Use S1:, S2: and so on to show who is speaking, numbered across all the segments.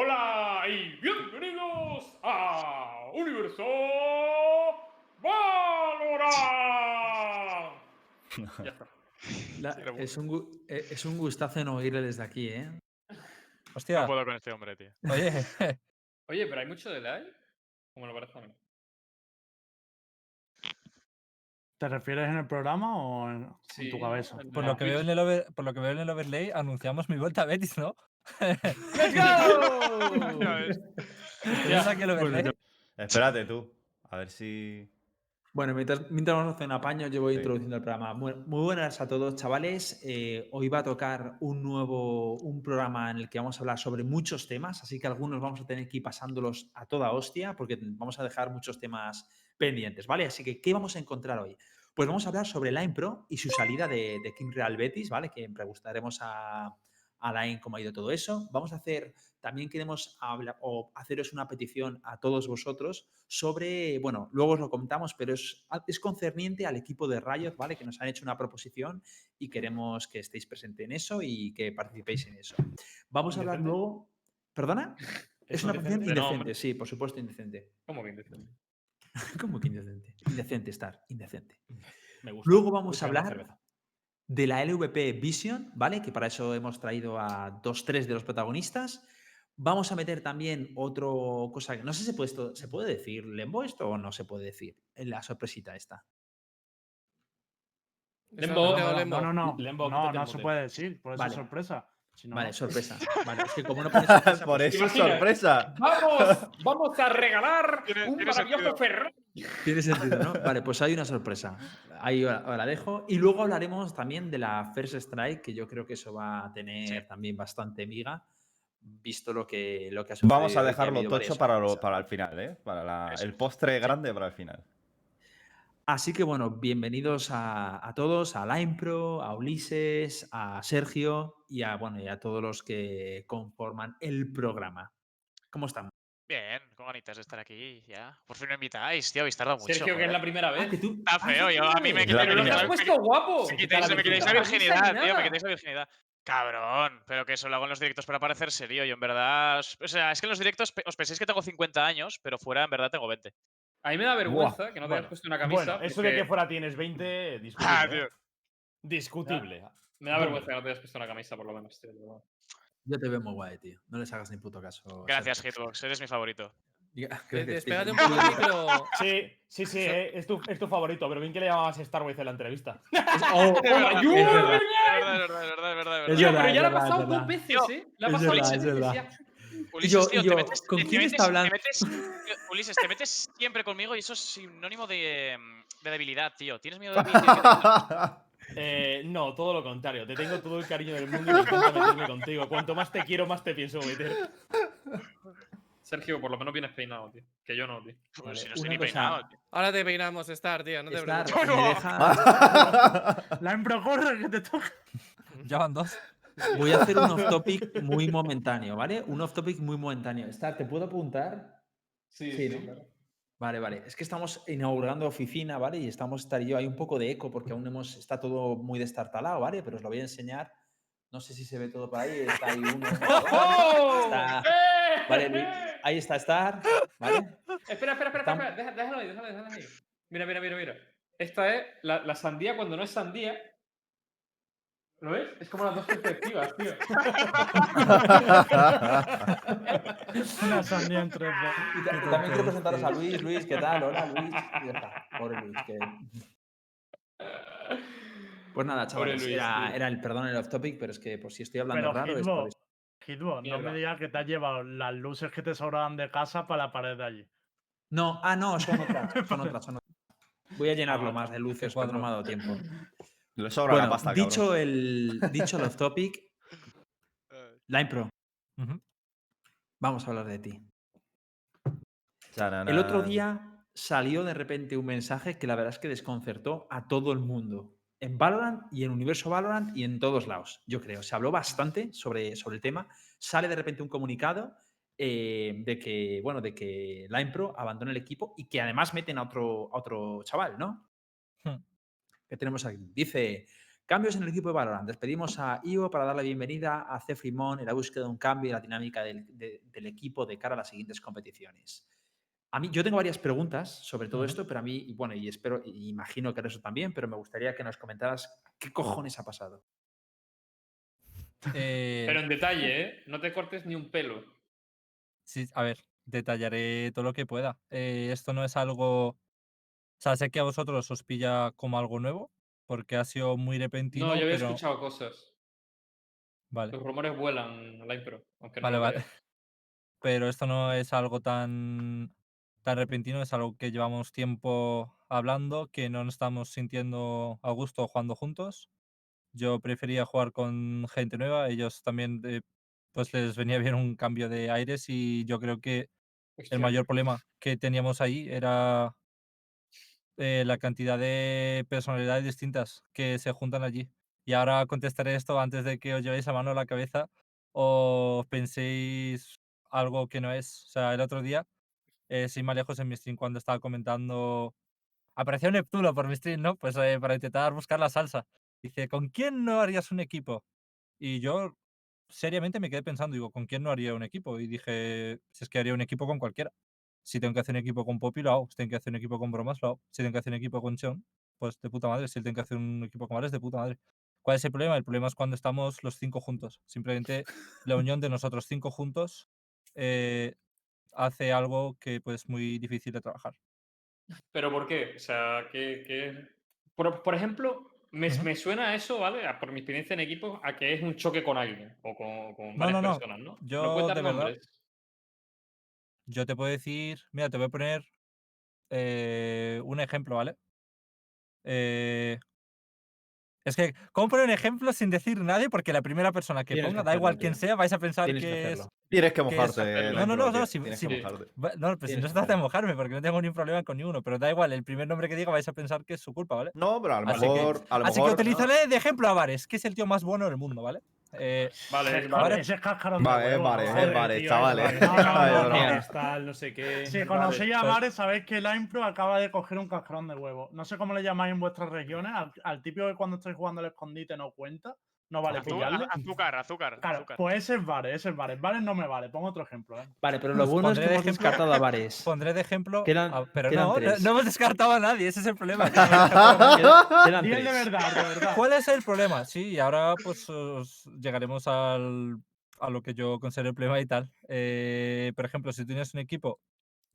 S1: Hola y bienvenidos a Universo Valorant. Ya está.
S2: La- es, un, eh, es un gustazo en oírle desde aquí, ¿eh?
S3: Hostia,
S4: No puedo con este hombre, tío.
S3: oye,
S1: Oye, pero hay mucho delay. Como lo parece a mí.
S5: ¿Te refieres en el programa o en, tu cabeza?
S1: en
S3: por lo, que veo en el over- por lo que veo en el overlay, anunciamos mi vuelta a Betis, ¿no?
S1: ¡Let's
S4: Ya
S1: go!
S4: ves.
S3: ¿Tienes aquí el overlay?
S6: Espérate tú. A ver si.
S2: Bueno, mientras, mientras vamos a hacer un apaño, yo voy
S6: Sí.
S2: introduciendo el programa. Muy, muy buenas a todos, chavales. Eh, hoy va a tocar un nuevo un programa en el que vamos a hablar sobre muchos temas, así que algunos vamos a tener que ir pasándolos a toda hostia, porque vamos a dejar muchos temas pendientes, ¿vale? Así que, ¿qué vamos a encontrar hoy? Pues vamos a hablar sobre Line Pro y su salida de, de King Real Betis, ¿vale? Que preguntaremos a, a Line cómo ha ido todo eso. Vamos a hacer, también queremos hablar o haceros una petición a todos vosotros sobre, bueno, luego os lo comentamos, pero es, es concerniente al equipo de Riot, ¿vale? Que nos han hecho una proposición y queremos que estéis presentes en eso y que participéis en eso. Vamos a hablar luego... ¿Perdona? Es una posición
S1: indecente?
S2: Sí, por supuesto, indecente.
S1: ¿Cómo que indecente?
S2: ¿Cómo que indecente? Indecente estar, indecente.
S1: Me gusta.
S2: Luego vamos a hablar. De la LVP Vision, ¿vale? Que para eso hemos traído a dos, tres de los protagonistas. Vamos a meter también otro cosa que no sé si se puede, esto- ¿se puede decir Lembo esto o no se puede decir en la sorpresita esta.
S1: Lembo,
S5: No, no,
S1: Lembo.
S5: no, no, no,
S1: Lembo,
S5: no, no se puede decir, por eso
S2: Vale.
S5: es sorpresa. Si no,
S2: Vale,
S5: no.
S2: sorpresa. Vale, es que como no sorpresa,
S6: Por
S2: pues
S6: eso es sorpresa.
S1: Vamos, vamos a regalar un maravilloso. Ferrari.
S2: Tiene sentido, ¿no? Vale, pues hay una sorpresa. Ahí la- dejo. Y luego hablaremos también de la First Strike, que yo creo que eso va a tener también bastante miga, visto lo que, lo que ha
S6: Vamos
S2: sucedido
S6: a
S2: que ha
S6: dejarlo tocho para, lo- para el final, ¿eh? Para la- el postre grande para el final.
S2: Así que bueno, bienvenidos a, a todos, a Line Pro, a Ulises, a Sergio y a, bueno, y a todos los que conforman el programa. ¿Cómo estamos?
S4: Bien, con ganitas de estar aquí ya. Por fin me invitáis, tío, habéis tardado mucho.
S1: Sergio, que es la primera vez.
S2: Ah, que tú-
S4: Está
S2: ah,
S4: feo,
S2: sí,
S4: yo- a mí me
S2: sí.
S6: quita-
S1: Pero lo
S6: me
S1: que has
S6: quita-
S1: puesto guapo.
S4: Me
S1: Quita
S4: quitáis,
S1: la
S4: la
S1: virginidad.
S4: tío, me quitáis la virginidad. Cabrón, pero que eso lo hago en los directos para parecer serio. Yo en verdad. O sea, es que en los directos os pensáis que tengo 50 años, pero fuera en verdad tengo 20.
S1: A mí me da vergüenza que no te
S5: Bueno,
S1: hayas puesto una camisa.
S5: Bueno, eso de que fuera tienes 20, discutible.
S4: Ah,
S5: ¿eh?
S4: tío.
S5: Discutible.
S1: Me da vergüenza que no te hayas puesto una camisa, por lo menos, tío.
S2: Yo te veo muy guay, tío. No les hagas ni puto caso.
S4: Gracias,
S2: Sergio.
S4: Hitbox, eres mi favorito.
S2: Gracias,
S7: Despégate
S2: tío.
S7: un poco el micro.
S5: Sí, sí, sí, eh, es, tu, es tu favorito, pero bien que le llamabas Starways en la entrevista.
S2: Oh,
S4: Es verdad,
S2: verdad.
S4: Es verdad, es verdad, es verdad, es verdad, es
S2: Es
S1: Tío,
S4: verdad.
S2: verdad,
S1: pero ya le ha pasado dos veces,
S4: Tío,
S1: ¿eh? Le ha pasado.
S4: Ulises,
S2: yo-
S4: tío, te metes,
S2: ¿con quién está hablando?
S4: Te metes, tío, Ulises, te metes siempre conmigo y eso es sinónimo de, em, de debilidad, tío. ¿Tienes miedo de mí?
S5: Eh, no, todo lo contrario. Te tengo todo el cariño del mundo y me encanta meterme contigo. Cuanto más te quiero, más te pienso meter.
S1: Sergio, por lo menos vienes peinado, tío. Que yo no, tío.
S4: Pues si no estoy ni
S2: cosa-
S4: peinado, tío.
S7: Ahora te peinamos, Star, tío. No te
S2: Star,
S7: preocupes.
S2: me deja-
S5: La hembra corre que te toca.
S3: Ya van dos.
S2: Voy a hacer un off topic muy momentáneo, ¿vale? Un off topic muy momentáneo. Star, ¿te puedo apuntar? Sí, ¿no? Vale, vale. Es que estamos inaugurando oficina, ¿vale? Y estamos estar yo. Hay un poco de eco porque aún hemos, está todo muy destartalado, ¿vale? Pero os lo voy a enseñar. No sé si se ve todo por ahí. Está ahí uno. Está-
S1: ¡Eh!
S2: Vale, Luis, ahí está Star, ¿vale?
S1: Espera, espera, espera,
S2: Estamos-
S1: espera. Déjalo ahí, déjalo ahí, déjalo ahí. Mira, mira, mira, mira. Esta es la, la sandía cuando no es sandía. ¿Lo ves? Es como las dos perspectivas, tío.
S5: Una sandía en 3D.
S2: Y ta- también quiero presentaros a Luis. Luis, ¿qué tal? Hola, Luis. Y ya está. Pobre Luis. que- Pues nada, chavales,
S1: Luis,
S2: era, el perdón el off topic, pero es que por si estoy hablando
S5: Pero
S2: raro es por eso.
S5: Hitbo, no me digas que te has llevado las luces que te sobraban de casa para la pared de allí.
S2: No, ah, no, son otras, son otras, son otras. Voy a llenarlo
S5: vale.
S2: más de luces,
S3: cuadro.
S2: pero no me ha dado tiempo.
S6: Le sobra
S2: Bueno,
S6: la pasta,
S2: dicho el, dicho el off topic,
S4: Eh,
S2: Line Pro, vamos a hablar de ti. El otro día salió de repente un mensaje que la verdad es que desconcertó a todo el mundo. En Valorant y en Universo Valorant y en todos lados, yo creo. Se habló bastante sobre, sobre el tema. Sale de repente un comunicado eh, de que, bueno, de que Line Pro abandona el equipo y que además meten a otro, a otro chaval, ¿no?
S3: Hmm.
S2: Que tenemos aquí. Dice Cambios en el equipo de Valorant. Despedimos a Io para dar la bienvenida a Cefrimón en la búsqueda de un cambio en la dinámica del, de- del equipo de cara a las siguientes competiciones. A mí, yo tengo varias preguntas sobre todo esto, pero a mí, y bueno, y espero, y imagino que eso también, pero me gustaría que nos comentaras qué cojones ha pasado.
S3: Eh,
S1: Pero en detalle, ¿eh? No te cortes ni un pelo.
S3: Sí, a ver, detallaré todo lo que pueda. Eh, esto no es algo. O sea, sé que a vosotros os pilla como algo nuevo, porque ha sido muy repentino.
S1: No, yo había
S3: pero...
S1: escuchado cosas.
S3: Vale,
S1: Los rumores vuelan a la impro. Aunque
S3: vale,
S1: no
S3: vale. Pero esto no es algo tan, tan repentino, es algo que llevamos tiempo hablando, que no nos estamos sintiendo a gusto jugando juntos. Yo prefería jugar con gente nueva, ellos también eh, pues les venía bien un cambio de aires y yo creo que el mayor problema que teníamos ahí era eh, la cantidad de personalidades distintas que se juntan allí. Y ahora contestaré esto antes de que os llevéis la mano a la cabeza o penséis algo que no es. O sea, el otro día, eh, sin más lejos en mi stream, cuando estaba comentando. Apareció Neptuno por mi stream, ¿no? Pues eh, para intentar buscar la salsa. Dice, ¿con quién no harías un equipo? Y yo seriamente me quedé pensando, digo, ¿con quién no haría un equipo? Y dije, si es que haría un equipo con cualquiera. Si tengo que hacer un equipo con Poppy, lo hago. Si tengo que hacer un equipo con Bromas, lo hago. Si tengo que hacer un equipo con Sean, pues de puta madre. Si tengo que hacer un equipo con Vales, de puta madre. ¿Cuál es el problema? El problema es cuando estamos los cinco juntos. Simplemente la unión de nosotros cinco juntos eh, hace algo que pues es muy difícil de trabajar.
S1: ¿Pero por qué? O sea, que... Por, por ejemplo, me, me suena eso, ¿vale? A- Por mi experiencia en equipo, a que es un choque con alguien o con, con
S3: No,
S1: varias
S3: no, no.
S1: personas, ¿no?
S3: Yo. Yo te puedo decir, mira, te voy a poner eh, un ejemplo, ¿vale? Eh, es que, ¿cómo poner un ejemplo sin decir nadie? Porque la primera persona que
S2: Tienes que
S3: ponga, da
S2: hacerlo,
S3: igual quién sea, vais a pensar
S2: que
S3: que es.
S6: Tienes que
S3: que es-
S6: mojarte.
S1: No,
S3: no, no, no, si- si-
S6: que mojarte.
S3: No, pues si no
S2: que
S3: se trata de mojarme, porque no tengo ningún problema con ninguno, pero da igual, el primer nombre que diga vais a pensar que es su culpa, ¿vale?
S6: No, pero a lo
S3: Así que-
S6: mejor. a lo
S3: Así que
S6: mejor-
S3: utilizaré de ejemplo a Vares, que es el tío más bueno del mundo, ¿vale? Eh,
S1: Vale,
S5: Ese-
S1: vale.
S5: Ese es cascarón de
S6: Vale,
S5: huevo,
S6: vale,
S5: ¿no?
S6: eh,
S5: Joder,
S6: vale,
S5: tío,
S6: chavales.
S5: vale. No, sé qué.
S8: Si conocéis a Vares, sabéis que la impro acaba de coger un cascarón de huevo. No sé cómo le llamáis en vuestras regiones. Al, al típico que cuando estáis jugando al escondite no cuenta. No vale pillarle.
S4: a- azúcar, azúcar.
S8: Claro,
S4: azúcar.
S8: pues ese es Vares, ese es Vares. Vares no me vale. Pongo otro ejemplo. ¿eh?
S2: Vale, pero lo
S3: Pues
S2: bueno es que
S3: de
S2: hemos
S3: ejemplo-
S2: descartado a Vares.
S3: pondré de ejemplo.
S2: Quedan-
S3: a- pero no, no, hemos descartado a nadie, ese es el problema.
S8: el de verdad, de verdad.
S3: ¿Cuál es el problema? Sí, y ahora pues os llegaremos al, a lo que yo considero el problema y tal. Eh, por ejemplo, si tienes un equipo,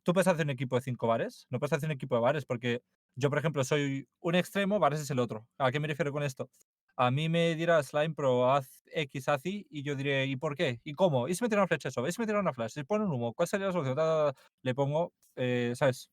S3: tú puedes hacer un equipo de cinco bares, no puedes hacer un equipo de bares porque yo, por ejemplo, soy un extremo, bares es el otro. ¿A qué me refiero con esto? A mí me dirás Slime Pro, haz X, haz Y, y yo diré, ¿y por qué? ¿Y cómo? ¿Y si me tira una flecha eso? ¿Y si me tira una flash? ¿Y si pone un humo? ¿Cuál sería la solución? Ta, ta, ta. Le pongo, eh, ¿sabes?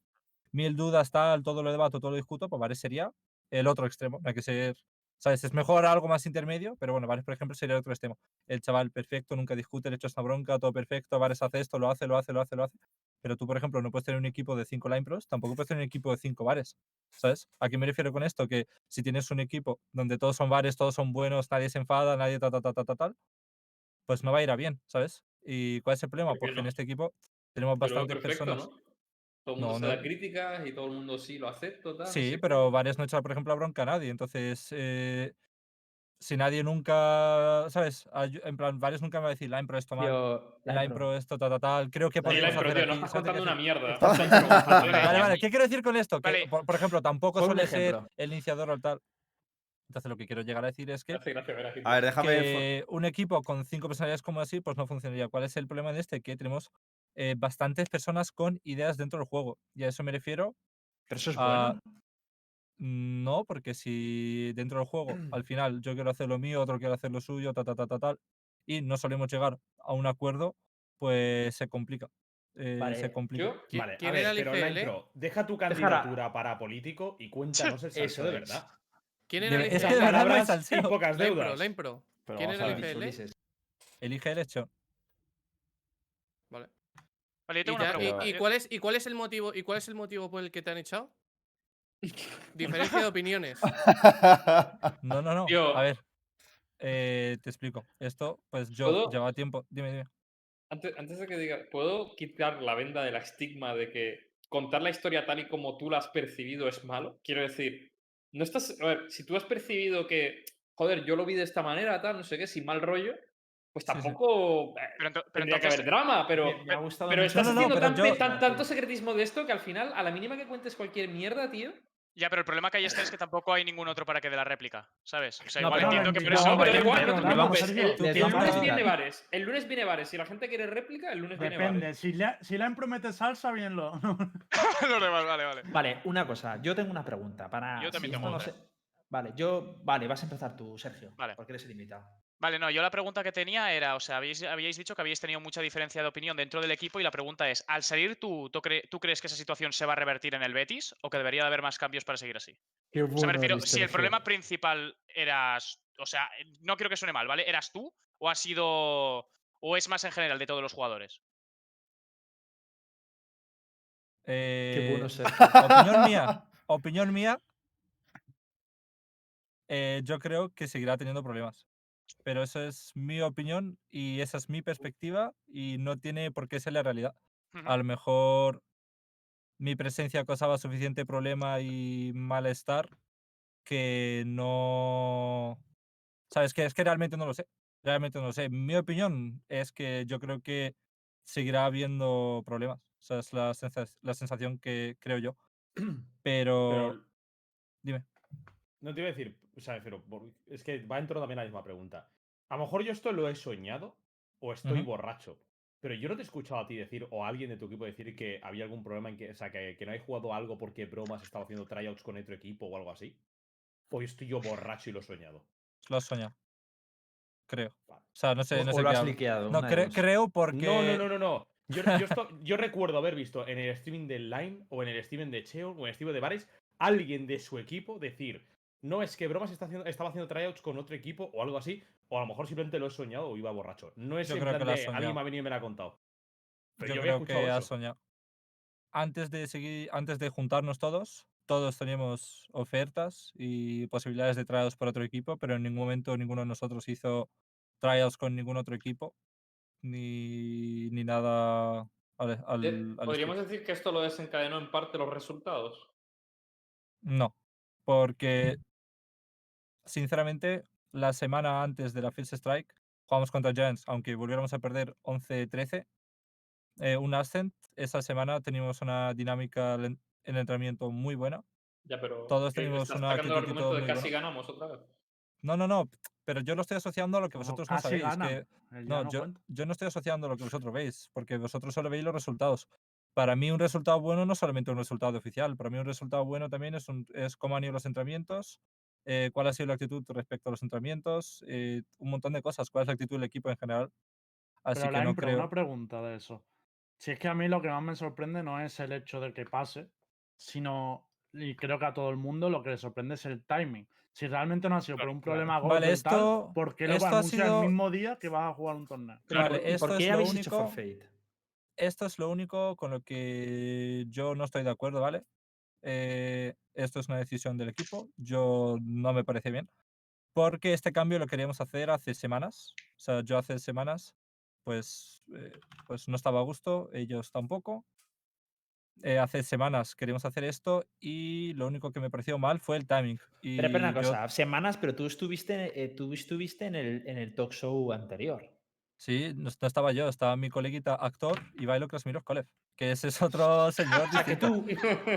S3: Mil dudas, tal, todo lo debato, todo lo discuto, pues Vares sería el otro extremo. Hay que ser, ¿sabes? Es mejor algo más intermedio, pero bueno, Vares, por ejemplo, sería el otro extremo. El chaval perfecto, nunca discute, le echo esta bronca, todo perfecto, Vares hace esto, lo hace, lo hace, lo hace, lo hace. Pero tú, por ejemplo, no puedes tener un equipo de 5 line pros, tampoco puedes tener un equipo de 5 bares. ¿Sabes? ¿A qué me refiero con esto? Que si tienes un equipo donde todos son bares, todos son buenos, nadie se enfada, nadie ta, ta, ta, ta, ta, tal, pues no va a ir a bien, ¿sabes? ¿Y cuál es el problema?
S1: ¿Por qué
S3: Porque en este equipo tenemos
S1: Pero
S3: bastantes
S1: perfecto,
S3: personas.
S1: ¿no? Todo el mundo
S3: No,
S1: se da críticas y todo el mundo sí lo acepta. Tal,
S3: Sí, pero varios no echan, por ejemplo, la bronca a nadie. Entonces, eh, si nadie nunca, ¿sabes? Ayu- En plan, varios nunca me va a decir, la impro esto mal,
S2: Tío,
S3: la
S2: la
S3: impro esto, ta, ta, tal. Creo que
S1: impro,
S3: hacer
S1: tío, no estás
S3: ¿sabes lo que
S1: contando una mierda.
S3: Vale, vale, ¿qué quiero decir con esto? Que,
S4: Vale.
S3: por, por ejemplo, tampoco suele ser
S2: ejemplo.
S3: el iniciador o tal. Entonces, lo que quiero llegar a decir es que
S1: Gracias, gracias, gracias.
S6: A ver, déjame.
S3: que un equipo con cinco personalidades como así, pues no funcionaría. ¿Cuál es el problema de este? Que tenemos eh, bastantes personas con ideas dentro del juego. Y a eso me refiero.
S2: Pero eso es
S3: Ah,
S2: bueno.
S3: No, porque si dentro del juego, al final, yo quiero hacer lo mío, otro quiere hacer lo suyo, ta, ta, ta, ta, tal, y no solemos llegar a un acuerdo, pues se complica. eh,
S2: Vale,
S3: se complica.
S1: Yo,
S5: Vale,
S7: ¿Qui-
S5: a
S7: quién
S5: ver,
S7: era el
S5: pero
S7: IGL?
S5: Naintro, deja tu candidatura para político y cuéntanos el
S2: Eso
S5: salseo de
S2: es.
S5: verdad.
S7: ¿Quién era el
S3: es que de
S5: Esas
S7: IGL?
S3: verdad no salseo.
S5: pocas
S7: La impro,
S5: deudas.
S7: la impro.
S6: Pero
S7: ¿Quién era el. IGL?
S3: El hecho.
S7: Vale.
S4: Vale, yo
S7: ¿Y,
S4: tengo una
S7: y-
S4: pregunta.
S7: y
S4: Yo-
S7: cuál es, ¿Y cuál es el motivo y cuál es el motivo por el que te han echado? Diferencia de opiniones.
S3: No, no, no.
S1: Tío.
S3: A ver, eh, te explico. Esto, pues yo
S1: ¿Puedo?
S3: llevaba tiempo. Dime, dime.
S1: antes, antes de que diga, ¿puedo quitar la venda del estigma de que contar la historia tal y como tú la has percibido es malo? Quiero decir, no estás. A ver, si tú has percibido que joder, yo lo vi de esta manera, tal, no sé qué, sin mal rollo, pues
S3: Sí, sí.
S1: tampoco eh,
S4: Pero, pero
S1: tendría que haber drama, pero...
S2: Me, me ha gustado
S1: Pero estás
S3: no, no,
S1: haciendo
S3: pero
S1: tan-
S3: yo-
S1: tan- tanto secretismo de esto que al final, a la mínima que cuentes cualquier mierda, tío.
S4: Ya, pero el problema que hay este es que tampoco hay ningún otro para que dé la réplica, ¿sabes? O sea,
S2: No,
S4: igual entiendo que por
S8: no,
S4: eso...
S1: Pero igual, no te preocupes. El, lunes viene Vares. El lunes viene Vares. Si la gente quiere réplica, el lunes viene
S8: Depende.
S1: Vares.
S8: Si le, si le promete salsa, bien lo.
S4: Los demás, vale, vale.
S2: Vale, una cosa. Yo tengo una pregunta para.
S4: Yo también
S2: si
S4: tengo
S2: se- Vale, yo. Vale, vas a empezar tú, Sergio.
S4: Vale.
S2: Porque eres el invitado.
S4: Vale, no, yo la pregunta que tenía era, o sea, habéis, habíais dicho que habíais tenido mucha diferencia de opinión dentro del equipo y la pregunta es, al salir tú, ¿tú, cre- tú crees que esa situación se va a revertir en el Betis o que debería de haber más cambios para seguir así? O sea, me refiero, si el problema principal eras, o sea, no quiero que suene mal, ¿vale? ¿Eras tú o ha sido, o es más en general de todos los jugadores?
S2: Qué bueno,
S3: Eh,
S2: Sergio.
S3: opinión mía, opinión mía, eh, yo creo que seguirá teniendo problemas. Pero esa es mi opinión y esa es mi perspectiva y no tiene por qué ser la realidad. A lo mejor mi presencia causaba suficiente problema y malestar que no... ¿Sabes? Que es que realmente no lo sé. Realmente no lo sé. Mi opinión es que yo creo que seguirá habiendo problemas. O sea, es la, sensa- la sensación que creo yo. Pero...
S5: Pero
S3: Dime.
S5: No te iba a decir, o sea, pero es que va en torno también a la misma pregunta. A lo mejor yo esto lo he soñado o estoy borracho. Pero yo no te he escuchado a ti decir, o a alguien de tu equipo decir que había algún problema en que, o sea, que, que no hay jugado algo porque bromas estaba haciendo tryouts con otro equipo o algo así. O estoy yo borracho y lo he soñado.
S3: Lo has soñado. Creo.
S5: Vale.
S3: O sea, no sé,
S2: O-
S3: no
S2: o
S3: sé
S2: lo
S3: qué
S2: has liqueado.
S3: No,
S2: una de
S3: cre-
S2: dos.
S3: creo porque...
S5: No, no, no, no, no. Yo, yo, esto- yo recuerdo haber visto en el streaming del Line o en el streaming de Cheo o en el streaming de Bares alguien de su equipo decir, no es que Bromas está haciendo, estaba haciendo tryouts con otro equipo o algo así, o a lo mejor simplemente lo he soñado o iba borracho. No es
S3: Yo
S5: en
S3: creo
S5: plan
S3: que lo has
S5: de
S3: soñado.
S5: alguien me ha venido y me lo ha contado. Pero
S3: yo creo que
S5: eso.
S3: soñado. Antes de seguir, antes de juntarnos todos, todos teníamos ofertas y posibilidades de tryouts por otro equipo, pero en ningún momento ninguno de nosotros hizo tryouts con ningún otro equipo, ni, ni nada al, al-
S1: Eh,
S3: al
S1: Podríamos decir que esto lo desencadenó en parte los resultados.
S3: No, porque sinceramente la semana antes de la First Strike jugamos contra Giants, aunque volviéramos a perder 11-13, eh, un Ascent, esa semana teníamos una dinámica en en el entrenamiento muy buena.
S1: Ya, pero.
S3: Todos tenemos una
S1: el
S3: actitud y
S1: argumento
S3: todo
S1: de casi ganamos otra vez.
S3: No, no, no, pero yo lo estoy asociando a lo que
S8: Como
S3: vosotros no sabéis. que-
S8: El
S3: no,
S8: no
S3: yo, yo no estoy asociando lo que vosotros veis, porque vosotros solo veis los resultados. Para mí un resultado bueno no es solamente un resultado oficial, para mí un resultado bueno también es, un- es cómo han ido los entrenamientos, eh, cuál ha sido la actitud respecto a los entrenamientos, eh, un montón de cosas, cuál es la actitud del equipo en general. Así
S8: Pero
S3: que
S8: la
S3: no creo...
S8: una pregunta de eso. Si es que a mí lo que más me sorprende no es el hecho de que pase, sino, y creo que a todo el mundo lo que le sorprende es el timing. Si realmente no ha sido por
S5: Claro,
S8: un
S5: claro.
S8: problema
S3: Vale,
S8: tal,
S3: esto-
S8: ¿por qué lo anuncias
S3: sido-
S8: el mismo día que vas a jugar un torneo?
S3: Vale,
S2: ¿Y
S3: esto
S2: por qué
S3: es lo único- esto es lo único con lo que yo no estoy de acuerdo, ¿vale? Eh, esto es una decisión del equipo, yo no me parece bien, porque este cambio lo queríamos hacer hace semanas, o sea, yo hace semanas, pues, eh, pues no estaba a gusto, ellos tampoco. Eh, hace semanas queríamos hacer esto y lo único que me pareció mal fue el timing. Y
S2: Pero, espera una
S3: yo-
S2: cosa, semanas, pero tú estuviste, eh, tú estuviste en, el, en el talk show anterior.
S3: Sí, no, no estaba yo, estaba mi coleguita actor Ivailo Krasmirov Kolev, que ese es otro señor.
S2: O sea, que tú,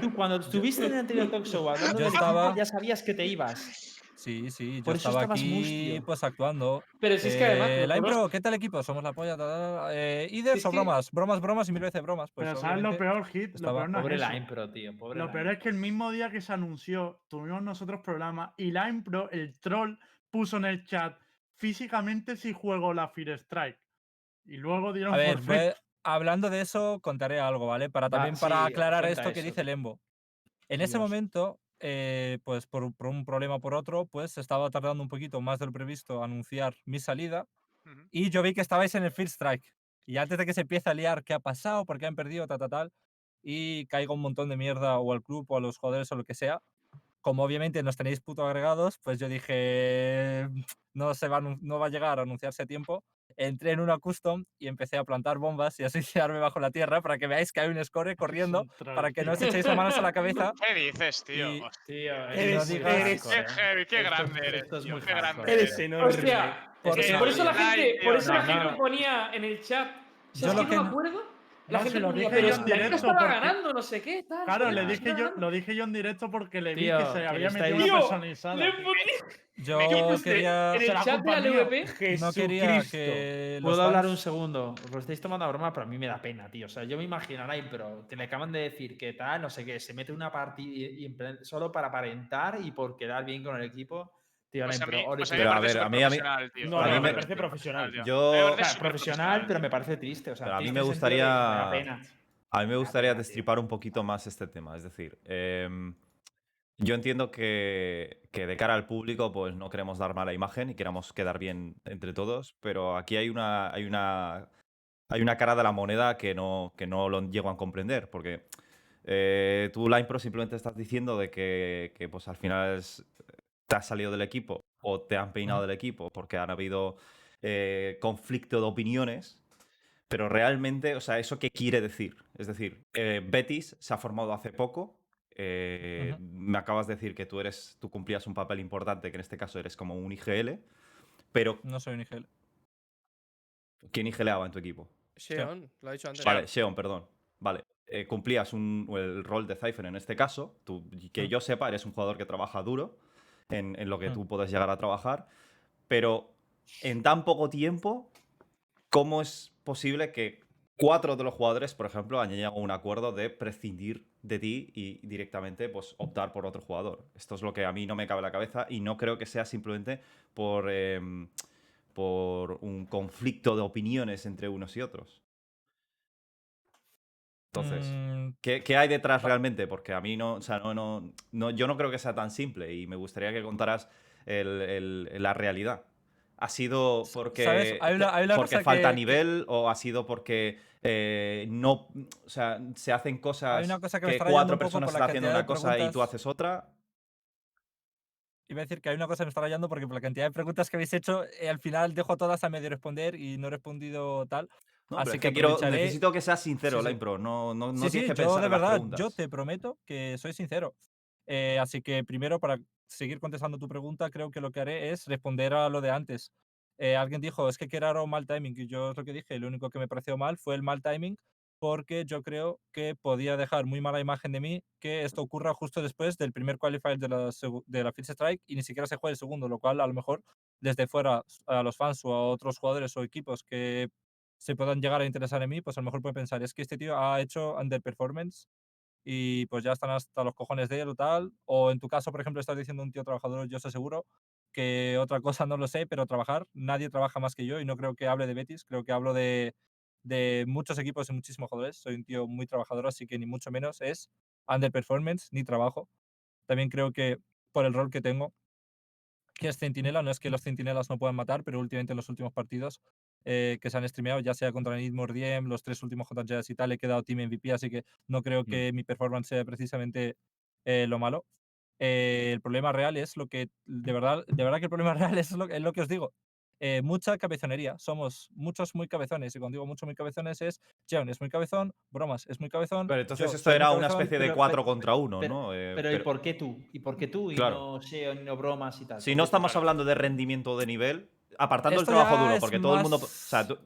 S2: tú cuando estuviste en el anterior talk show
S3: Yo estaba-
S2: ya sabías que te ibas.
S3: Sí, sí, yo
S2: Por eso
S3: estaba aquí
S2: mustio.
S3: pues actuando.
S1: Pero si es que además.
S3: Eh, la impro, ¿qué tal equipo? Somos la polla. ta, ta, ta, Eh, ¿Iders
S1: Es
S3: o
S1: que-
S3: bromas? Bromas, bromas y mil veces bromas. Pues
S8: Pero ¿sabes lo peor, Hit? Lo peor no
S2: Pobre
S8: es eso.
S2: Line Pro, tío. Pobre
S8: Lo peor es que el mismo día que se anunció, tuvimos nosotros programa y Line Pro, el troll, puso en el chat físicamente si juego la Fear Strike. Y luego dieron
S3: A ver, fue- hablando de eso, contaré algo, ¿vale? Para
S2: Va,
S3: también para
S2: sí,
S3: aclarar esto que dice Lembo. En ese momento, eh, pues por, un- por un problema o por otro, pues estaba tardando un poquito más de lo previsto anunciar mi salida. Y yo vi que estabais en el First Strike. Y antes de que se empiece a liar qué ha pasado, por qué han perdido, tal, tal, tal, y caiga un montón de mierda o al club o a los jugadores o lo que sea, como obviamente nos tenéis puto agregados, pues yo dije, no, se va, no va a llegar a anunciarse a tiempo. Entré en una custom y empecé a plantar bombas y a suicidarme bajo la tierra para que veáis que hay un score corriendo para que no os echéis las manos a la cabeza.
S4: ¿Qué dices, tío?
S3: Y-
S4: Hostia,
S1: Tío,
S5: Eres-
S1: es muy
S5: eres-
S1: hardcore,
S4: Qué
S1: eh.
S4: heavy, qué grande eres.
S1: esto es
S4: tío,
S1: muy
S4: qué grande.
S5: Eres enorme.
S1: Hostia,
S3: Por
S1: es que
S3: eso-
S1: por eso la
S4: Ay,
S1: gente,
S4: tío,
S1: por eso
S3: no,
S1: la gente
S3: no.
S1: ponía en el chat.
S3: Yo
S1: ¿Sabes
S3: lo
S1: que no me
S3: no-
S1: acuerdo?
S8: No,
S1: La
S8: si
S1: gente
S8: lo
S1: ponía,
S8: dije
S1: pero
S8: yo en directo
S1: estaba
S8: porque-
S1: ganando, no sé qué, tal.
S8: Claro, le
S1: tal,
S8: dije yo,
S1: tal.
S8: lo dije yo en directo porque le vi
S2: Tío,
S8: que se había metido
S2: ahí-
S8: una
S1: Tío,
S8: personalizada.
S3: Yo quería,
S1: en el chat de. LVP.
S3: no quería que
S2: ¿Puedo hablar
S3: fans-
S2: un segundo? Os lo estáis tomando a broma, pero a mí me da pena, tío. O sea, yo me Line, pero que le acaban de decir que tal, no sé qué, se mete una partida y, y solo para aparentar y por quedar bien con el equipo. Tío,
S4: Pues
S2: Line,
S4: a mí,
S2: pero
S4: pues a mí
S6: Pero a
S4: parece
S6: ver, a mí- a mí-
S4: superprofesional, tío.
S5: No,
S6: A
S5: no,
S6: mí
S5: me
S6: me-
S5: parece profesional.
S4: tío.
S6: Yo-
S2: O sea, profesional, pero me parece triste. O sea,
S6: Pero a mí me gustaría-. A mí me gustaría destripar un poquito más este tema. Es decir, em, yo entiendo que, que de cara al público, pues no queremos dar mala imagen y queramos quedar bien entre todos, pero aquí hay una, hay una, hay una cara de la moneda que no, que no lo llego a comprender, porque eh, tú, Line Pro, simplemente estás diciendo de que, que, pues al final es- te has salido del equipo o te han peinado del equipo porque han habido eh, conflicto de opiniones. Pero realmente, o sea, ¿eso qué quiere decir? Es decir, eh, Betis se ha formado hace poco. eh. Me acabas de decir que tú eres, tú cumplías un papel importante, que en este caso eres como un IGL. Pero,
S3: No soy un IGL.
S6: ¿quién IGLaba en tu equipo?
S7: Sheon, lo ha dicho antes.
S6: Vale, Sheon, perdón. Vale. eh, cumplías un- el rol de Cypher en este caso. Tú, que yo sepa, eres un jugador que trabaja duro en, en lo que
S3: Mm.
S6: tú puedes llegar a trabajar. Pero en tan poco tiempo, ¿cómo es posible que cuatro de los jugadores, por ejemplo, hayan llegado a un acuerdo de prescindir de ti y directamente pues, optar por otro jugador? Esto es lo que a mí no me cabe en la cabeza y no creo que sea simplemente por, em, por un conflicto de opiniones entre unos y otros. Entonces,
S3: Mm,
S6: ¿qué, qué hay detrás realmente? Porque a mí no, o sea, no, no, no, yo no creo que sea tan simple y me gustaría que contaras el- el- la realidad. ¿Ha sido porque,
S3: ¿Sabes? Hay una- hay una
S6: porque falta
S3: que-
S6: nivel o ha sido porque eh, no, o sea, se hacen cosas
S3: cosa que rayando
S6: cuatro personas están haciendo una cosa y tú
S3: preguntas.
S6: haces otra?
S3: Iba a decir que hay una cosa que me está rayando porque por la cantidad de preguntas que habéis hecho, eh, al final dejo todas a medio responder y no he respondido tal.
S6: No,
S3: Así
S6: es
S3: que
S6: que quiero, necesito que seas sincero,
S3: Sí, sí.
S6: Pro. No, no, no
S3: sí, sí,
S6: tienes que
S3: yo
S6: pensar
S3: de
S6: en las
S3: verdad, yo te prometo que soy sincero. Eh, así que primero, para seguir contestando tu pregunta, creo que lo que haré es responder a lo de antes. Eh, alguien dijo, es que qué raro mal timing. Y yo es lo que dije, lo único que me pareció mal fue el mal timing porque yo creo que podía dejar muy mala imagen de mí que esto ocurra justo después del primer qualifier de la, de la Fitch Strike y ni siquiera se juegue el segundo, lo cual a lo mejor desde fuera a los fans o a otros jugadores o equipos que se puedan llegar a interesar en mí, pues a lo mejor pueden pensar, es que este tío ha hecho underperformance y pues ya están hasta los cojones de él o tal. O en tu caso, por ejemplo, estás diciendo un tío trabajador, yo estoy seguro que otra cosa no lo sé, pero trabajar, nadie trabaja más que yo y no creo que hable de Betis, creo que hablo de, de muchos equipos y muchísimos jugadores. Soy un tío muy trabajador, así que ni mucho menos es underperformance ni trabajo. También creo que por el rol que tengo, que es centinela, no es que los centinelas no puedan matar, pero últimamente en los últimos partidos eh, que se han streameado, ya sea contra Nidmore Diem, los tres últimos JJs y tal, he quedado Team MVP, así que no creo que mi performance sea precisamente eh, lo malo. Eh, el problema real es lo que, de verdad, de verdad que el problema real es lo, es lo que os digo. Eh, mucha cabezonería. Somos muchos muy cabezones. Y cuando digo mucho muy cabezones es Jeon es muy cabezón, Bromas es muy cabezón.
S6: Pero entonces
S3: yo
S6: esto era una
S3: cabezón,
S6: especie de
S2: pero-
S6: cuatro
S2: pero-
S6: contra uno,
S2: pero-
S6: ¿no? Eh,
S2: Pero, ¿y por qué tú? ¿Y por qué tú? Y
S6: Claro.
S2: no SEO, ni no bromas y tal.
S6: Si
S2: ¿Por
S6: no estamos hablando de rendimiento de nivel, apartando
S3: Esto
S6: el trabajo duro, porque todo el mundo. O sea, tú-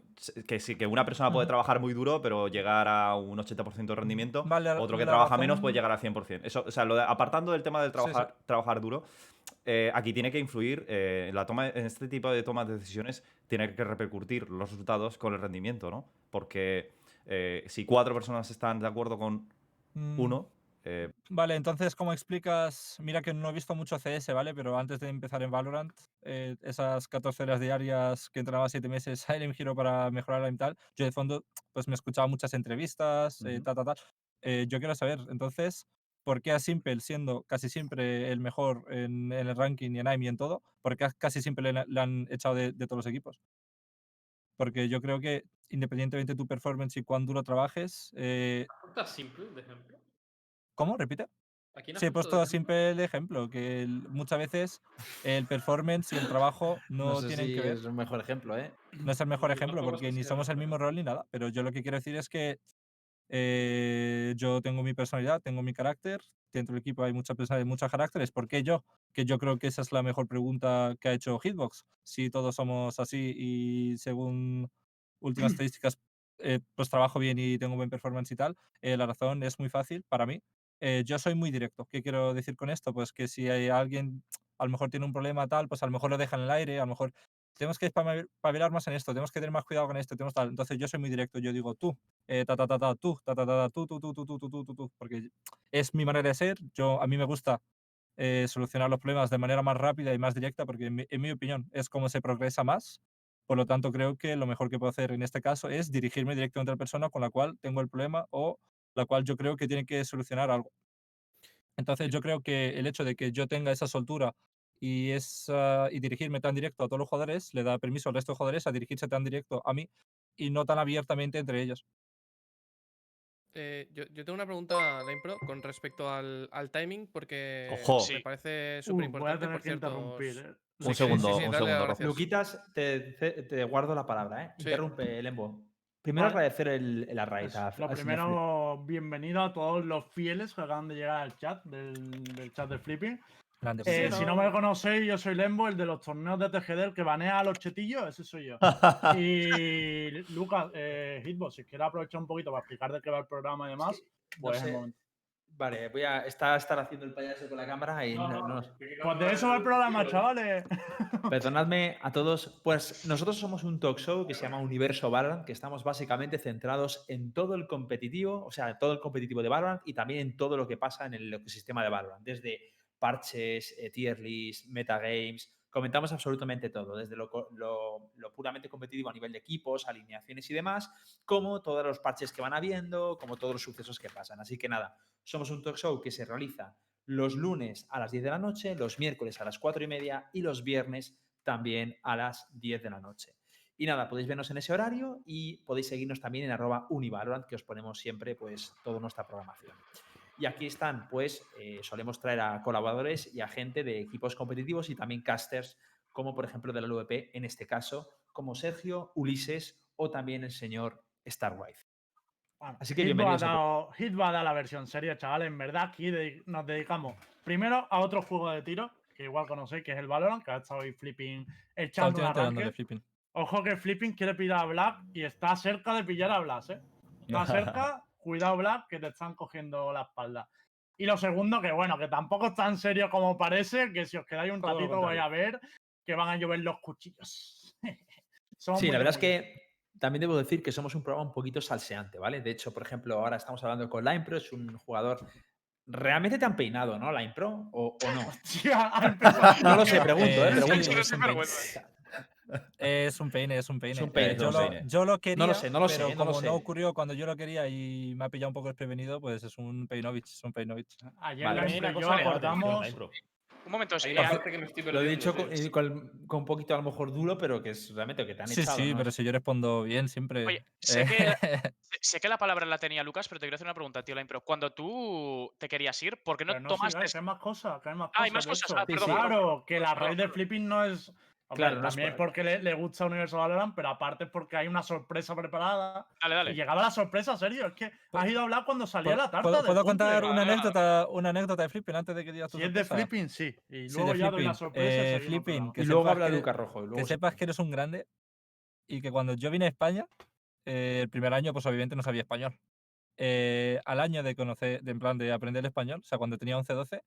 S6: que sí, que una persona puede trabajar muy duro, pero llegar a un 80% de rendimiento.
S3: Vale,
S6: Otro que trabaja menos puede llegar al 100%. Eso, o sea, lo de- apartando del tema del
S3: Sí, sí.
S6: trabajar, trabajar duro, eh, aquí tiene que influir, eh, en la toma, en este tipo de tomas de decisiones, tiene que repercutir los resultados con el rendimiento, ¿no? Porque eh, si cuatro personas están de acuerdo con
S3: Mm,
S6: uno, eh,
S3: Vale, entonces, ¿cómo explicas? Mira que no he visto mucho CS, ¿vale? Pero antes de empezar en Valorant, eh, esas 14 horas diarias que entrenaba 7 meses a Elm Hero para mejorar y tal, yo de fondo, pues me escuchaba muchas entrevistas, eh, ta, ta, ta. Eh, yo quiero saber, entonces, ¿por qué a Simple, siendo casi siempre el mejor en, en el ranking y en AIM y en todo, por qué casi siempre le, le han echado de, de todos los equipos? Porque yo creo que independientemente de tu performance y cuán duro trabajes, eh,
S1: ¿Está simple, de ejemplo?
S3: ¿Cómo? Repite.
S1: Aquí no
S3: Sí, he puesto siempre el ejemplo, que el- muchas veces el performance y el trabajo no,
S2: No, sé
S3: tienen
S2: si
S3: que ver.
S2: es un mejor ejemplo, ¿eh?
S3: No es el mejor ejemplo porque
S1: que
S3: ni somos el mismo rol ni nada, pero yo lo que quiero decir es que eh, yo tengo mi personalidad, tengo mi carácter, dentro del equipo hay muchas personas, muchos caracteres. ¿Por qué yo? Que yo creo que esa es la mejor pregunta que ha hecho Hitbox. Si todos somos así y según últimas estadísticas, eh, pues trabajo bien y tengo buen performance y tal, eh, la razón es muy fácil para mí. Eh, yo soy muy directo. ¿Qué quiero decir con esto? Pues que si hay alguien a lo mejor tiene un problema tal, pues a lo mejor lo deja en el aire, a lo mejor tenemos que espabil- espabilar más en esto, tenemos que tener más cuidado con esto, tenemos tal. Entonces yo soy muy directo, yo digo tú, eh, ta, ta, ta, ta, tú, ta, ta, ta, tú, tú, tú, tú, tú, tú, tú, tú, tú, porque es mi manera de ser, yo, a mí me gusta eh, solucionar los problemas de manera más rápida y más directa, porque en mi, en mi opinión es como se progresa más. Por lo tanto, creo que lo mejor que puedo hacer en este caso es dirigirme directamente a la persona con la cual tengo el problema o la cual yo creo que tiene que solucionar algo. Entonces, yo creo que el hecho de que yo tenga esa soltura y, esa, y dirigirme tan directo a todos los jugadores le da permiso al resto de jugadores a dirigirse tan directo a mí y no tan abiertamente entre ellos.
S7: Eh, yo, yo tengo una pregunta, Pro con respecto al, al timing, porque
S6: Ojo.
S7: me
S4: Sí.
S7: parece
S8: Uh,
S7: súper importante.
S8: tener
S7: por cierto.
S8: interrumpir. ¿eh?
S6: Un
S7: Sí,
S6: segundo,
S7: sí, sí,
S6: un
S7: dale,
S6: segundo.
S2: Luquitas, te, te- guardo la palabra, ¿eh?
S7: Sí.
S2: Interrumpe, Lembo. Primero
S8: Vale.
S2: agradecer el, el.
S8: Pues,
S2: a-
S8: lo primero, bienvenido a todos los fieles que acaban de llegar al chat, del, del chat de Flipping.
S3: Grande.
S8: Eh,
S3: pues.
S8: si no me conocéis, yo soy Lembo, el de los torneos de TGD, el que banea a los chetillos, ese soy yo. Y Lucas, eh, Hitbox, si quieres aprovechar un poquito para explicar de qué va el programa y demás, pues es el
S2: sé. Vale, voy a estar, estar haciendo el payaso con la cámara y no- no-
S8: Pues de eso va el programa, chavales.
S2: Perdonadme a todos. Pues nosotros somos un talk show que se llama Universo Valorant, que estamos básicamente centrados en todo el competitivo, o sea, todo el competitivo de Valorant y también en todo lo que pasa en el ecosistema de Valorant, desde parches, eh, tier list, metagames. Comentamos absolutamente todo, desde lo, puramente competitivo a nivel de equipos, alineaciones y demás, como todos los parches que van habiendo, como todos los sucesos que pasan. Así que nada, somos un talk show que se realiza los lunes a las 10 de la noche, los miércoles a las 4 y media y los viernes también a las 10 de la noche. Y nada, podéis vernos en ese horario y podéis seguirnos también en arroba univalorant, que os ponemos siempre pues toda nuestra programación. Y aquí están, pues, eh, solemos traer a colaboradores y a gente de equipos competitivos y también casters, como por ejemplo de la LVP, en este caso, como Sergio, Ulises o también el señor Starwife.
S8: Bueno,
S2: Así que
S8: Hit va a
S2: bienvenidos a
S8: dar- Hit va a dar la versión seria, chavales. En verdad, aquí de- nos dedicamos primero a otro juego de tiro, que igual conocéis, que es el Valorant, que ha estado ahí flipping arranque.
S3: flipping.
S8: Ojo que Flipping quiere pillar a Black y está cerca de pillar a Blas, ¿eh? Está cerca, cuidado Black, que te están cogiendo la espalda. Y lo segundo, que bueno, que tampoco es tan serio como parece, que si os quedáis un ratito vais a ver que van a llover los cuchillos. Somos
S2: Sí, la verdad es que también debo decir que somos un programa un poquito salseante, ¿vale? De hecho, por ejemplo, ahora estamos hablando con Limepro, es un jugador. ¿Realmente te han peinado, no, Limepro? ¿O, o no?
S8: Hostia.
S2: No lo sé, pregunto, ¿eh?
S3: Eh,
S2: Pregunto.
S3: Sí, es un peine. Es un peine, es un peine. Eh,
S2: es
S3: yo,
S6: un
S3: lo,
S6: peine.
S3: yo lo quería,
S2: sé, no lo sé,
S3: pero
S2: no lo
S3: como
S2: sé.
S3: no ocurrió cuando yo lo quería y me ha pillado un poco desprevenido, pues es un Peinovich, es un Peinovich.
S8: Ayer
S2: Vale.
S8: la
S5: cosa la
S8: acordamos.
S5: la.
S4: Un momento, sí, eh,
S1: parte que me estoy
S2: Lo he dicho con,
S1: sí.
S2: eh, con- con un poquito a lo mejor duro, pero que es realmente que te han
S3: Sí,
S2: echado.
S3: sí,
S2: ¿no?
S3: pero si yo respondo bien siempre.
S4: Oye, sé
S3: Eh,
S4: que, sé que la palabra la tenía Lucas, pero te quiero hacer una pregunta, tío, Lain, pero cuando tú te querías ir, ¿por qué no
S8: Pero no
S4: tomaste
S8: que hay más cosas, que hay más
S4: Ah, hay
S8: cosas.
S4: más
S8: de
S4: cosas, ah, perdón,
S2: perdón,
S8: claro, que la
S4: perdón,
S8: raíz del
S4: perdón.
S8: flipping no es. Hombre,
S2: Claro, es
S8: también
S2: por-
S8: porque le, le gusta Universo Valorant, pero aparte es porque hay una sorpresa preparada.
S4: Dale, dale.
S8: Y llegaba la sorpresa, serio. Es que has ido a hablar cuando salía
S3: ¿Puedo,
S8: la tarta.
S3: puedo- puedo contar una anécdota, una anécdota de Flipping antes de que digas tu
S8: Si es de
S3: sorpresa?
S8: flipping, sí. Y
S3: Sí,
S8: luego
S3: de
S8: ya doy la
S3: flipping.
S8: sorpresa.
S3: Eh,
S8: el
S3: flipping, que
S2: y luego habla Lucas Rojo. y luego
S3: que
S2: se-
S3: sepas que eres un grande y que cuando yo vine a España, eh, el primer año, pues obviamente no sabía español. Eh, al año de conocer, de, en plan de aprender español, o sea, cuando tenía 11, 12,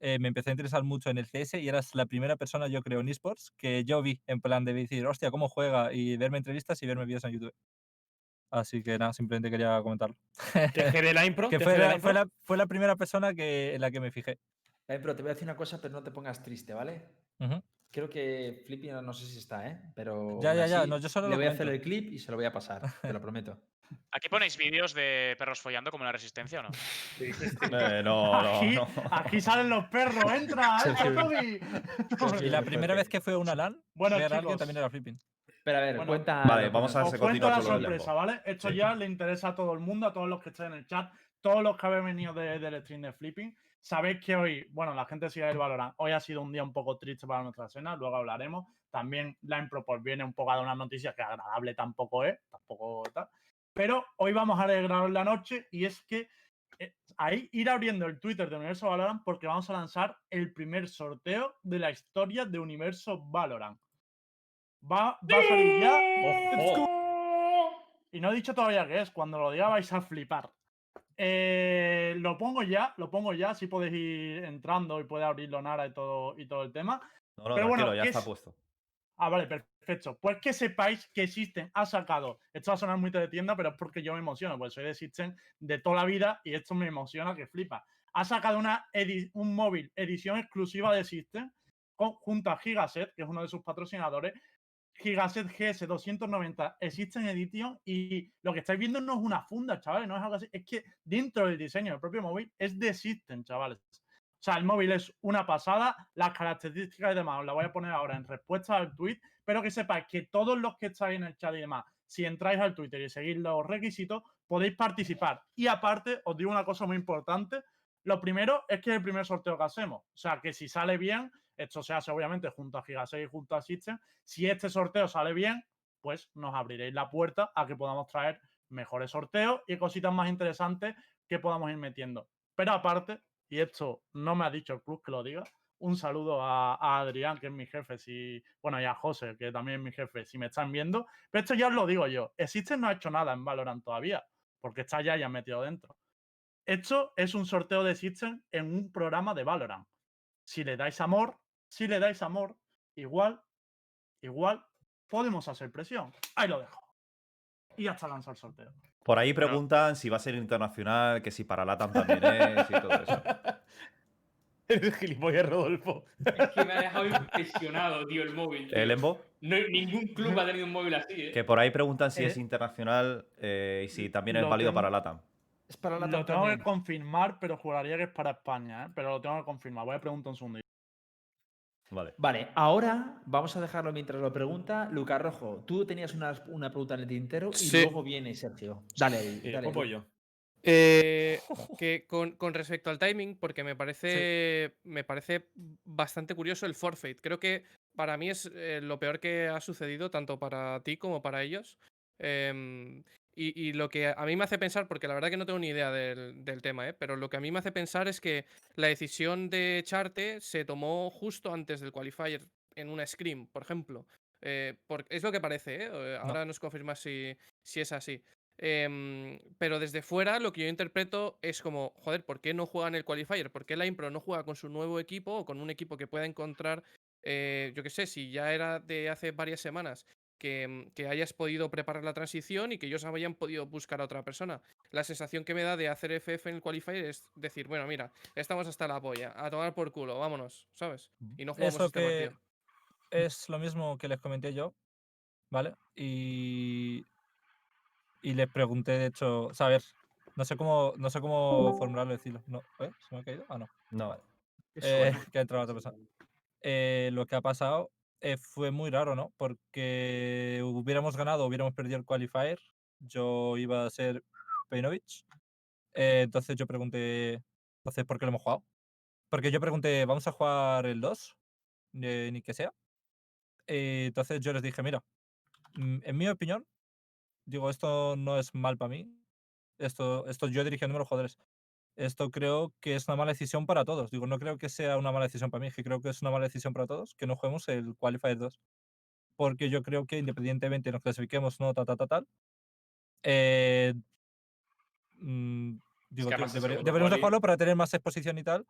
S3: eh, me empecé a interesar mucho en el CS y eras la primera persona, yo creo, en esports que yo vi en plan de decir, hostia, cómo juega y verme entrevistas y verme vídeos en YouTube. Así que nada, simplemente quería comentarlo.
S5: TG de la impro.
S3: que fue la,
S5: la
S3: fue,
S5: impro.
S3: la, fue la primera persona que, en la que me fijé.
S2: Eh, pero te voy a decir una cosa, pero no te pongas triste, ¿vale? Creo que Flippy no sé si está, ¿eh? Pero.
S3: Ya, ya, ya, no, yo solo
S2: Le voy a hacer el clip y se lo voy a pasar, te lo prometo.
S4: ¿Aquí ponéis vídeos de perros follando como en la resistencia o no?
S6: Eh, no, no,
S8: aquí,
S6: no.
S8: aquí salen los perros. ¡Entra! ¡Entra, Toby!
S3: Y la primera vez que fue a una LAN,
S8: Bueno,
S3: ver a alguien
S8: chicos.
S3: también era Flipping.
S2: Espera, a ver,
S8: Bueno,
S2: cuenta.
S6: Vale,
S2: que
S6: vamos a ver si
S8: la sorpresa. ¿vale? Esto
S6: Sí.
S8: ya le interesa a todo el mundo, a todos los que estén en el chat. todos los que habéis venido de- del stream de Flipping, sabéis que hoy, bueno, la gente sigue el Valorant, hoy ha sido un día un poco triste para nuestra escena, luego hablaremos. También la Impro pues viene un poco a dar una noticia que agradable tampoco es, tampoco tal. Pero hoy vamos a alegraros la noche y es que eh, ahí ir abriendo el Twitter de Universo Valorant porque vamos a lanzar el primer sorteo de la historia de Universo Valorant. Va, va a salir ya. Y no he dicho todavía qué es. Cuando lo diga vais a flipar. Eh, lo pongo ya, lo pongo ya. Si podéis ir entrando y puede abrirlo Nara y todo, y todo el tema.
S6: No, no,
S8: Pero bueno,
S6: ya
S8: ¿qué
S6: está
S8: es?
S6: puesto.
S8: Ah, vale, perfecto. Pues que sepáis que System ha sacado. Esto va a sonar muy de tienda, pero es porque yo me emociono, porque soy de System de toda la vida y esto me emociona que flipa. Ha sacado una un móvil edición exclusiva de System con- junto a Gigaset, que es uno de sus patrocinadores. Gigaset GS 290 System Edition y lo que estáis viendo no es una funda, chavales, no es algo así. Es que dentro del diseño del propio móvil es de System, chavales. Sea, el móvil es una pasada. Las características y demás os las voy a poner ahora en respuesta al tweet. Pero que sepáis que todos los que estáis en el chat y demás, si entráis al Twitter y seguís los requisitos, podéis participar. Y aparte, os digo una cosa muy importante. Lo primero es que es el primer sorteo que hacemos. O sea, que si sale bien, esto se hace obviamente junto a Giga6 y junto a System. Si este sorteo sale bien, pues nos abriréis la puerta a que podamos traer mejores sorteos y cositas más interesantes que podamos ir metiendo. Pero aparte, y esto no me ha dicho el club que lo diga, un saludo a, Adrián, que es mi jefe, si, bueno, y a José, que también es mi jefe, si me están viendo. Pero esto ya os lo digo yo. Existen no ha hecho nada en Valorant todavía, porque está ya ya metido dentro. Esto es un sorteo de System en un programa de Valorant. Si le dais amor, si le dais amor, igual, igual podemos hacer presión. Ahí lo dejo. Y hasta lanzar el sorteo.
S6: Por ahí
S4: Bueno.
S6: preguntan si va a ser internacional, que si para LATAM también es y todo eso.
S5: Eres gilipollas, Rodolfo.
S1: Es que me ha dejado impresionado, tío, el móvil. tío.
S6: ¿El Embo?
S1: No, ningún club ha tenido un móvil así, ¿eh?
S6: Que por ahí preguntan si
S8: Eh,
S6: es internacional eh, y si también es
S8: lo
S6: válido
S8: tengo-
S6: para LATAM.
S2: Es para la
S8: Lo tengo que confirmar, pero juraría que es para España, ¿eh? Pero lo tengo que confirmar. Voy a preguntar un segundo.
S6: Vale.
S2: Vale, ahora vamos a dejarlo mientras lo pregunta Lucas Rojo. Tú tenías una, una pregunta en el tintero y
S7: Sí.
S2: luego viene Sergio. Dale.
S5: Sí,
S2: dale
S5: yo.
S7: Eh, que con, con respecto al timing, porque me parece, me parece bastante curioso el forfeit. Creo que para mí es eh, lo peor que ha sucedido, tanto para ti como para ellos. Em, y, y lo que a mí me hace pensar, porque la verdad que no tengo ni idea del, del tema, ¿eh? pero lo que a mí me hace pensar es que la decisión de echarte se tomó justo antes del qualifier en una scrim, por ejemplo. Eh, por- es lo que parece, ¿eh? Eh, ahora nos confirma si, si es así. Em, pero desde fuera lo que yo interpreto es como, joder, ¿por qué no juegan el qualifier? ¿Por qué la Impro no juega con su nuevo equipo o con un equipo que pueda encontrar, eh, yo qué sé, si ya era de hace varias semanas que, mm, que hayas podido preparar la transición y que ellos hayan podido buscar a otra persona? La sensación que me da de hacer FF en el qualifier es decir, bueno, mira, estamos hasta la polla, a tomar por culo, vámonos, ¿sabes? Y no jugamos
S3: Eso
S7: este
S3: que
S7: partido.
S3: es lo mismo que les comenté yo, ¿vale? Y, y les pregunté, de hecho, o sea, a ver, no sé cómo, no sé cómo formularlo, decirlo. No, ¿eh? ¿Se me ha caído? Ah, no.
S6: No.
S3: Eh, que ha entrado otra persona. Eh, lo que ha pasado eh, fue muy raro, ¿no? Porque hubiéramos ganado, hubiéramos perdido el qualifier. Yo iba a ser Peinovich. Eh, entonces yo pregunté, entonces, ¿por qué lo hemos jugado? Porque yo pregunté, ¿vamos a jugar el 2? Eh, ni que sea. Eh, entonces yo les dije, mira, mm, en mi opinión, digo, esto no es mal para mí. Esto, esto yo dirigiéndome a los jugadores. Esto creo que es una mala decisión para todos. Digo, no creo que sea una mala decisión para mí, que creo que es una mala decisión para todos que no juguemos el Qualifier 2. Porque yo creo que independientemente nos clasifiquemos, no, tal, tal, tal, tal, eh, mm, digo,
S1: que
S3: tío,
S1: segundo
S3: deberíamos de jugarlo para tener más exposición y tal.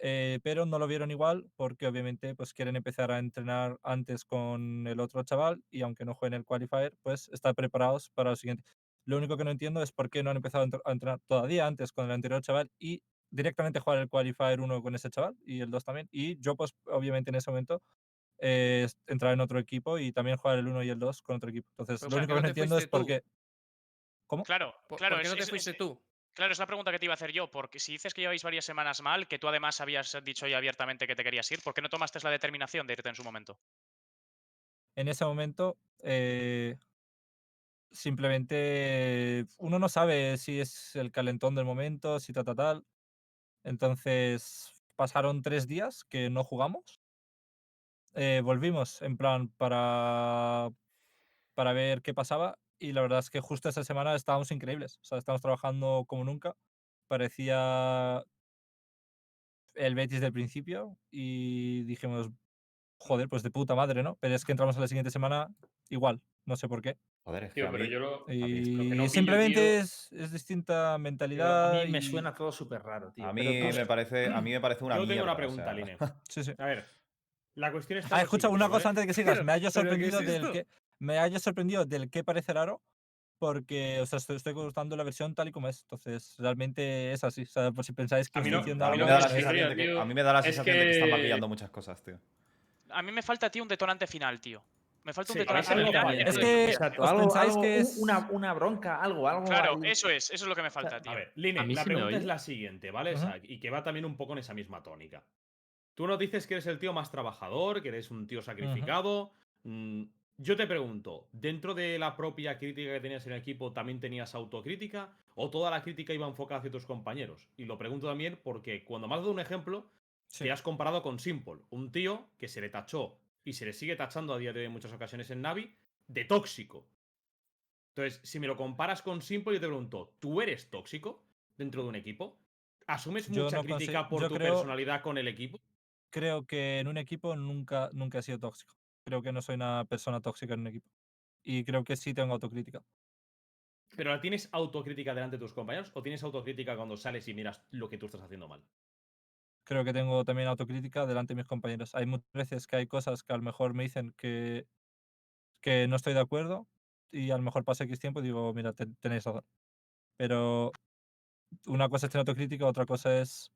S3: eh, pero no lo vieron igual porque obviamente pues quieren empezar a entrenar antes con el otro chaval y aunque no jueguen el qualifier pues estar preparados para lo siguiente. Lo único que no entiendo es por qué no han empezado a entr- a entrenar todavía antes con el anterior chaval y directamente jugar el qualifier 1 con ese chaval y el 2 también. Y yo pues obviamente en ese momento eh, entrar en otro equipo y también jugar el 1 y el 2 con otro equipo. Entonces
S7: Pero
S3: lo
S7: ¿por
S3: único que
S7: no
S3: entiendo es
S7: tú?
S3: por qué... ¿Cómo?
S4: Claro,
S7: ¿Por,
S4: claro.
S7: por qué no
S4: es-
S7: te
S4: es-
S7: fuiste
S4: es-
S7: tú?
S4: Claro, es la pregunta que te iba a hacer yo, porque si dices que lleváis varias semanas mal, que tú además habías dicho ya abiertamente que te querías ir, ¿por qué no tomaste la determinación de irte en su momento?
S3: En ese momento... eh, simplemente uno no sabe si es el calentón del momento, si tal, tal, tal. Entonces pasaron tres días que no jugamos. Eh, volvimos en plan para, para ver qué pasaba y la verdad es que justo esa semana estábamos increíbles. O sea, estábamos trabajando como nunca. Parecía el Betis del principio y dijimos, joder, pues de puta madre, ¿no? Pero es que entramos a la siguiente semana igual, no sé por qué.
S6: Joder, es que
S1: Tío,
S6: a
S1: pero
S6: mí-
S1: yo lo.
S6: mí es
S1: lo que
S3: Y
S1: no pillo,
S3: simplemente es, es distinta
S2: Pero
S3: mentalidad.
S2: a mí me suena todo súper raro, tío.
S6: a
S2: pero
S6: mí me parece, a mí me parece una
S5: Yo tengo
S6: mierda.
S5: una
S6: o
S5: pregunta,
S6: sea,
S5: Line.
S3: Sí, sí.
S5: A ver, la cuestión está.
S3: Ah, escucha, una cosa antes de que sigas.
S7: Pero-
S3: Me haya
S7: pero ¿qué es
S3: sorprendido del
S7: esto?
S3: que. Me haya sorprendido del que parece raro. Porque, o sea, estoy, estoy gustando la versión tal y como es. Entonces, realmente es así. O sea, por si pensáis que
S1: A mí
S3: estoy
S1: no-
S6: a mí me da la
S3: no
S6: sensación de que,
S1: tío,
S6: a mí me da la
S1: es
S6: sensación de que están maquillando muchas cosas, tío.
S4: A mí me falta, tío, un detonante final, tío. Me falta un
S5: Sí,
S4: detonante
S3: Es que
S2: Exacto,
S3: os
S2: algo,
S3: pensáis
S2: algo-
S3: que
S2: un-
S3: es.
S2: una, una bronca, algo, algo.
S4: Claro, eso es, eso es lo que me falta, tío.
S5: A ver, Line,
S9: ¿A mí
S5: la
S9: sí
S5: pregunta es la siguiente, ¿vale? Y que va también un poco en esa misma tónica. Tú nos dices que eres el tío más trabajador, que eres un tío sacrificado. Mm, yo te pregunto, ¿dentro de la propia crítica que tenías en el equipo también tenías autocrítica? ¿O toda la crítica iba enfocada hacia tus compañeros? Y lo pregunto también porque cuando me has dado un ejemplo,
S3: Sí.
S5: te has comparado con Simple, un tío que se le tachó y se le sigue tachando a día de hoy en muchas ocasiones en Navi de tóxico. Entonces, si me lo comparas con Simple, yo te pregunto, ¿tú eres tóxico dentro de un equipo? ¿Asumes
S3: Yo
S5: mucha
S3: no
S5: crítica por tu
S3: creo-
S5: personalidad con el equipo?
S3: Creo que en un equipo nunca, nunca he sido tóxico. Creo que no soy una persona tóxica en un equipo. Y creo que sí tengo autocrítica.
S5: ¿Pero la tienes autocrítica delante de tus compañeros o tienes autocrítica cuando sales y miras lo que tú estás haciendo mal?
S3: Creo que tengo también autocrítica delante de mis compañeros. Hay muchas veces que hay cosas que a lo mejor me dicen que, que no estoy de acuerdo y a lo mejor pasa X tiempo y digo, mira, te- tenéis razón. Pero una cosa es tener autocrítica, otra cosa es...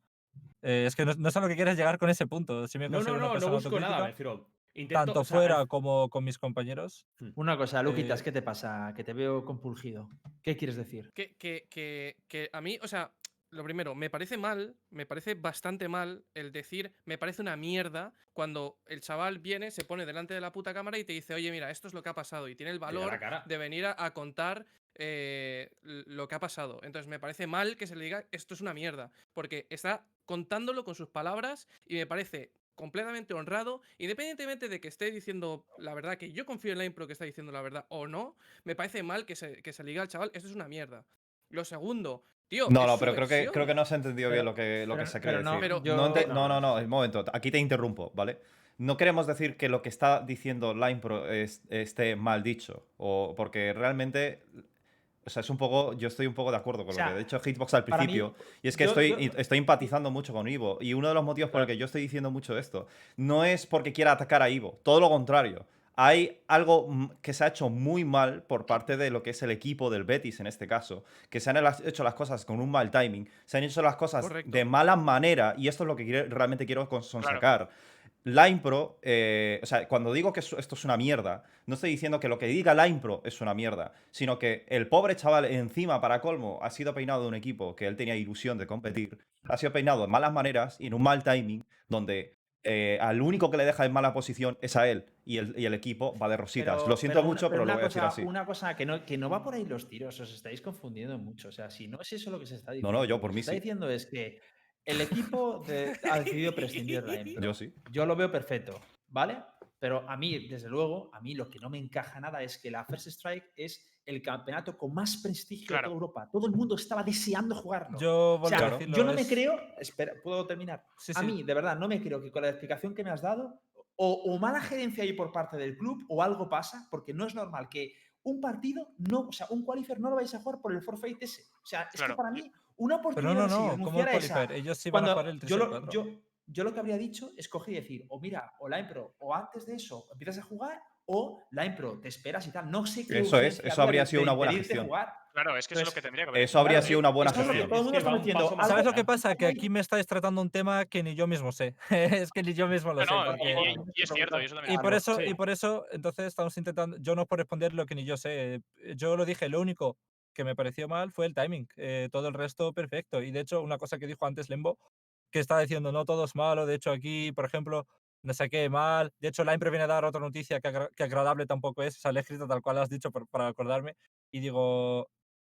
S3: eh, es que no, no sé a lo que quieres llegar con ese punto. Si me
S5: No, no, no, no busco nada, me refiero. Intento,
S3: tanto
S5: o sea,
S3: fuera como con mis compañeros.
S2: Una cosa, Luquitas,
S3: Eh,
S2: ¿qué te pasa? Que te veo compulgido. ¿Qué quieres decir?
S7: Que, que, que, que a mí, o sea, lo primero, me parece mal, me parece bastante mal el decir, me parece una mierda cuando el chaval viene, se pone delante de la puta cámara y te dice, oye, mira, esto es lo que ha pasado y tiene el valor de venir a, a contar eh, lo que ha pasado. Entonces me parece mal que se le diga, esto es una mierda, porque está contándolo con sus palabras y me parece completamente honrado, independientemente de que esté diciendo la verdad, que yo confío en la impro que está diciendo la verdad o no, me parece mal que se, que se le diga al chaval, esto es una mierda. Lo segundo, tío.
S6: No, no, pero creo que, creo que no se ha entendido bien lo que, lo que se
S2: no,
S6: decir.
S7: pero-
S2: yo-
S6: no, ente-
S2: no,
S6: no, no, un momento. Aquí te interrumpo, ¿vale? No queremos decir que lo que está diciendo LinePro es- esté mal dicho. O porque realmente. O sea, es un poco. Yo estoy un poco de acuerdo con
S2: O sea,
S6: lo que ha dicho Hitbox al
S2: mí,
S6: principio. y es que
S2: yo-
S6: estoy,
S2: yo-
S6: estoy empatizando mucho con Ivo. Y uno de los motivos por el que yo estoy diciendo mucho esto no es porque quiera atacar a Ivo. Todo lo contrario. Hay algo que se ha hecho muy mal por parte de lo que es el equipo del Betis en este caso, que se han hecho las cosas con un mal timing, se han hecho las cosas
S7: Correcto.
S6: de mala manera y esto es lo que realmente quiero sonsacar. LinePro, eh, o sea, cuando digo que esto es una mierda, no estoy diciendo que lo que diga LinePro es una mierda, sino que el pobre chaval encima, para colmo, ha sido peinado de un equipo que él tenía ilusión de competir, ha sido peinado de malas maneras y en un mal timing, donde eh, al único que le deja en mala posición es a él y el, y el equipo va de rositas.
S2: Pero-
S6: lo siento
S2: pero una-
S6: mucho, pero, lo voy a decir así.
S2: Una cosa que no, que no va por ahí los tiros, os estáis confundiendo mucho. O sea, si no es eso lo que se está
S6: No,
S2: diciendo.
S6: no, yo
S2: lo
S6: por
S2: que
S6: mí
S2: se está
S6: sí.
S2: diciendo es que el equipo de- ha decidido prescindir de la impro.
S6: Yo sí.
S2: Yo lo veo perfecto, ¿vale? Pero a mí, desde luego, a mí lo que no me encaja nada es que la First Strike es el campeonato con más prestigio
S4: Claro.
S2: de toda Europa. Todo el mundo estaba deseando jugarlo.
S3: Yo
S2: O sea,
S3: decirlo.
S2: yo no me
S3: es-
S2: creo. Espera, ¿puedo terminar?
S3: Sí,
S2: A
S3: sí.
S2: mí, de verdad, no me creo que con la explicación que me has dado, o, o mala gerencia hay por parte del club, o algo pasa, porque no es normal que un partido, no, o sea, un qualifier no lo vais a jugar por el forfeit ese. O sea, es
S4: Claro.
S2: que para mí, una
S3: Pero
S2: oportunidad
S3: no, no,
S2: si
S3: no. ¿Cómo el
S2: a esa-
S3: qualifier? Ellos sí van a jugar el 3
S2: yo, lo,
S3: 4.
S2: yo, yo lo que habría dicho es coger y decir, o mira, o la Impro, o antes de eso empiezas a jugar, o la Impro te esperas y tal. No sé qué
S6: Eso es, eso habría sido una buena gestión.
S2: jugar.
S4: Claro, es que eso es lo
S2: Entonces,
S4: que tendría que haber.
S6: Eso habría
S2: Claro,
S6: sido una buena gestión.
S3: ¿Sabes lo que pasa? Que aquí me estáis tratando un tema que ni yo mismo sé. es que ni yo mismo lo
S4: No,
S3: sé.
S4: no,
S3: porque-
S4: y, y- y es cierto, y eso también
S3: Y por eso,
S5: sí.
S3: y por eso, entonces estamos intentando, yo no por responder lo que ni yo sé. Yo lo dije, lo único que me pareció mal fue el timing. eh, todo el resto perfecto. Y de hecho, una cosa que dijo antes Lembo, que estaba diciendo, no todo es malo. De hecho, aquí, por ejemplo, no sé qué mal. De hecho, la impre viene a dar otra noticia que, agra- que agradable tampoco es. O sea, le he escrito tal cual has dicho por- para acordarme. y digo,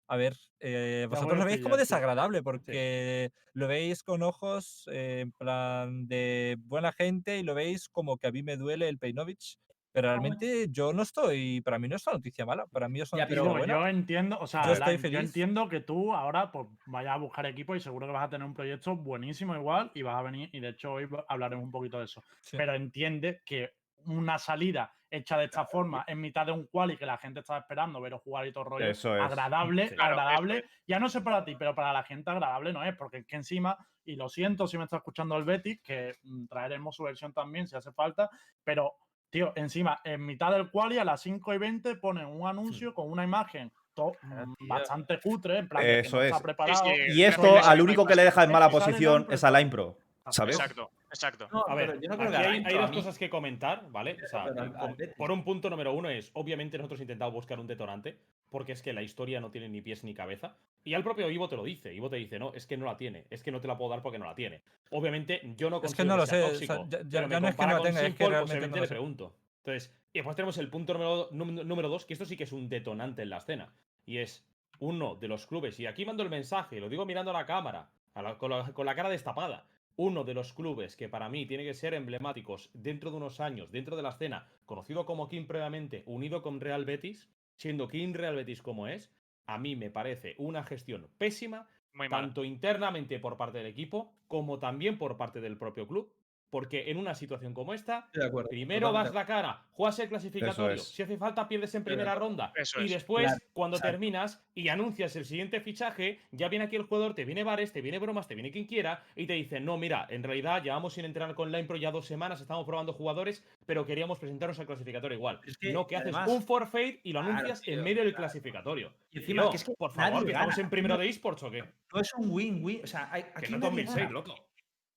S3: a ver, eh, vosotros lo veis como
S8: sí.
S3: desagradable porque lo veis con ojos eh, en plan de buena gente y lo veis como que a mí me duele el Peinovich. Pero realmente yo no estoy, para mí no es una noticia mala, para mí es una
S2: Ya,
S3: noticia
S2: pero
S3: buena.
S8: yo entiendo, o sea,
S3: Yo
S8: entiendo que tú ahora pues vayas a buscar equipo y seguro que vas a tener un proyecto buenísimo igual y vas a venir, y de hecho hoy hablaremos un poquito de eso.
S3: Sí.
S8: Pero entiende que una salida hecha de esta forma en mitad de un quali que la gente estaba esperando, veros jugar y todo rollo,
S6: Eso es.
S8: agradable,
S5: Sí.
S4: Claro, eso
S8: agradable, ya no sé para ti, pero para la gente agradable no es, porque es que encima, y lo siento si me está escuchando el Betis, que mm, traeremos su versión también si hace falta, pero Tío, encima, en mitad del quali a las 5 y 20 ponen un anuncio con una imagen
S2: tío.
S8: bastante cutre, en plan que no
S6: es.
S8: está preparado.
S4: sí,
S6: Y esto al único que le deja en mala posición es a
S8: Pro.
S6: Line Pro, ¿sabes?
S4: Exacto, exacto.
S2: No,
S5: A ver,
S2: yo no creo que
S5: hay,
S2: intro,
S5: hay
S2: a
S5: dos cosas que comentar, ¿vale? O sea,
S2: al- al
S5: por un punto número uno es, obviamente nosotros intentamos buscar un detonante, porque es que la historia no tiene ni pies ni cabeza. Y al propio Ivo te lo dice. Ivo te dice, no, es que no la tiene, es que no te la puedo dar porque no la tiene. Obviamente, yo no
S3: Es que
S5: considero
S3: no lo
S5: sea
S3: sé, o
S5: tóxico,
S3: sea, ya- ya- ya no es que no la tenga, es que
S5: Simple, pues
S3: realmente
S5: obviamente
S3: no lo
S5: le
S3: sé.
S5: pregunto. Entonces, y después tenemos el punto número, número dos, que esto sí que es un detonante en la escena. Y es uno de los clubes, y aquí mando el mensaje, lo digo mirando a la cámara, a la- con, la, con la cara destapada. Uno de los clubes que para mí tiene que ser emblemáticos dentro de unos años, dentro de la escena, conocido como King previamente, unido con Real Betis, siendo King Real Betis como es, a mí me parece una gestión pésima,
S4: Muy
S5: tanto internamente por parte del equipo, como también por parte del propio club. Porque en una situación como esta,
S2: Estoy de acuerdo.
S5: Primero
S2: totalmente.
S5: das la cara, juegas el clasificatorio.
S6: es.
S5: Si hace falta, pierdes en primera ronda. Y
S4: es.
S5: después,
S2: Claro,
S5: cuando terminas y anuncias el siguiente fichaje, ya viene aquí el jugador, te viene Vares, te viene Bromas, te viene quien quiera, y te dicen: No, mira, en realidad llevamos sin entrenar con Line Pro ya dos semanas, estamos probando jugadores, pero queríamos presentarnos al clasificatorio igual.
S2: Es que,
S5: no, que haces un forfait y lo
S2: Claro,
S5: anuncias
S2: tío,
S5: en medio del clasificatorio.
S2: Y encima, que es que
S5: por favor, que estamos en primero
S2: No-
S5: de esports o qué?
S2: No es un win-win. O sea, hay-
S5: Que
S2: aquí
S5: no es
S2: nadie
S5: 2006,
S2: gana.
S5: loco.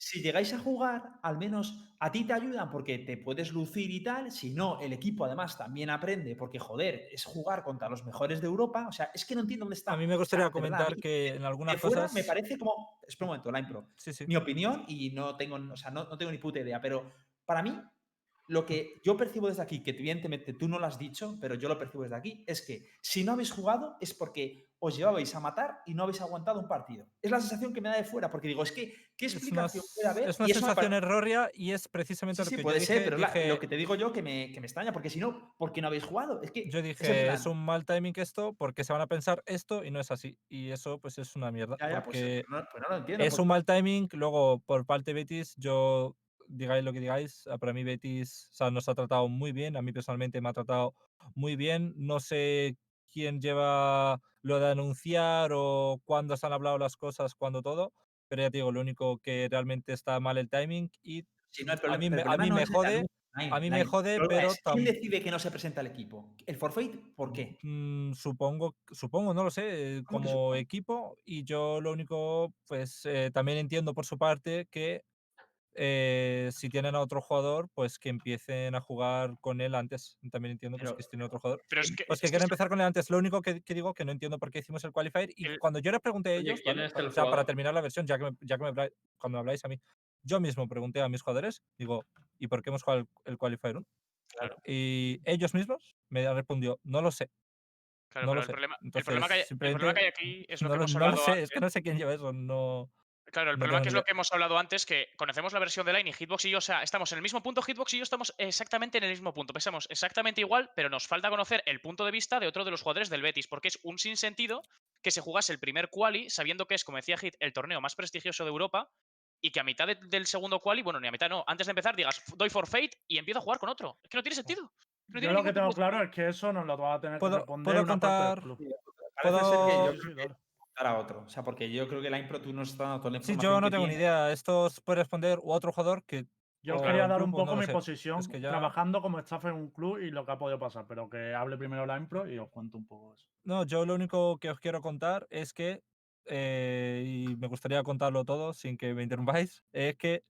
S2: Si llegáis a jugar, al menos a ti te ayudan porque te puedes lucir y tal. Si no, el equipo además también aprende porque, joder, es jugar contra los mejores de Europa. O sea, es que no entiendo dónde está.
S3: A mí me
S2: O sea,
S3: gustaría
S2: verdad,
S3: comentar que en
S2: de
S3: algunas
S2: fuera
S3: cosas.
S2: me parece como. Espera un momento, Line Pro.
S3: Sí, sí.
S2: Mi opinión y no tengo, o sea, no, no tengo ni puta idea, pero para mí, lo que yo percibo desde aquí, que evidentemente tú no lo has dicho, pero yo lo percibo desde aquí, es que si no habéis jugado es porque os llevabais a matar y no habéis aguantado un partido. Es la sensación que me da de fuera, porque digo, es que, ¿qué
S3: Es una,
S2: explicación puede haber?
S3: es una
S2: Y
S3: sensación errónea y es precisamente
S2: Sí,
S3: lo
S2: sí,
S3: que
S2: puede
S3: yo
S2: ser,
S3: dije.
S2: pero la-
S3: dije-
S2: lo que te digo yo que me, que me extraña, porque si no, ¿por qué no habéis jugado? Es que
S3: Yo dije, es un mal timing esto porque se van a pensar esto y no es así. Y eso pues es una mierda.
S2: Ya, ya, pues, no, pues no lo entiendo.
S3: es
S2: porque-
S3: un mal timing. Luego, por parte de Betis, yo digáis lo que digáis, ah, para mí Betis o sea, nos ha tratado muy bien. A mí personalmente me ha tratado muy bien. No sé quién lleva lo de anunciar o cuándo se han hablado las cosas, cuándo todo. Pero ya te digo, lo único que realmente está mal el timing y
S2: si no, el
S3: a
S2: problema-
S3: mí
S2: pero
S3: me- a
S2: problema
S3: mí
S2: no
S3: me jode-
S2: Line,
S3: a mí me
S2: Line.
S3: jode,
S2: El problema
S3: pero
S2: es, ¿Quién decide que no se presenta el equipo? ¿El forfeit? ¿Por qué?
S3: Mm, supongo, supongo, no lo sé, eh,
S2: ¿Cómo que
S3: como equipo y yo lo único, pues eh, también entiendo por su parte que eh, si tienen a otro jugador, pues que empiecen a jugar con él antes. También entiendo pues,
S2: Pero-
S3: que si tienen otro jugador.
S4: Pero es que.
S3: Pues que quieren empezar con él antes. Lo único que, que digo que no entiendo por qué hicimos el qualifier. Y
S4: El-
S3: cuando yo les pregunté a ellos,
S1: ¿quién
S3: ¿vale?
S1: el
S3: o sea, para terminar la versión, ya que, me- ya que me cuando me habláis a mí, yo mismo pregunté a mis jugadores, digo, ¿y por qué hemos jugado el, el qualifier 1?
S4: Claro.
S3: Y ellos mismos me respondió, no lo sé.
S4: Claro,
S3: no
S4: pero
S3: lo
S4: el
S3: sé.
S4: problema, el,
S3: Entonces,
S4: problema que hay, el problema que hay aquí es lo
S3: no
S4: que
S3: lo, no lo sé,
S4: antes.
S3: es que no sé quién lleva eso, no.
S4: Claro, el problema
S3: tengo
S4: que es lo que hemos hablado antes, que conocemos la versión de Line y Hitbox y yo, o sea, estamos en el mismo punto, Hitbox y yo estamos exactamente en el mismo punto. Pensamos exactamente igual, pero nos falta conocer el punto de vista de otro de los jugadores del Betis, porque es un sinsentido que se jugase el primer quali, sabiendo que es, como decía Hit, el torneo más prestigioso de Europa, y que a mitad de- del segundo quali, bueno, ni a mitad no, antes de empezar digas, doy for fate y empiezo a jugar con otro. Es que no tiene sentido. No
S8: Yo lo que tengo claro es que eso nos lo va a tener que
S3: ¿Puedo-
S8: responder
S3: puedo
S8: una parte del
S3: contar-
S8: club.
S2: Parece ser que yo que a otro. O sea, porque yo creo que la impro tú nos está dando toda la
S3: Sí,
S2: información
S3: yo no
S2: que
S3: tengo ni idea. Esto os puede responder u otro jugador que.
S8: Yo
S3: o
S8: quería dar un poco
S3: no
S8: mi
S3: sé.
S8: posición
S3: Es que ya-
S8: trabajando como staff en un club y lo que ha podido pasar, pero que hable primero la impro y os cuento un poco eso.
S3: No, yo lo único que os quiero contar es que. eh, y me gustaría contarlo todo sin que me interrumpáis. Es que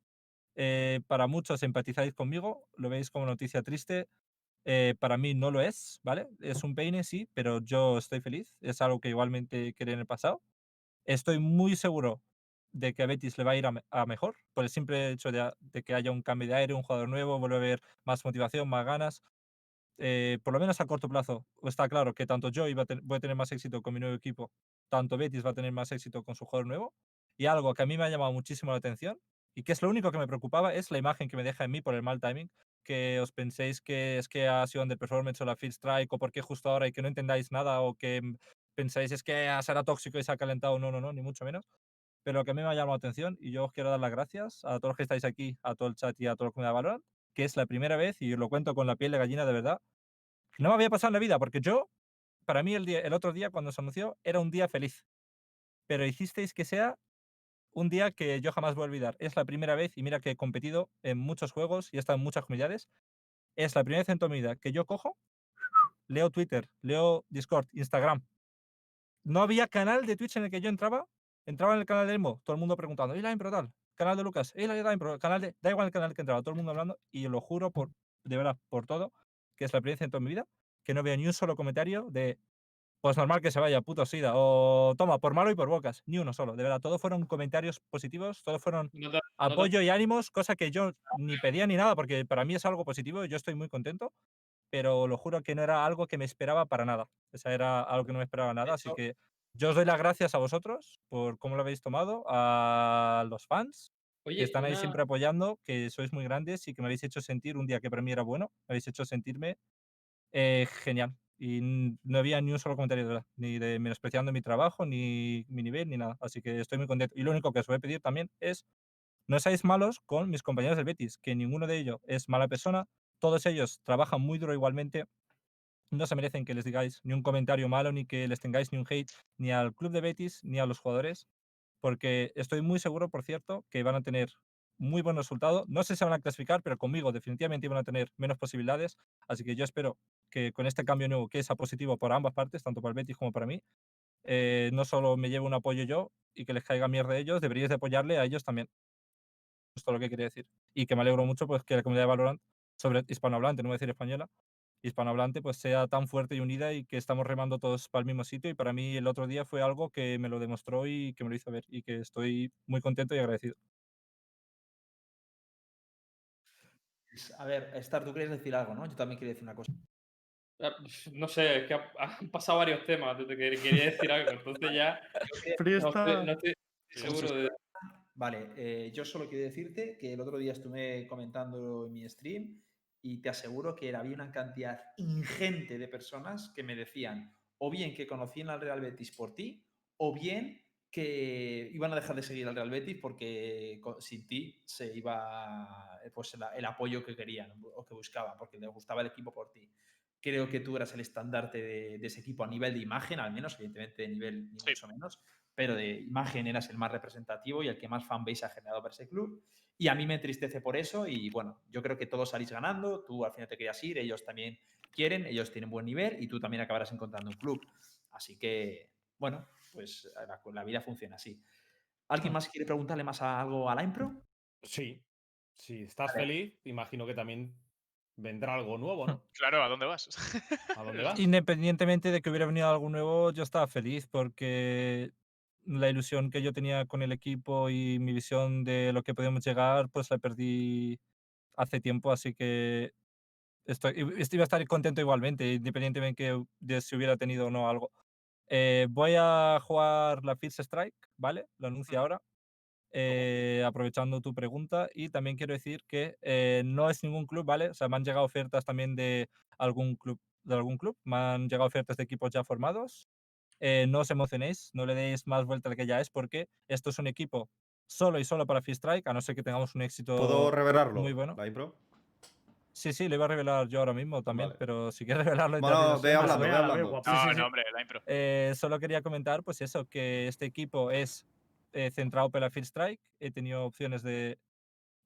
S3: eh, para muchos empatizáis conmigo, lo veis como noticia triste. Eh, para mí no lo es, ¿vale? Es un peine, sí, pero yo estoy feliz. Es algo que igualmente quería en el pasado. Estoy muy seguro de que a Betis le va a ir a, me- a mejor, por el simple hecho de, a- de que haya un cambio de aire, un jugador nuevo, vuelve a haber más motivación, más ganas. eh, por lo menos a corto plazo, está claro que tanto yo iba a ten- voy a tener más éxito con mi nuevo equipo, tanto Betis va a tener más éxito con su jugador nuevo. Y algo que a mí me ha llamado muchísimo la atención y que es lo único que me preocupaba es la imagen que me deja en mí por el mal timing. Que os penséis que es que ha sido underperformance o la field strike o porque justo ahora y que no entendáis nada o que mm, pensáis es que ah, será tóxico y se ha calentado. No, no, no, ni mucho menos. Pero lo que a mí me ha llamado la atención y yo os quiero dar las gracias a todos los que estáis aquí, a todo el chat y a toda la comunidad de Valorant, que es la primera vez, y lo cuento con la piel de gallina de verdad, no me había pasado en la vida, porque yo, para mí el, día, el otro día cuando se anunció era un día feliz. Pero hicisteis que sea un día que yo jamás voy a olvidar. Es la primera vez, y mira que he competido en muchos juegos y he estado en muchas comunidades, es la primera vez en toda mi vida que yo cojo, leo Twitter, leo Discord, Instagram. No había canal de Twitch en el que yo entraba, entraba en el canal de Emo, todo el mundo preguntando, ¿y la impro tal? Canal de Lucas, ¿y la impro? Canal de... Da igual el canal que entraba, todo el mundo hablando, y lo juro por, de verdad, por todo, que es la primera vez en toda mi vida, que no veo ni un solo comentario de pues normal que se vaya, puto sida. O toma, por malo y por bocas. Ni uno solo. De verdad, todos fueron comentarios positivos, todos fueron
S1: No no
S3: apoyo y ánimos, cosa que yo ni pedía ni nada, porque para mí es algo positivo y yo estoy muy contento. Pero lo juro que no era algo que me esperaba para nada. O sea, era algo que no me esperaba nada. Así que yo os doy las gracias a vosotros por cómo lo habéis tomado, a los fans
S1: Oye,
S3: que están ahí
S1: una-
S3: siempre apoyando, que sois muy grandes y que me habéis hecho sentir un día que para mí era bueno, me habéis hecho sentirme eh, genial. Y no había ni un solo comentario ni de menospreciando mi trabajo, ni mi nivel, ni nada. Así que estoy muy contento. Y lo único que os voy a pedir también es no seáis malos con mis compañeros del Betis, que ninguno de ellos es mala persona, todos ellos trabajan muy duro igualmente. No se merecen que les digáis ni un comentario malo, ni que les tengáis ni un hate, ni al club de Betis, ni a los jugadores, porque estoy muy seguro, por cierto, que van a tener muy buen resultado. No sé si van a clasificar, pero conmigo definitivamente van a tener menos posibilidades. Así que yo espero que con este cambio nuevo, que es a positivo para ambas partes, tanto para el Betis como para mí, eh, no solo me lleve un apoyo yo y que les caiga mierda a ellos, deberíais de apoyarle a ellos también. Esto es lo que quería decir. Y que me alegro mucho pues que la comunidad de Valorant, sobre hispanohablante, no voy a decir española, hispanohablante, pues sea tan fuerte y unida y que estamos remando todos para el mismo sitio. Y para mí el otro día fue algo que me lo demostró y que me lo hizo ver y que estoy muy contento y agradecido.
S2: A ver, Star, tú querías decir algo, ¿no? Yo también quería decir una cosa.
S1: Ah, No sé, es que ha- han pasado varios temas desde que quería decir algo, entonces ya no estoy, no estoy seguro de...
S2: Vale, eh, yo solo quiero decirte que el otro día estuve comentando en mi stream y te aseguro que había una cantidad ingente de personas que me decían o bien que conocían al Real Betis por ti o bien que iban a dejar de seguir al Real Betis porque sin ti se iba eh, pues el, el apoyo que querían o que buscaban porque les gustaba el equipo por ti. Creo que tú eras el estandarte de, de ese equipo a nivel de imagen, al menos, evidentemente de nivel ni
S4: Sí.
S2: mucho menos, pero de imagen eras el más representativo y el que más fanbase ha generado para ese club. Y a mí me entristece por eso y bueno, yo creo que todos salís ganando, tú al final te querías ir, ellos también quieren, ellos tienen buen nivel y tú también acabarás encontrando un club. Así que, bueno, pues la, la vida funciona así. ¿Alguien más quiere preguntarle más a- algo a la impro?
S5: Sí. Si estás
S2: Vale.
S5: feliz, imagino que también vendrá algo nuevo, ¿no?
S4: Claro, ¿a dónde vas?
S5: ¿A dónde vas?
S3: Independientemente de que hubiera venido algo nuevo, yo estaba feliz porque la ilusión que yo tenía con el equipo y mi visión de lo que podíamos llegar, pues la perdí hace tiempo, así que estoy, i- iba a estar contento igualmente, independientemente de si hubiera tenido o no algo. Eh, voy a jugar la Fierce Strike, ¿vale? Lo anuncio ahora. Eh, aprovechando tu pregunta y también quiero decir que eh, no es ningún club, ¿vale? O sea, me han llegado ofertas también de algún club, de algún club, me han llegado ofertas de equipos ya formados. Eh, no os emocionéis, no le deis más vuelta al que ya es, porque esto es un equipo solo y solo para Fist Strike, a no ser que tengamos un éxito
S6: ¿Puedo revelarlo?
S3: muy bueno.
S6: La impro.
S3: Sí, sí, lo iba a revelar yo ahora mismo también,
S6: Vale.
S3: pero si quieres revelarlo... ya
S6: Bueno, ve
S3: tú.
S6: hablando, ve hablando.
S8: guapo.
S3: Sí,
S4: No,
S3: sí,
S4: no, hombre, la impro.
S3: Eh, solo quería comentar, pues eso, que este equipo es eh, centrado para Field Strike. He tenido opciones de,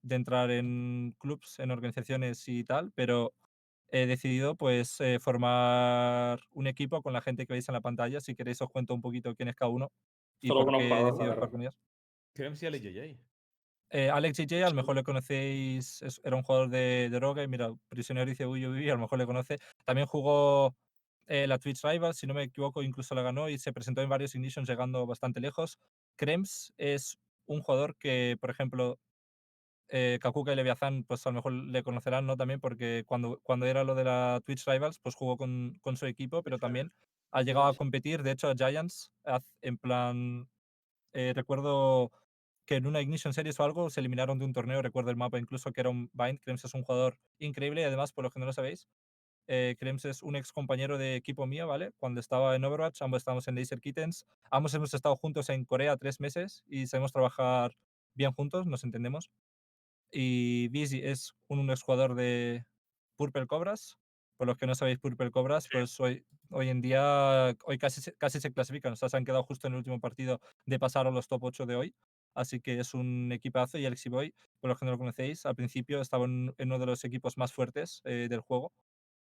S3: de entrar en clubs, en organizaciones y tal, pero he decidido pues eh, formar un equipo con la gente que veis en la pantalla. Si queréis os cuento un poquito quién es cada uno y
S1: Solo
S3: por qué he decidido jugar con ellos.
S5: Creemos y JJ.
S3: Eh, Alex JJ, a lo mejor le conocéis, es- era un jugador de, de Rogue, mira, prisionero dice Uy, uy, uy, a lo mejor le conoce. También jugó eh, la Twitch Rival, si no me equivoco, incluso la ganó y se presentó en varios Ignitions llegando bastante lejos. Krems es un jugador que, por ejemplo, eh, Kakuka y Leviathan, pues a lo mejor le conocerán, ¿no? También porque cuando, cuando era lo de la Twitch Rivals, pues jugó con, con su equipo, pero también ha llegado a competir, de hecho, a Giants, en plan, eh, recuerdo que en una Ignition Series o algo se eliminaron de un torneo, recuerdo el mapa incluso que era un Bind, Krems es un jugador increíble y además, por lo que no lo sabéis, eh, Krems es un ex compañero de equipo mío, ¿vale? Cuando estaba en Overwatch, ambos estábamos en Laser Kittens, ambos hemos estado juntos en Corea tres meses y sabemos trabajar bien juntos, nos entendemos. Y Busy es un exjugador de Purple Cobras. Por los que no sabéis Purple Cobras, pues hoy, hoy en día hoy casi, casi se clasifican. O sea, se han quedado justo en el último partido de pasar a los top 8 de hoy. Así que es un equipazo. Y Alexi Boy, por los que no lo conocéis, al principio estaba en, en uno de los equipos más fuertes eh, del juego,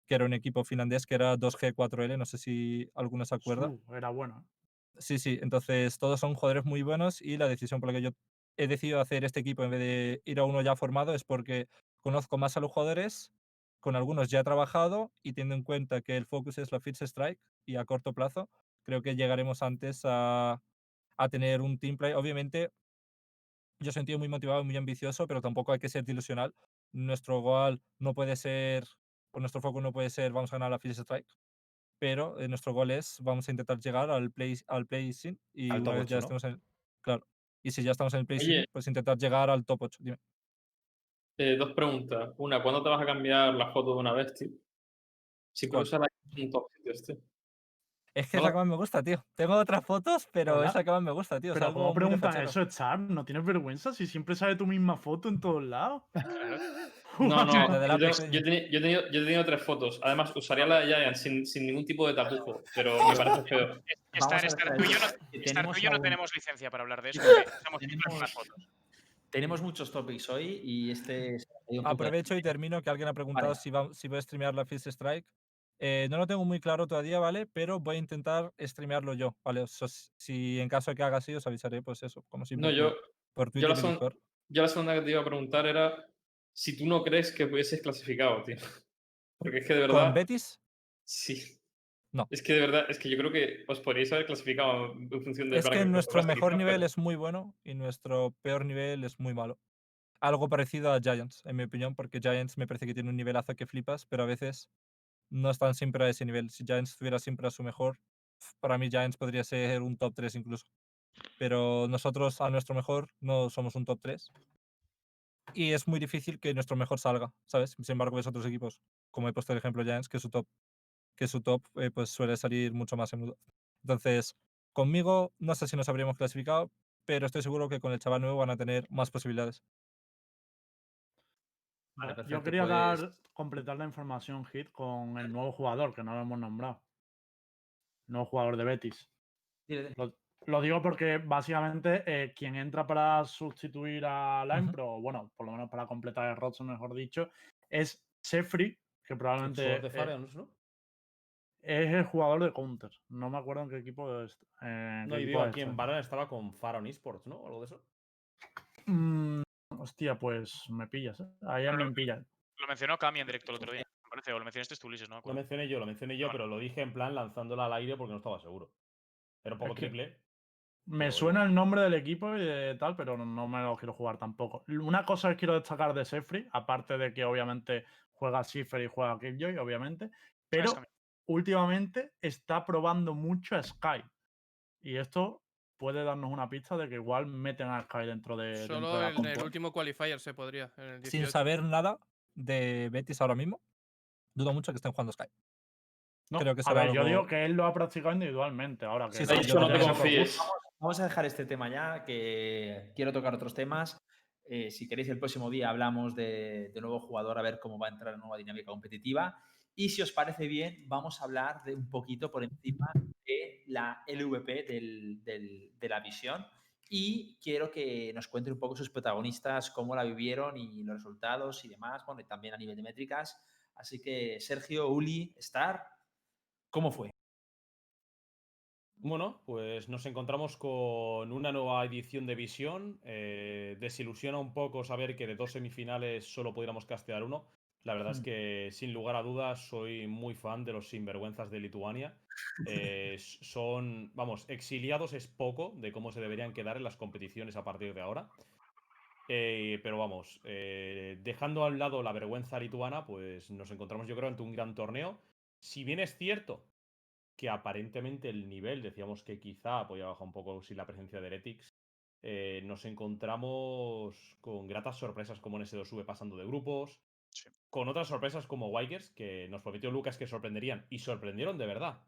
S3: que era un equipo finlandés que era 2G4L. No sé si alguno se acuerda.
S8: Uh, era bueno. ¿eh?
S3: Sí, sí, entonces todos son jugadores muy buenos y la decisión por la que yo he decidido hacer este equipo en vez de ir a uno ya formado es porque conozco más a los jugadores, con algunos ya he trabajado y teniendo en cuenta que el focus es la First Strike y a corto plazo, creo que llegaremos antes a, a tener un team play. Obviamente, yo un tío muy motivado y muy ambicioso, pero tampoco hay que ser ilusional. Nuestro goal no puede ser, o nuestro foco no puede ser vamos a ganar la First Strike pero eh, nuestro gol es vamos a intentar llegar al play al play sin y una vez ya
S5: ocho, ¿no?
S3: estemos en claro y si ya estamos en el play sin pues intentar llegar al top 8 dime
S1: Eh, dos preguntas. Una, ¿cuándo te vas a cambiar la foto de una bestia? Si
S3: ¿Cuál?
S1: puedes usar la un top sitio este.
S3: es que
S1: No.
S3: la que más me gusta tío tengo otras fotos pero
S8: Hola.
S3: es la que más me gusta tío
S8: Pero ¿cómo preguntas eso, Char? ¿No tienes vergüenza si siempre sale tu misma foto en todos lados?
S1: No, no, yo, yo he tenido, yo he tenido- yo he tenido tres fotos. Además, usaría la de Giant sin, sin ningún tipo de tapujo, pero me parece feo.
S4: Estar, tú y yo no, estar
S2: tenemos
S4: tú y yo no
S2: aún-
S4: tenemos licencia para hablar de eso. somos
S2: Tenemos-
S4: las fotos.
S2: Tenemos muchos topics hoy y este... de-
S3: aprovecho y termino que alguien ha preguntado
S2: Vale.
S3: si, va, si voy a streamear la Fist Strike Eh, no lo tengo muy claro todavía, ¿vale? Pero voy a intentar streamearlo yo, ¿vale? O sea, si en caso de que haga así, os avisaré, pues eso, como siempre.
S1: No, yo,
S3: por
S1: yo la, son- yo la segunda que te iba a preguntar era si tú no crees que hubieses clasificado, tío. Porque es que de verdad.
S3: ¿Con Betis?
S1: Sí.
S3: No.
S1: Es que de verdad, es que yo creo que os podríais haber clasificado en función de.
S3: Es que nuestro mejor nivel es muy bueno y nuestro peor nivel es muy malo. Algo parecido a Giants, en mi opinión, porque Giants me parece que tiene un nivelazo que flipas, pero a veces no están siempre a ese nivel. Si Giants estuviera siempre a su mejor, para mí Giants podría ser un top 3 incluso. Pero nosotros a nuestro mejor no somos un top 3. Y es muy difícil que nuestro mejor salga, ¿sabes? Sin embargo, ves otros equipos, como he puesto el ejemplo Giants, que su top, que su top eh, pues suele salir mucho más menudo. Entonces, conmigo no sé si nos habríamos clasificado, pero estoy seguro que con el chaval nuevo van a tener más posibilidades.
S2: Vale,
S8: Yo quería
S2: pues-
S8: dar, completar la información hit con el nuevo jugador, que no lo hemos nombrado. Nuevo jugador de Betis.
S2: Dile, dile.
S8: Lo, lo digo porque básicamente eh, quien entra para sustituir a Lime,
S3: Ujú.
S8: pero bueno, por lo menos para completar el roster, mejor dicho, es Sefri, que probablemente
S5: de
S8: eh,
S5: ¿no?
S8: es el jugador de Counter. No me acuerdo en qué equipo es. eh,
S5: No,
S8: qué
S5: y
S8: equipo
S5: digo, aquí en
S8: este.
S5: Baran estaba con Faron Esports, ¿no? O algo de eso.
S8: Mm, hostia, pues me pillas. ¿eh? Ahí me pillas.
S4: Lo mencionó Cami en directo el otro día, me parece, o lo mencionaste tú, Ulises, no me
S5: Lo
S4: acuerdo.
S5: mencioné yo, lo mencioné yo, pero lo dije en plan lanzándola al aire porque no estaba seguro. Era un poco triple.
S8: Me suena el nombre del equipo y de tal, pero no- me lo quiero jugar tampoco. Una cosa que quiero destacar de Sefri, aparte de que obviamente juega Cipher y juega Killjoy, obviamente, pero últimamente está probando mucho a Sky. Y esto puede darnos una pista de que igual meten a Sky dentro de, dentro
S7: Solo
S8: de la
S7: en el
S8: compo.
S7: último qualifier se podría. En el
S3: Sin
S7: 18.
S3: saber nada de Betis ahora mismo, dudo mucho que estén jugando Sky.
S8: No,
S3: creo que
S8: a ver, yo digo que él lo ha practicado individualmente. Ahora que
S3: Sí, sí,
S8: no
S3: yo
S1: hecho, no te confíes.
S2: Vamos a dejar este tema ya, que quiero tocar otros temas. Eh, si queréis, el próximo día hablamos de, nuevo jugador, a ver cómo va a entrar la nueva dinámica competitiva. Y si os parece bien, vamos a hablar de un poquito por encima de la LVP del- de la visión. Y quiero que nos cuenten un poco sus protagonistas, cómo la vivieron y los resultados y demás. Bueno, también a nivel de métricas. Así que, Sergio, Uli, Star, ¿cómo fue?
S5: Bueno, pues nos encontramos con una nueva edición de Visión. Eh, desilusiona un poco saber que de dos semifinales solo pudiéramos castear uno. La verdad es
S2: Mm.
S5: que, sin lugar a dudas, soy muy fan de los sinvergüenzas de Lituania. Eh, son, vamos, exiliados es poco de cómo se deberían quedar en las competiciones a partir de ahora. Eh, pero vamos, dejando a un lado la vergüenza lituana, pues nos encontramos yo creo ante un gran torneo. Si bien es cierto que aparentemente el nivel, decíamos que quizá podía bajar un poco sin la presencia de Heretics, eh, nos encontramos con gratas sorpresas como en S2V pasando de grupos,
S4: Sí.
S5: con otras sorpresas como Wikers, que nos prometió Lucas que sorprenderían, y sorprendieron de verdad.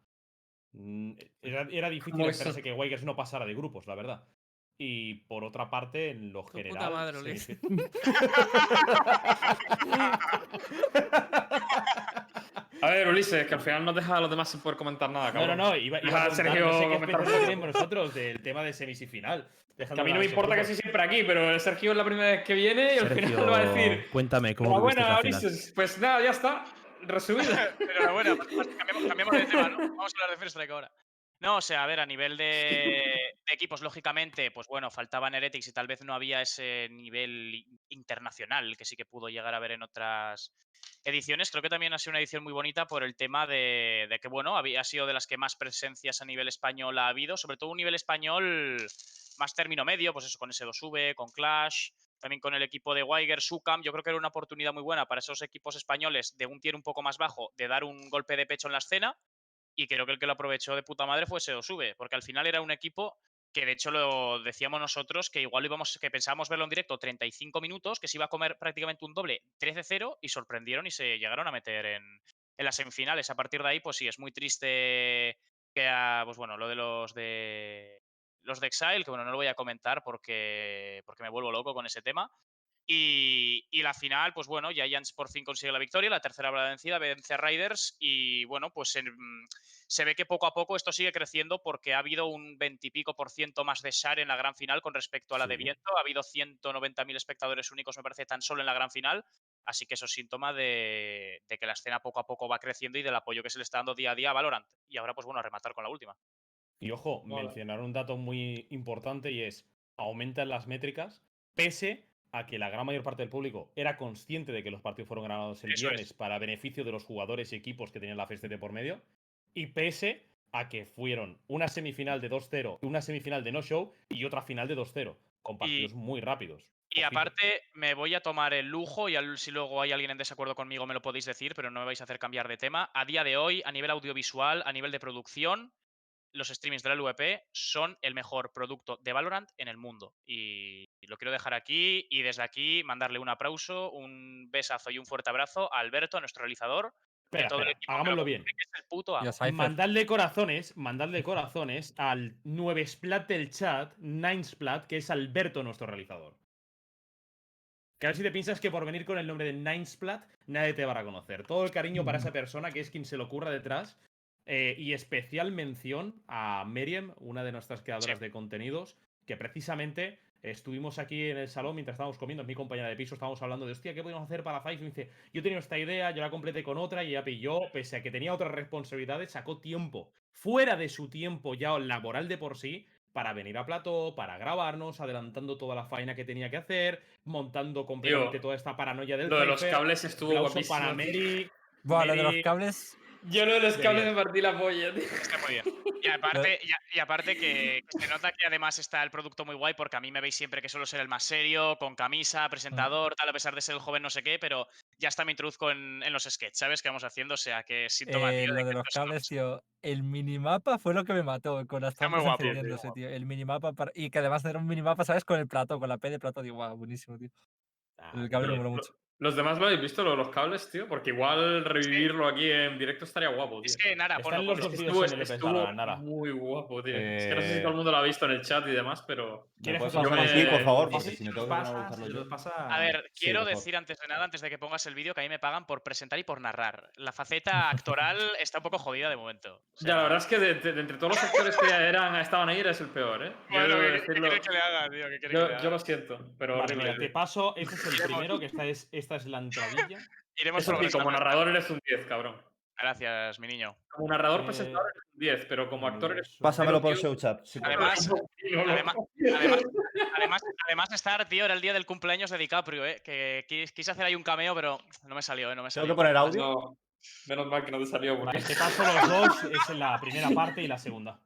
S5: Mm, Era, era difícil esperarse que Wikers no pasara de grupos, la verdad. Y por otra parte, en lo
S7: puta
S5: general.
S7: madre,
S5: se
S7: Ulises.
S1: A ver, Ulises, que al final no deja a los demás sin poder comentar nada,
S5: No,
S1: cabrón.
S5: no, no, iba, iba a
S1: Sergio
S5: no sé qué tenemos nosotros del tema de semis y final.
S1: Que a mí no me importa que sí siempre aquí, pero Sergio es la primera vez que viene y al final lo va a decir.
S9: cuéntame cómo la final.
S1: Ulises. Pues nada, ya está. Resumido.
S4: Enhorabuena, pues, pues, cambiemos de tema, ¿no? Vamos a hablar de First Strike ahora. No, o sea, a ver, a nivel de, equipos, lógicamente, pues bueno, faltaban Heretics y tal vez no había ese nivel internacional que sí que pudo llegar a ver en otras ediciones. Creo que también ha sido una edición muy bonita por el tema de, de que, bueno, había ha sido de las que más presencias a nivel español ha habido, sobre todo un nivel español más término medio, pues eso, con S2V, con Clash, también con el equipo de Weiger, Sucam. Yo creo que era una oportunidad muy buena para esos equipos españoles de un tier un poco más bajo de dar un golpe de pecho en la escena. Y creo que el que lo aprovechó de puta madre fue S2V, porque al final era un equipo que de hecho lo decíamos nosotros que igual íbamos, que pensábamos verlo en directo 35 minutos, que se iba a comer prácticamente un doble 13-0 y sorprendieron y se llegaron a meter en, en las semifinales. A partir de ahí, pues sí, es muy triste que, a- pues bueno, lo de los de los de Exile, que bueno, no lo voy a comentar porque, porque me vuelvo loco con ese tema. Y, y la final, pues bueno, Giants por fin consigue la victoria, la tercera la vencida, vence a Riders y bueno, pues en- mm, se ve que poco a poco esto sigue creciendo porque ha habido un 20 y pico por ciento más de share en la gran final con respecto a la de viento. Ha habido 190.000 espectadores únicos, me parece, tan solo en la gran final. Así que eso es síntoma de, de que la escena poco a poco va creciendo y del apoyo que se le está dando día a día a Valorant. Y ahora, pues bueno, a rematar con la última.
S5: Y ojo,
S1: Mola.
S5: mencionar un dato muy importante y es, aumentan las métricas, pese a que la gran mayor parte del público era consciente de que los partidos fueron ganados el
S4: Eso es.
S5: viernes para beneficio de los jugadores y equipos que tenían la FST por medio, y pese a que fueron una semifinal de 2-0, una semifinal de no show y otra final de 2-0, con partidos muy rápidos.
S4: Y aparte, me voy a tomar el lujo, y al- si luego hay alguien en desacuerdo conmigo me lo podéis decir, pero no me vais a hacer cambiar de tema. A día de hoy, a nivel audiovisual, a nivel de producción, los streamings de la LVP son el mejor producto de Valorant en el mundo. Y lo quiero dejar aquí y desde aquí mandarle un aplauso, un besazo y un fuerte abrazo a Alberto, a nuestro realizador.
S5: Espera,
S4: todo lo
S5: hagámoslo bien.
S4: el.
S5: Mandadle corazones, mandadle corazones al 9 Splat del chat, 9 Splat, que es Alberto, nuestro realizador. Que a ver si te piensas que por venir con el nombre de Nine Splat, nadie te va a reconocer. Todo el cariño para esa persona, que es quien se le ocurra detrás. Eh, y especial mención a Meriem, una de nuestras creadoras
S4: Sí.
S5: de contenidos, que precisamente estuvimos aquí en el salón mientras estábamos comiendo, es mi compañera de piso, estábamos hablando de, hostia, ¿qué podemos hacer para Five? Y me dice, yo tenía esta idea, yo la completé con otra y ella pilló, pese a que tenía otras responsabilidades, sacó tiempo, fuera de su tiempo ya laboral de por sí, para venir a plató, para grabarnos, adelantando toda la faena que tenía que hacer, montando completamente toda esta paranoia del
S1: Lo de los cables estuvo guapísimo.
S5: para. Mary.
S3: Buah, lo de los cables.
S1: Yo lo de los cables me partí la polla, tío.
S4: Está muy bien. Y aparte, y, a- y aparte que, que se nota que además está el producto muy guay, porque a mí me veis siempre que suelo ser el más serio, con camisa, presentador, tal, a pesar de ser el joven no sé qué, pero ya hasta me introduzco en, en los sketches, ¿sabes? Que vamos haciendo, o sea, que síntoma,
S3: Eh,
S4: tío,
S3: lo
S4: de
S3: los cables, tío. El minimapa fue lo que me mató con las
S4: Está muy
S3: trampas
S4: guapo, tío,
S3: encendiéndose, tío. El minimapa para... Y que además era un minimapa, ¿sabes? Con el plato, con la P de plato. Digo, guau, buenísimo, tío.
S5: Ah,
S3: El cable me moló
S1: lo-
S3: mucho.
S1: Los demás lo habéis visto, lo de los cables, tío, porque igual revivirlo aquí en directo estaría guapo, tío.
S4: Es que nada,
S5: Están
S4: ponlo,
S5: los
S1: Estuvo, estuvo
S5: Nara, Nara.
S1: muy guapo, tío. Es que no sé si
S6: Eh,
S1: todo el mundo lo ha visto en el chat y demás, pero.
S6: ¿Me
S5: ¿Quieres que
S6: por favor?
S2: Sí,
S6: Porque
S2: sí,
S6: si me
S2: los
S6: tengo que poner a
S2: pasas,
S6: buscarlo
S2: los
S6: yo.
S2: pasa-
S4: A ver, quiero decir antes de nada, antes de que pongas el vídeo, que a mí me pagan por presentar y por narrar. La faceta actoral está un poco jodida de momento. O
S1: Ya, la verdad es que de, de- de entre todos los actores que eran, estaban ahí, eres el peor, ¿eh? Yo
S4: Bueno,
S1: debo
S4: ¿qué- ¿qué
S1: decirlo.
S4: quieres que le haga, tío? ¿Qué quieres que
S1: Yo,
S4: le
S1: yo
S4: haga?
S1: lo siento, pero
S5: Vale,
S1: horrible.
S5: mira, te paso, este es el primero, que esta es, esta es la entradilla.
S4: Iremos
S1: Eso como narrador eres un 10, cabrón.
S4: Gracias, mi niño.
S1: Como narrador
S5: Eh,
S1: presentador eres un 10, pero como actor eres un
S6: Pásamelo por
S1: cero,
S6: show chat. sí, por favor.
S4: Además, además, además, además, además de estar, tío, era el día del cumpleaños de DiCaprio, ¿eh? Que quis- quise hacer ahí un cameo, pero no me salió, ¿eh? No me
S6: ¿Tengo
S4: salió.
S6: que poner audio?
S1: No, menos mal que no te salió. porque-
S5: Vale, te paso los dos, es en la primera parte y la segunda.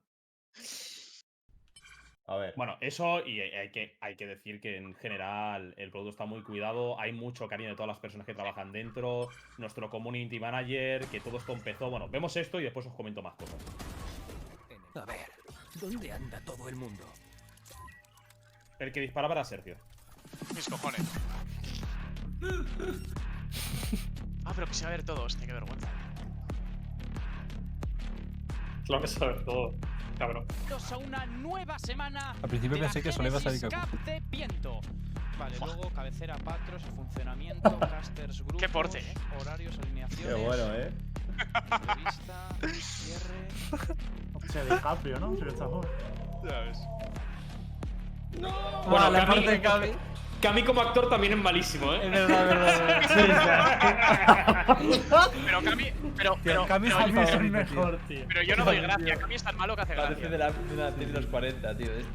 S6: A ver.
S5: Bueno, eso y hay que, hay que decir que en general el producto está muy cuidado, hay mucho cariño de todas las personas que trabajan dentro, nuestro community manager, que todo esto empezó. Bueno, vemos esto y después os comento más cosas.
S9: A ver, ¿dónde anda todo el mundo?
S5: El que disparaba era Sergio.
S4: Mis cojones. Ah, pero que se va a ver todo, hostia, qué vergüenza.
S1: Lo que saber todo, cabrón.
S10: A una nueva semana.
S3: Al principio
S10: la
S3: pensé que solo iba a salir Kaku.
S10: De viento. Vale, luego cabecera Patros, funcionamiento, casters, grupos,
S4: Qué porte, ¿eh?
S10: horarios, alineaciones.
S6: Qué bueno, ¿eh?
S10: Entrevista, cierre.
S8: Se DiCaprio, ¿no? Se está joven.
S4: Ya ves.
S1: Bueno,
S3: la
S1: Cami,
S3: parte de Cami.
S1: Cami como actor también es malísimo,
S3: Es
S1: ¿eh?
S3: verdad, es verdad. es verdad.
S4: Pero Cami, pero,
S3: Tío,
S4: pero,
S3: Cami
S4: pero,
S8: es el
S3: favorito, tío.
S8: mejor, tío.
S4: pero yo no doy gracia. Cami es tan malo que hace
S6: Parece
S4: gracia.
S6: de la, de una actriz de los 40, tío. ¿eh?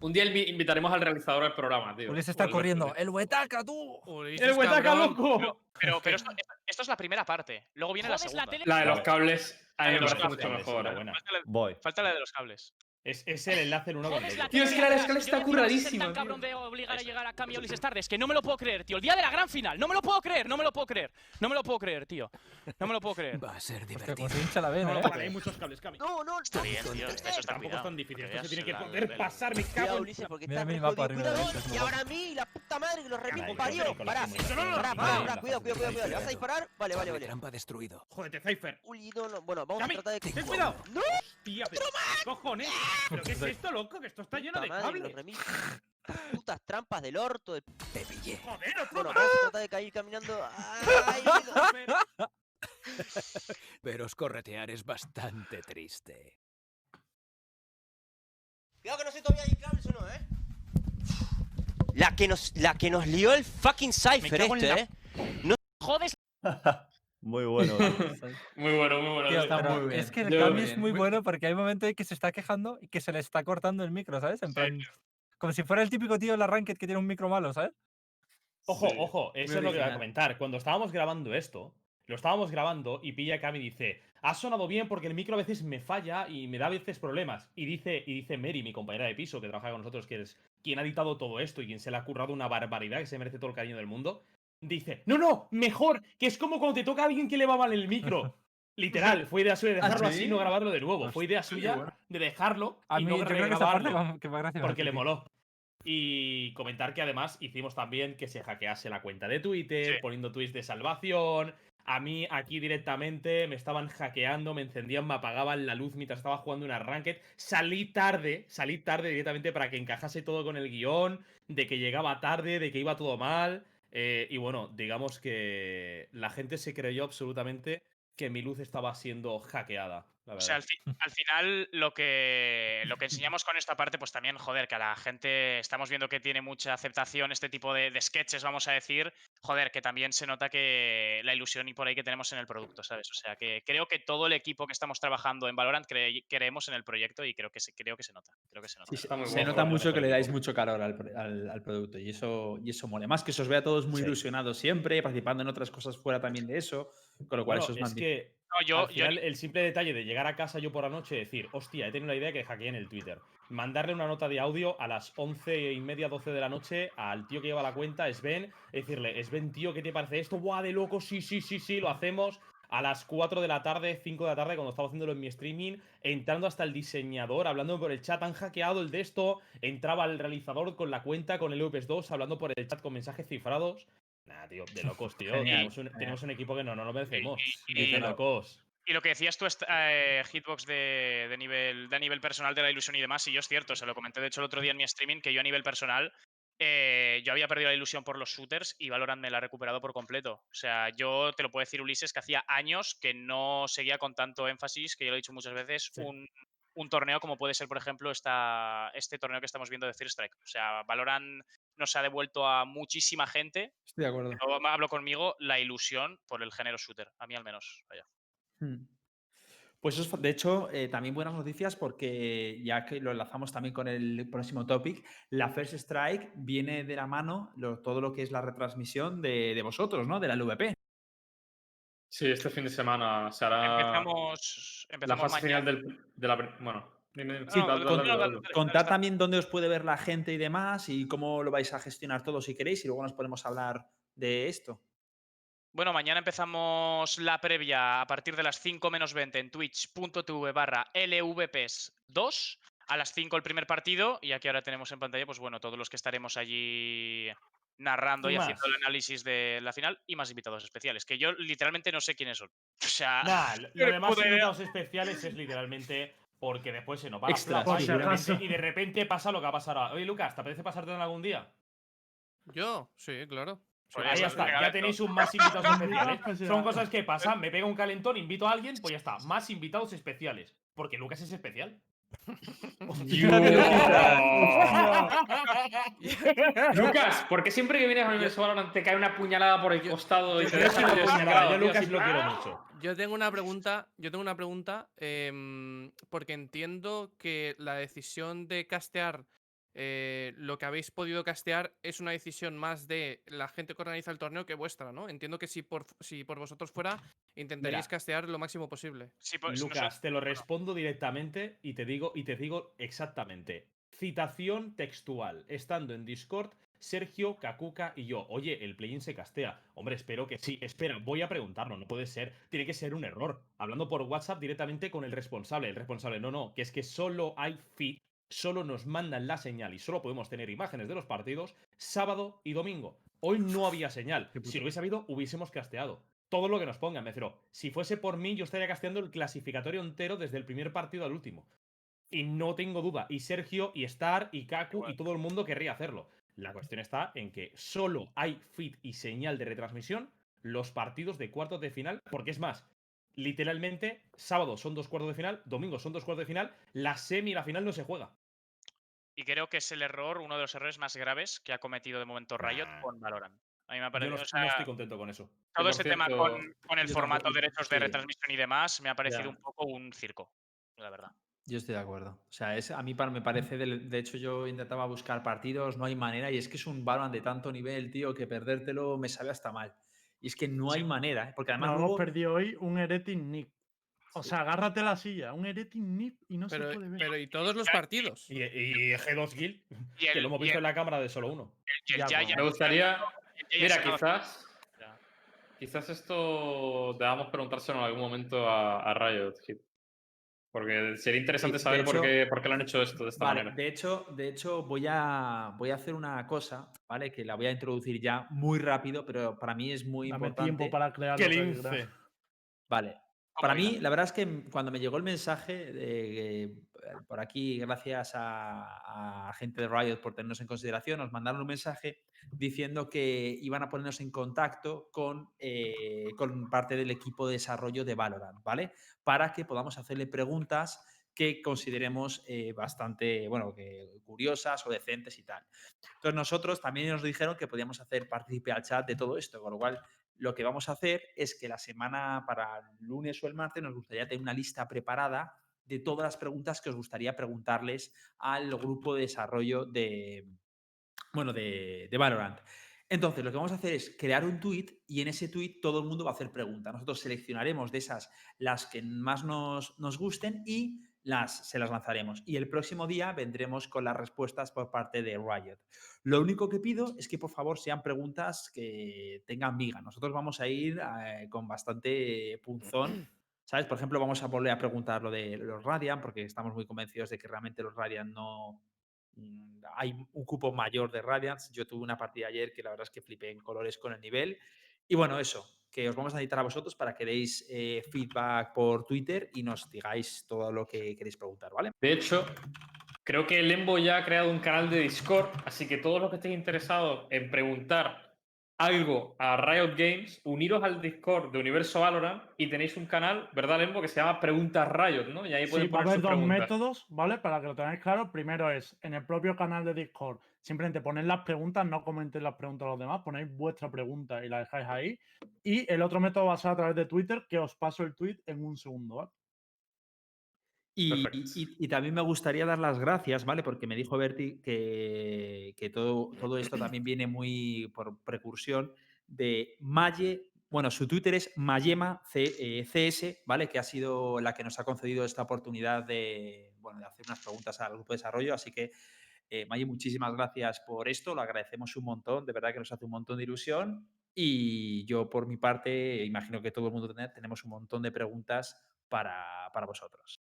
S1: Un día invi- invitaremos al realizador al programa, tío.
S3: Ulises está corriendo. ¡El huetaca, tú!
S7: Ulises,
S5: ¡El huetaca
S7: cabrón.
S5: loco!
S4: Pero, pero esto, esto es la primera parte. Luego viene la
S10: la
S4: segunda.
S10: tele-
S1: La de los cables a mí me parece mucho mejor.
S5: la
S4: la,
S6: Voy.
S4: falta la de los cables.
S5: Es, es el enlace en uno con ellos.
S1: Tío, es que la escala está
S10: no
S1: curradísima,
S10: tan cabrón de obligar a llegar a Cami y a Ulises tardes, que no me lo puedo creer, tío. El día de la gran final, no me lo puedo creer, no me lo puedo creer. No me lo puedo creer, tío. No me lo puedo creer.
S9: Va a ser divertido.
S3: hincha la vena, ¿eh?
S5: Vale, hay muchos cables, Cami.
S9: No, no,
S4: Está bien, tío. Esto está
S5: Tampoco es tan difícil. Esto se tiene que poder pasar, mi
S9: Cuidado,
S5: cago en-
S9: Ulises, porque
S3: Mira
S9: está
S3: mi
S9: re
S3: mapa
S9: jodido.
S3: arriba
S9: Cuidado, y ahora a mí, la puta madre, que los remil,
S5: la
S9: Pará, pará,
S5: No, no,
S9: pará,
S5: no, no, no,
S9: cuidado,
S5: no,
S9: cuidado, cuidado.
S5: no,
S9: ¿Le vas a disparar? Vale, vale, vale. Trampa destruido.
S5: Jódete, Cypher.
S9: Uy, no, no. Bueno, vamos a tratar de.
S5: ten cuidado.
S9: ¡No!
S5: ¿Pero qué es esto, loco? Que esto está lleno de cables.
S9: Putas trampas del orto. de- Te pillé.
S5: Joder, otro
S9: Bueno,
S5: más.
S9: vamos a tratar de caer caminando. ¡Ay! no.
S11: Veros corretear es bastante triste.
S9: Cuidado que no sé todavía hay cables o no, ¿eh? La que nos, la que nos lió el fucking Cypher
S4: en
S9: este,
S4: la-
S9: ¿eh?
S10: Jodes
S6: Muy bueno.
S1: Muy bueno, muy bueno.
S3: Tío,
S1: Está
S3: pero
S2: muy bien.
S3: Es que el Cami es muy
S1: Muy-
S3: bueno porque hay momentos en que se está quejando y que se le está cortando el micro, ¿sabes? En plan, como si fuera el típico tío en la ranked que tiene un micro malo, ¿sabes?
S5: Ojo,
S1: Sí,
S5: ojo, eso
S2: muy
S5: es lo que voy a comentar. Cuando estábamos grabando esto, lo estábamos grabando y pilla Cami y dice, ha sonado bien porque el micro a veces me falla y me da a veces problemas. Y dice, y dice Mary, mi compañera de piso, que trabaja con nosotros, que es quien ha editado todo esto y quien se le ha currado una barbaridad, que se merece todo el cariño del mundo, dice, no, no, mejor, que es como cuando te toca a alguien que le va mal el micro. Literal, fue idea suya dejarlo así
S2: sí?
S5: y no grabarlo de nuevo. Fue idea suya de dejarlo
S3: A
S5: y
S3: mí
S5: no
S3: yo creo que esa parte
S5: regrabarlo
S3: va, que va gracias a
S5: porque le moló. Y comentar que además hicimos también que se hackease la cuenta de Twitter,
S4: Sí.
S5: poniendo tweets de salvación. A mí aquí directamente me estaban hackeando, me encendían, me apagaban la luz mientras estaba jugando una ranked. Salí tarde, salí tarde directamente para que encajase todo con el guion, de que llegaba tarde, de que iba todo mal. Eh, y bueno, digamos que la gente se creyó absolutamente que mi luz estaba siendo hackeada. La
S4: O sea, al, fi- al final lo que, lo que enseñamos con esta parte, pues también, joder, que a la gente estamos viendo que tiene mucha aceptación este tipo de, de sketches, vamos a decir, joder, que también se nota que la ilusión y por ahí que tenemos en el producto, ¿sabes? O sea, que creo que todo el equipo que estamos trabajando en Valorant cre- creemos en el proyecto y creo que se, creo que se nota. Creo que se nota.
S2: Sí, se,
S1: Está muy
S2: se
S1: guapo,
S2: nota mucho que le dais mucho calor al, pro- al- al producto y eso, y eso mola. Más que se os vea a todos muy
S5: Sí.
S2: ilusionados siempre, participando en otras cosas fuera también de eso, con lo cual
S5: Bueno,
S2: eso es
S5: es
S2: magnífico.
S5: que
S4: No, yo,
S5: al
S4: yo
S5: final, el simple detalle de llegar a casa yo por la noche y decir, hostia, he tenido la idea que hackeé en el Twitter. Mandarle una nota de audio a las once y media, 12 de la noche al tío que lleva la cuenta, Sven, y decirle, Sven, tío, ¿qué te parece esto? ¡Buah, de loco! Sí, sí, sí, sí, lo hacemos. A las 4 de la tarde, 5 de la tarde, cuando estaba haciéndolo en mi streaming, entrando hasta el diseñador, hablando por el chat, han hackeado el de esto, entraba el realizador con la cuenta, con el EVPS 2, hablando por el chat con mensajes cifrados. Nah, tío, de locos, tío. Tenemos, un, tenemos un equipo que no, no lo merecemos.
S4: y-
S5: de
S4: y-
S5: locos.
S4: Y lo que decías tú, eh, Hitbox de, de nivel, de nivel personal de la ilusión y demás, y yo es cierto, se lo comenté de hecho el otro día en mi streaming, que yo a nivel personal, eh, yo había perdido la ilusión por los shooters y Valorant me la ha recuperado por completo. O sea, yo te lo puedo decir, Ulises, que hacía años que no seguía con tanto énfasis, que yo lo he dicho muchas veces,
S5: Sí.
S4: un, un torneo como puede ser, por ejemplo, esta, este torneo que estamos viendo de Fear Strike. O sea, Valorant nos ha devuelto a muchísima gente,
S2: Estoy de acuerdo.
S4: pero hablo conmigo, la ilusión por el género shooter, a mí al menos. Vaya.
S2: Mm. Pues eso es, de hecho, eh, también buenas noticias porque ya que lo enlazamos también con el próximo topic, la First Strike viene de la mano lo- todo lo que es la retransmisión de, de vosotros, ¿no? De la LVP.
S1: Sí, este fin de semana se hará
S4: Empezamos,
S1: la
S4: empezamos
S1: fase final
S4: mañana.
S1: del, de la. Bueno.
S2: Sí,
S4: No,
S1: dale.
S2: Contad también dónde os puede ver la gente y demás y cómo lo vais a gestionar todo si queréis y luego nos podemos hablar de esto.
S4: Bueno, mañana empezamos la previa a partir de las 5 menos 20 en twitch.tv barra LVPs2. A las 5 el primer partido y aquí ahora tenemos en pantalla, pues bueno, todos los que estaremos allí narrando
S5: Y
S4: y, haciendo el análisis de la final y más invitados especiales, que yo literalmente no sé quiénes son. O sea,
S5: Nah, lo- lo
S4: idea.
S5: invitados especiales es literalmente porque después se nos va la
S2: Extras,
S5: plaza
S8: sí,
S5: y, de repente,
S8: acaso.
S5: y de repente pasa lo que ha pasado ahora. Oye, Lucas, ¿te apetece pasarte en algún día?
S7: Yo, sí, claro.
S4: Pues
S5: Ahí
S4: eso,
S5: está, ya tenéis un más invitados especiales.
S8: Especial.
S5: Son cosas que pasan, me pega un calentón, invito a alguien, pues ya está, más invitados especiales. Porque Lucas es especial.
S1: Lucas, ¿por qué siempre que vienes al universo Valorant te cae una puñalada por el costado y te
S5: Yo yo
S1: tío,
S5: Lucas lo quiero mucho.
S7: Yo tengo una pregunta, yo tengo una pregunta, em, porque entiendo que la decisión de castear eh, lo que habéis podido castear es una decisión más de la gente que organiza el torneo que vuestra, ¿no? Entiendo que si por, si por vosotros fuera, intentaríais
S5: Mira.
S7: castear lo máximo posible.
S4: Sí, pues, no sé.
S5: Lucas, te lo respondo directamente y te digo y te digo exactamente. Citación textual. Estando en Discord, Sergio, Kakuka y yo. Oye, el plugin se castea. Hombre, espero que sí. Espera, voy a preguntarlo. No puede ser. Tiene que ser un error. Hablando por WhatsApp directamente con el responsable. El responsable, no, no, que es que solo hay feed. Solo nos mandan la señal y solo podemos tener imágenes de los partidos sábado y domingo. Hoy no había señal. Si lo hubiese habido, hubiésemos casteado. Todo lo que nos pongan, me refiero. Si fuese por mí, yo estaría casteando el clasificatorio entero desde el primer partido al último. Y no tengo duda. Y Sergio, y Star, y Kaku, y todo el mundo querría hacerlo. La cuestión está en que solo hay feed y señal de retransmisión los partidos de cuartos de final, porque es más, literalmente, sábado son dos cuartos de final, domingo son dos cuartos de final, la semi y la final no se juega.
S4: Y creo que es el error, uno de los errores más graves que ha cometido de momento Riot con Valorant. A mí me ha
S5: Yo
S4: parecido.
S5: no,
S4: o sea,
S5: no estoy contento con eso.
S4: todo este tema con, con el
S2: yo
S4: formato,
S2: tampoco-
S4: derechos de retransmisión y demás, me ha parecido
S2: Ya.
S4: un poco un circo, la verdad.
S2: Yo estoy de acuerdo. O sea, es, a mí me parece, del- de hecho yo intentaba buscar partidos, no hay manera, y es que es un Valorant de tanto nivel, tío, que perdértelo me sabe hasta mal. Y es que no hay manera, ¿eh? porque además
S8: Nos hemos
S2: luego-
S8: perdido hoy un Eretin Nip. O sea, agárrate la silla, un Eretin Nip y no
S7: Pero,
S8: se puede ver.
S7: pero ¿y todos los partidos?
S5: Y, y G2 Guild,
S4: Y
S5: que lo hemos visto
S4: el-
S5: en la cámara de solo uno.
S4: y el
S8: Ya,
S4: Giant-
S1: Me gustaría. Mira, quizás.
S4: Ya.
S1: Quizás esto debamos preguntárselo en algún momento a, a Riot Hit. Porque sería interesante
S2: Sí,
S1: saber por, qué, por qué lo han hecho esto de esta
S2: Vale,
S1: manera.
S2: de hecho, de hecho voy, a, voy a hacer una cosa, ¿vale? Que la voy a introducir ya muy rápido, pero para mí es muy
S8: Dame
S2: importante.
S8: tiempo para crear
S5: ¡Qué.
S2: Vale. Para mí, la verdad es que cuando me llegó el mensaje, de, eh, por aquí, gracias a, a gente de Riot por tenernos en consideración, nos mandaron un mensaje diciendo que iban a ponernos en contacto con, eh, con parte del equipo de desarrollo de Valorant, ¿vale? Para que podamos hacerle preguntas que consideremos eh, bastante, bueno, que curiosas o decentes y tal. Entonces nosotros también nos dijeron que podíamos hacer partícipe al chat de todo esto, con lo cual lo que vamos a hacer es que la semana para el lunes o el martes nos gustaría tener una lista preparada de todas las preguntas que os gustaría preguntarles al grupo de desarrollo de, bueno, de, de Valorant. Entonces, lo que vamos a hacer es crear un tweet y en ese tweet todo el mundo va a hacer preguntas. Nosotros seleccionaremos de esas las que más nos, nos gusten y las, se las lanzaremos. Y el próximo día vendremos con las respuestas por parte de Riot. Lo único que pido es que por favor sean preguntas que tengan miga. Nosotros vamos a ir eh, con bastante punzón. ¿Sabes? Por ejemplo, vamos a volver a preguntar lo de los Radiant, porque estamos muy convencidos de que realmente los Radiant no. mm, Hay un cupo mayor de Radiants. Yo tuve una partida ayer que la verdad es que flipé en colores con el nivel. Y bueno, eso, que os vamos a necesitar a vosotros para que deis eh, feedback por Twitter y nos digáis todo lo que queréis preguntar, ¿vale?
S1: De hecho, creo que Lembo ya ha creado un canal de Discord, así que todos los que estéis interesados en preguntar algo a Riot Games, uniros al Discord de Universo Valorant y tenéis un canal, ¿verdad, Lembo? Que se llama Preguntas Riot, ¿no? Y ahí
S8: Sí, va a haber dos
S1: preguntas.
S8: métodos, ¿vale? Para que lo tengáis claro. Primero es en el propio canal de Discord. Simplemente ponéis las preguntas, no comentéis las preguntas a los demás, ponéis vuestra pregunta y la dejáis ahí. Y el otro método va a ser a través de Twitter, que os paso el tweet en un segundo, ¿vale?
S2: Y,
S1: Perfecto.
S2: y- y también me gustaría dar las gracias, ¿vale? Porque me dijo Berti que, que todo, todo esto también viene muy por precursión de Malle Bueno, su Twitter es Mayema C- eh, CS, ¿vale? Que ha sido la que nos ha concedido esta oportunidad de, bueno, de hacer unas preguntas al grupo de desarrollo. Así que, eh, Maye, muchísimas gracias por esto. Lo agradecemos un montón. De verdad que nos hace un montón de ilusión. Y yo, por mi parte, imagino que todo el mundo tenemos un montón de preguntas para, para vosotros.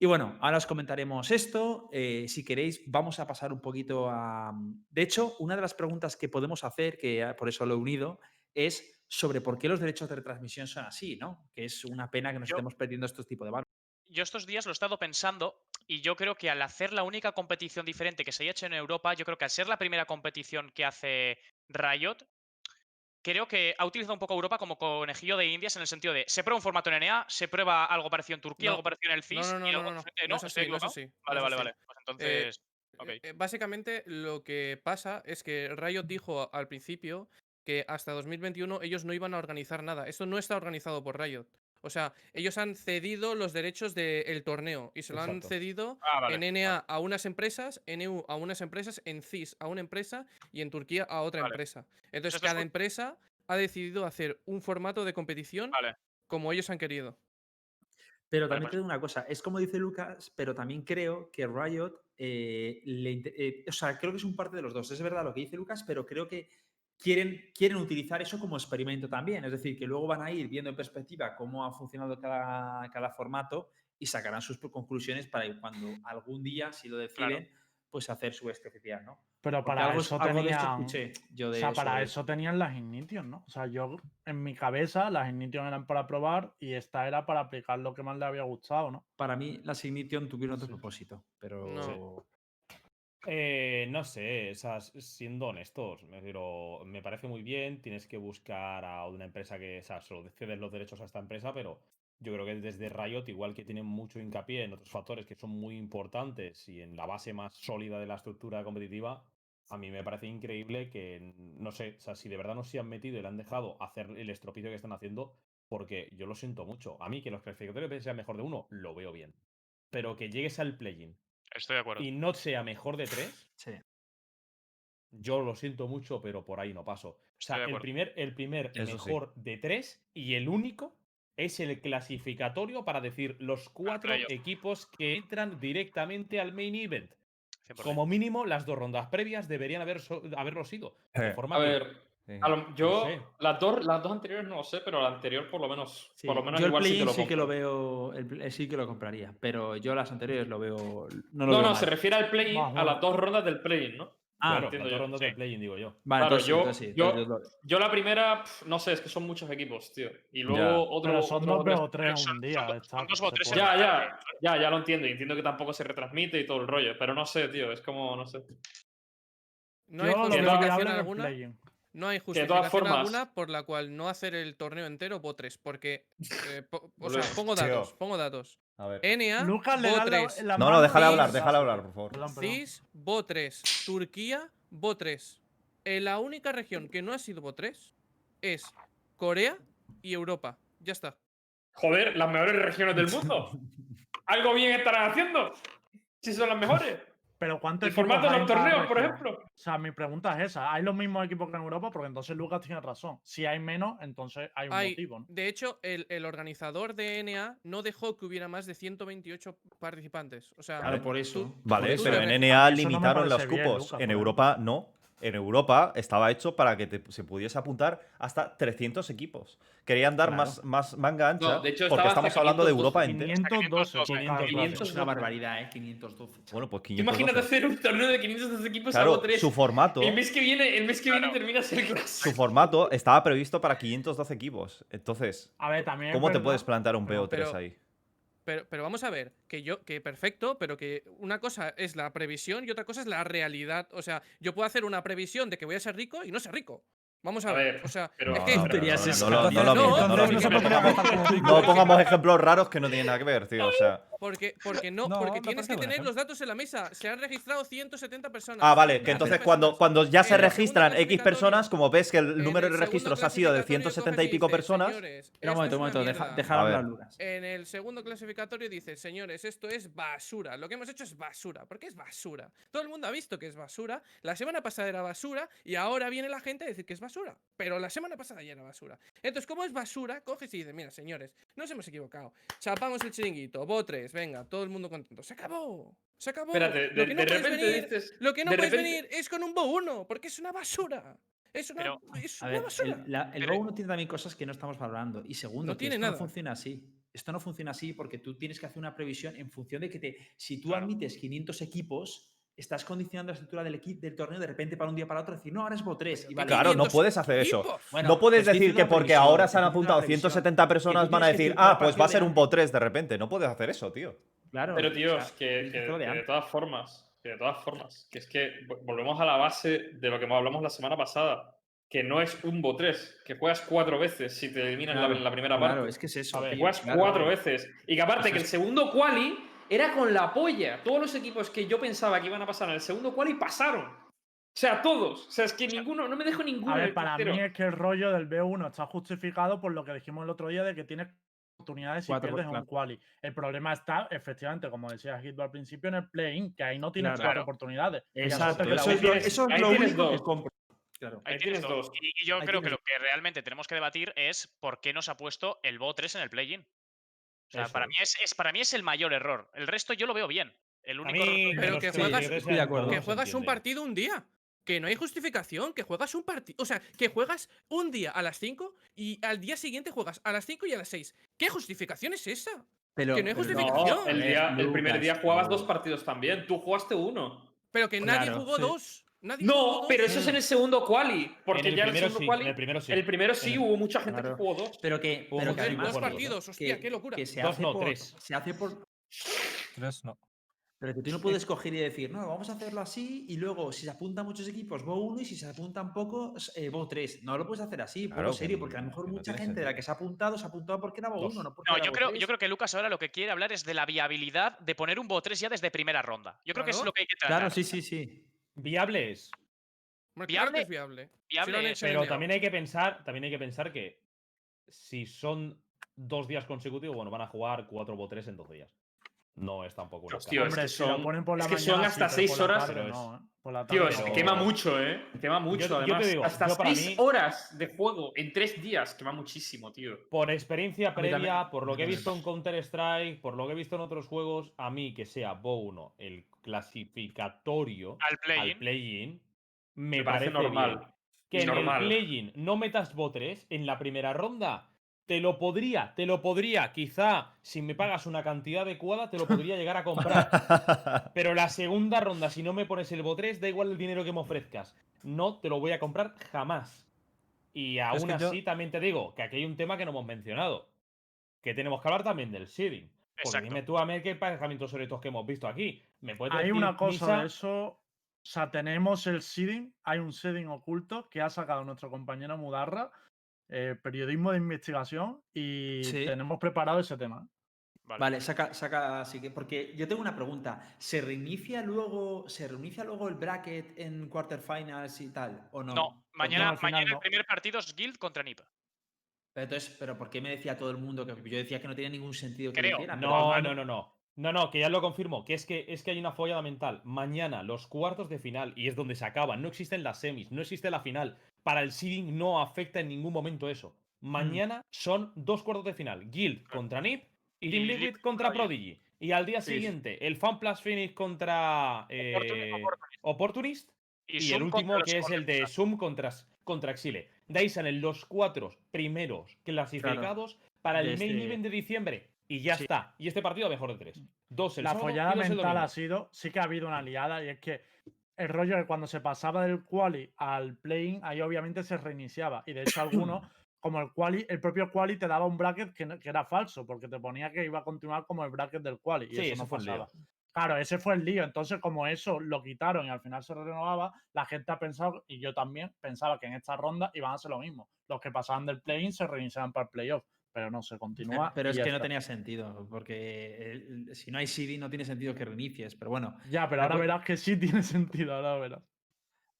S2: Y bueno, ahora os comentaremos esto. eh, si queréis, vamos a pasar un poquito a... De hecho, una de las preguntas que podemos hacer, que por eso lo he unido, es sobre por qué los derechos de retransmisión son así, ¿no? Que es una pena que nos
S4: Yo-
S2: estemos perdiendo estos tipos de valores.
S4: Yo estos días lo he estado pensando y yo creo que al hacer la única competición diferente que se haya hecho en Europa, yo creo que al ser la primera competición que hace Riot, creo que ha utilizado un poco Europa como conejillo de indias en el sentido de se prueba un formato en NA, se prueba algo parecido en Turquía,
S7: No,
S4: algo parecido en el CIS
S7: no, no,
S4: y
S7: no,
S4: luego
S7: no, no,
S4: eh,
S7: es
S4: ¿Estoy
S7: así, es así,
S4: Vale, vale, vale. Pues entonces. ok.
S7: Eh, eh, básicamente lo que pasa es que Riot dijo al principio que hasta 2021 ellos no iban a organizar nada. Esto no está organizado por Riot. O sea, ellos han cedido los derechos del torneo y se lo han cedido
S4: Ah, vale.
S7: en NA a unas empresas, en EU a unas empresas, en CIS a una empresa y en Turquía a otra
S4: Vale.
S7: empresa. Entonces cada empresa ha decidido hacer un formato de competición
S4: Vale.
S7: como ellos han querido.
S2: Pero también
S4: pues-
S2: te digo una cosa, es como dice Lucas, pero también creo que Riot, eh, le eh, o sea, creo que es un parte de los dos. Es verdad lo que dice Lucas, pero creo que quieren, quieren utilizar eso como experimento también. Es decir, que luego van a ir viendo en perspectiva cómo ha funcionado cada, cada formato y sacarán sus conclusiones para cuando algún día, si lo deciden, pues hacer su bestia oficial, ¿no?
S8: Pero
S2: Porque
S8: para
S2: algo,
S8: eso
S2: algo de
S8: tenían.
S2: escuché yo
S8: O
S2: de
S8: sea, para
S2: sobre-
S8: eso tenían las Ignition, ¿no? O sea, yo en mi cabeza las Ignition eran para probar y esta era para aplicar lo que más le había gustado, ¿no?
S2: Para mí, las Ignition tuvieron otro
S8: Sí.
S2: propósito, pero...
S7: No.
S5: Eh, no sé, o sea, siendo honestos, me refiero, me parece muy bien, tienes que buscar a una empresa que, o sea, solo cedes los derechos a esta empresa, pero yo creo que desde Riot, igual que tienen mucho hincapié en otros factores que son muy importantes y en la base más sólida de la estructura competitiva, a mí me parece increíble que, no sé, o sea, si de verdad no se han metido y le han dejado hacer el estropicio que están haciendo, porque yo lo siento mucho. A mí que los clasificatorios sean mejor de uno, lo veo bien. Pero que llegues al play-in
S4: Estoy de acuerdo.
S5: y no sea mejor de tres,
S2: Sí.
S5: yo lo siento mucho, pero por ahí no paso. O sea, el primer, el primer
S6: Eso sí.
S5: mejor de tres y el único es el clasificatorio para decir los cuatro
S4: playoff.
S5: equipos que entran directamente al main event.
S4: 100%.
S5: Como mínimo, las dos rondas previas deberían haber so- haberlo sido. De
S6: Eh,
S5: forma
S1: A
S5: que-
S1: ver,
S6: Sí.
S1: lo- yo
S5: sé.
S1: las, dos, las dos anteriores no lo sé, pero la anterior por lo menos,
S2: Sí,
S1: por lo menos
S2: yo el
S1: igual sí
S2: play-in
S1: que lo
S2: sí que lo veo, el sí que lo compraría, pero yo las anteriores lo veo, no lo
S1: No,
S2: veo
S1: no, se refiere al play-in,
S8: Más
S1: a las dos rondas del play-in, ¿no?
S2: Ah,
S5: claro,
S1: entiendo
S5: las dos
S1: yo,
S5: rondas
S1: sí.
S5: del play-in, digo yo.
S2: Vale,
S1: Claro,
S2: entonces sí,
S1: yo-
S2: entonces sí,
S1: yo-
S2: entonces
S1: Yo la primera, no sé, es que son muchos equipos, tío. Y luego
S6: Ya.
S1: otro.
S8: Pero son dos BO3
S4: son-
S8: un día.
S4: son do-
S8: está-
S4: son dos
S8: se
S4: BO3
S8: puede.
S1: Ya, ya, ya, ya lo entiendo. Y entiendo que tampoco se retransmite y todo el rollo. Pero no sé, tío. Es como, no sé.
S7: No hay justificación
S8: el
S7: alguna. No hay
S1: de
S7: justificación
S1: todas formas-
S7: alguna por la cual no hacer el torneo entero BO3, porque, eh, po- o sea, pongo
S6: Tío.
S7: datos, pongo datos.
S6: A ver.
S7: NA,
S8: Lucas le da la,
S7: BO3,
S8: la
S6: No, no, déjale hablar, déjale hablar, por favor.
S8: Perdón, perdón.
S7: CIS, BO3, Turquía, BO3. Eh, la única región que no ha sido BO3 es Corea y Europa. Ya está.
S1: Joder, las mejores regiones del mundo. Algo bien estarán haciendo. Si son las mejores.
S8: Pero ¿cuántos
S1: El formato de los torneos, por ejemplo.
S8: O sea, mi pregunta es esa. ¿Hay los mismos equipos que en Europa? Porque entonces Lucas tiene razón. Si hay menos, entonces hay un
S7: Hay-
S8: motivo, ¿no?
S7: de hecho, el, el organizador de NA no dejó que hubiera más de 128 participantes. O sea,
S2: Claro, por eso.
S7: tú-
S6: Vale,
S7: tú
S6: pero en NA
S8: eso no
S6: limitaron los
S8: parece bien,
S6: cupos.
S8: Lucas,
S6: en. Europa no. En Europa estaba hecho para que te- se pudiese apuntar hasta 300 equipos. Querían dar
S8: Claro.
S6: más, más manga ancha
S1: de hecho,
S6: porque estamos hablando de
S1: 512,
S6: Europa entera.
S8: 512.
S4: 512,
S8: claro,
S1: 500.
S2: Es una barbaridad, ¿eh? 512. chaval.
S6: Bueno, pues
S1: Tú
S6: 512.
S1: Imagínate hacer un torneo de 500 equipos
S6: Claro,
S1: algo 3.
S6: su formato,
S1: El mes que viene, el mes que viene
S4: Claro.
S1: terminas el
S6: su
S1: clásico.
S6: formato estaba previsto para 512 equipos. Entonces,
S8: A ver, también.
S6: ¿cómo te puedes plantear un
S8: pero-
S6: PO3
S7: pero-
S6: ahí?
S7: Pero, pero vamos a ver, que yo, que perfecto, pero que una cosa es la previsión y otra cosa es la realidad. O sea, yo puedo hacer una previsión de que voy a ser rico y no ser rico. Vamos a,
S1: A
S7: ver,
S1: ver,
S7: o sea,
S1: pero-
S7: es
S6: No,
S7: que
S6: no, no, no. No pongamos ejemplos raros que no tienen nada que ver, tío. O sea,
S7: Porque, porque no,
S3: No,
S7: porque tienes que tener los datos en la mesa. Se han registrado 170 personas.
S6: Ah, vale, que entonces cuando, cuando ya se registran X personas, como ves que el número
S7: el
S6: de registros ha sido de
S7: clasificatorio
S6: 170 y pico
S7: dice,
S6: personas.
S7: "Señores,
S2: Espera un momento, un momento, deja,
S7: mierda".
S2: dejar hablar. Lucas.
S7: En el segundo clasificatorio dice, señores, esto es basura. Lo que hemos hecho es basura. ¿Por qué es basura? Todo el mundo ha visto que es basura. La semana pasada era basura y ahora viene la gente a decir que es basura. Pero la semana pasada ya era basura. Entonces, como es basura, coges y dices, mira, señores, nos hemos equivocado. Chapamos el chiringuito, venga, todo el mundo contento. Se acabó. Se acabó.
S1: Espérate,
S7: lo
S1: de,
S7: que no
S1: de
S7: puedes
S1: repente
S7: venir,
S1: dices.
S7: lo que no
S1: de
S7: puedes
S1: repente-
S7: venir es con un Bo 1, porque es una basura. Es una,
S4: Pero,
S7: es
S2: A
S7: una
S2: ver,
S7: basura.
S2: el, la- el
S4: Pero-
S2: Bow no tiene también cosas que no estamos valorando. Y segundo,
S7: No
S2: que
S7: tiene
S2: esto
S7: nada.
S2: no funciona así. Esto no funciona así porque tú tienes que hacer una previsión en función de que te, si tú
S4: Claro.
S2: admites 500 equipos, estás condicionando la estructura del equipo del torneo de repente para un día para otro decir, no, ahora es Bo 3.
S7: Pero
S2: y
S7: ¿qué
S2: vale,
S6: Claro, no
S7: 500
S6: puedes hacer eso.
S2: Bueno,
S6: no puedes decir que porque ahora se han apuntado
S2: una previsión.
S6: 170 personas van a decir,
S2: una
S6: ah, pues va a ser un 3 de repente. No puedes hacer eso, tío.
S2: Claro.
S1: Pero
S2: o
S1: tíos,
S2: sea,
S1: que,
S2: de
S1: que de
S2: antes.
S1: todas formas, que de todas formas, que es que vo- volvemos a la base de lo que hablamos la semana pasada, que no es un bo 3, que juegas cuatro veces si te eliminan en la-
S2: Claro,
S1: la primera
S2: claro,
S1: parte.
S2: es que es eso.
S1: Que
S2: tío,
S1: juegas
S2: claro.
S1: cuatro veces. Y que aparte que el segundo quali era con la polla. Todos los equipos que yo pensaba que iban a pasar en el segundo quali pasaron. O sea, todos. O sea, es que ninguno, no me dejo ninguno.
S8: A
S1: en
S8: ver,
S1: el
S8: para mí es que el rollo del B1 está justificado por lo que dijimos el otro día de que tienes oportunidades si pierdes
S2: claro.
S8: un quali. El problema está, efectivamente, como decía Hitler al principio, en el play-in, que ahí no tienes
S2: Claro.
S8: cuatro
S4: Claro.
S8: oportunidades. Y
S2: Exacto. Eso es
S1: tienes-
S2: eso es
S1: ahí
S2: lo
S1: tienes
S2: único que
S1: dos.
S2: compro. Claro.
S1: Ahí
S4: Ahí tienes
S1: tienes
S4: dos.
S1: dos.
S4: Y, y yo
S2: Ahí
S4: creo que lo que realmente tenemos que debatir es por qué nos ha puesto el Bo 3 en el play-in. O sea,
S5: Eso
S4: para mí es, es- para mí es el mayor error. El resto yo lo veo bien. El único
S5: mí,
S4: error-
S7: Pero que juegas-
S2: acuerdo.
S7: que juegas un partido un día. Que no hay justificación, que juegas un partido. O sea, que juegas un día a las 5 y al día siguiente juegas a las 5 y a las 6. ¿Qué justificación es esa?
S2: Pero,
S7: que no hay justificación.
S1: No, el, día- el primer día jugabas dos partidos también. Tú jugaste uno.
S7: Pero que nadie
S2: Claro,
S7: jugó
S2: sí.
S7: dos. Nadie
S1: No, pero eso es en el segundo quali. Porque
S5: En el
S1: ya en el
S5: primero
S1: segundo
S5: sí,
S1: quali.
S5: en el primero sí.
S1: el primero sí
S5: el-
S1: hubo mucha gente
S2: Claro.
S1: que jugó dos.
S2: Pero que,
S5: Hubo
S2: pero que además.
S7: dos partidos, hostia,
S2: que-
S7: qué locura.
S2: Que se
S5: Dos
S2: hace
S5: no,
S2: por,
S5: tres.
S2: Se hace por.
S3: Tres no.
S2: Pero que tú no puedes coger y decir, no, vamos a hacerlo así y luego si se apuntan muchos equipos, Bo 1 y si se apuntan pocos, eh, 3. No lo puedes hacer así,
S6: Claro,
S2: por serio, porque a lo mejor
S6: no
S2: mucha gente de la que se ha apuntado se ha apuntado porque era. 1, no porque
S4: No,
S2: era
S4: yo creo,
S2: 3.
S4: yo creo que Lucas ahora lo que quiere hablar es de la viabilidad de poner un Bo 3 ya desde primera ronda. Yo creo que eso es lo que hay que tratar.
S2: Claro, sí, sí, sí.
S5: Viable es.
S4: Viable-
S7: es viable.
S4: Viable
S5: Pero también hay que pensar, también hay que pensar que si son dos días consecutivos, bueno, van a jugar cuatro o tres en dos días. No es tampoco una escala.
S1: es que
S8: si lo
S1: son-
S8: ponen por la
S1: es que
S8: mañana,
S1: son hasta seis
S8: por la
S1: horas.
S8: tarde
S5: Pero es-
S8: no, ¿eh? Por la
S1: Tío, es que quema mucho, ¿eh? Quema mucho,
S5: yo te
S1: además.
S5: digo,
S1: hasta
S5: yo para
S1: seis
S5: mí-
S1: horas de juego en tres días. Quema muchísimo, tío.
S5: Por experiencia previa,
S2: a
S5: por lo que he visto en Counter-Strike, por lo que he visto en otros juegos, a mí que sea Bo 1 el clasificatorio
S4: al play-in.
S5: me,
S1: Me parece normal.
S5: bien. Que en el play-in no metas Bo 3 en la primera ronda. Te lo podría, te lo podría. Quizá si me pagas una cantidad adecuada, te lo podría llegar a comprar. Pero la segunda ronda, si no me pones el Bo 3, da igual el dinero que me ofrezcas. No te lo voy a comprar jamás. Y aún
S3: que yo-
S5: así también te digo que aquí hay un tema que no hemos mencionado. Que tenemos que hablar también del seeding. Porque dime tú a mí qué emparejamientos sobre estos que hemos visto aquí. ¿Me puedes
S8: Hay
S5: decir,
S8: una cosa
S5: Misa?
S8: de eso. O sea, tenemos el seeding, hay un seeding oculto que ha sacado nuestro compañero Mudarra, eh, periodismo de investigación, y
S2: Sí.
S8: tenemos preparado ese tema.
S4: Vale.
S2: Vale, saca, saca, así que, porque yo tengo una pregunta. ¿Se reinicia luego, se reinicia luego el bracket en quarterfinals y tal? ¿O no?
S4: No, mañana, mañana el primer partido es Guild contra NIP.
S2: Pero entonces, ¿pero por qué me decía todo el mundo que yo decía que no tenía ningún sentido que lo
S4: Creo.
S2: hicieran? pero
S5: No, no, no, no. No, no, que ya lo confirmo. Que es que es que hay una follada mental. Mañana, los cuartos de final, y es donde se acaban. No existen las semis, no existe la final. Para el seeding no afecta en ningún momento eso.
S2: Mm.
S5: Mañana son dos cuartos de final. Guild contra NIP y Team
S4: Liquid
S5: contra Prodigy. Y al día
S2: Sí.
S5: siguiente, el Fan Plus Phoenix contra eh,
S4: Opportunist.
S5: Opportunist. Y, el último que es el de. Zoom contra, contra Exile. De ahí salen los cuatro primeros clasificados para el main
S2: este-
S5: event de diciembre. Y ya
S2: Sí.
S5: está. Y este partido mejor de tres. Dos el
S8: La
S5: sábado
S8: follada
S5: dos el
S8: mental
S5: domingo.
S8: ha sido, sí que ha habido una liada, y es que el rollo de cuando se pasaba del quali al playing, ahí obviamente se reiniciaba. Y de hecho algunos, como el quali, el propio quali te daba un bracket que, que era falso, porque te ponía que iba a continuar como el bracket del quali. Y
S5: Sí,
S8: eso
S5: eso
S8: no pasaba. Claro, ese fue el lío. Entonces, como eso lo quitaron y al final se renovaba, la gente ha pensado, y yo también pensaba que en esta ronda iban a hacer lo mismo. Los que pasaban del play-in se reiniciaban para el playoff. Pero no se continúa.
S2: Pero es que no tenía sentido, porque el- si no hay seeding no tiene sentido que reinicies, pero bueno.
S8: Ya, pero ahora verás que sí tiene sentido, ahora verás.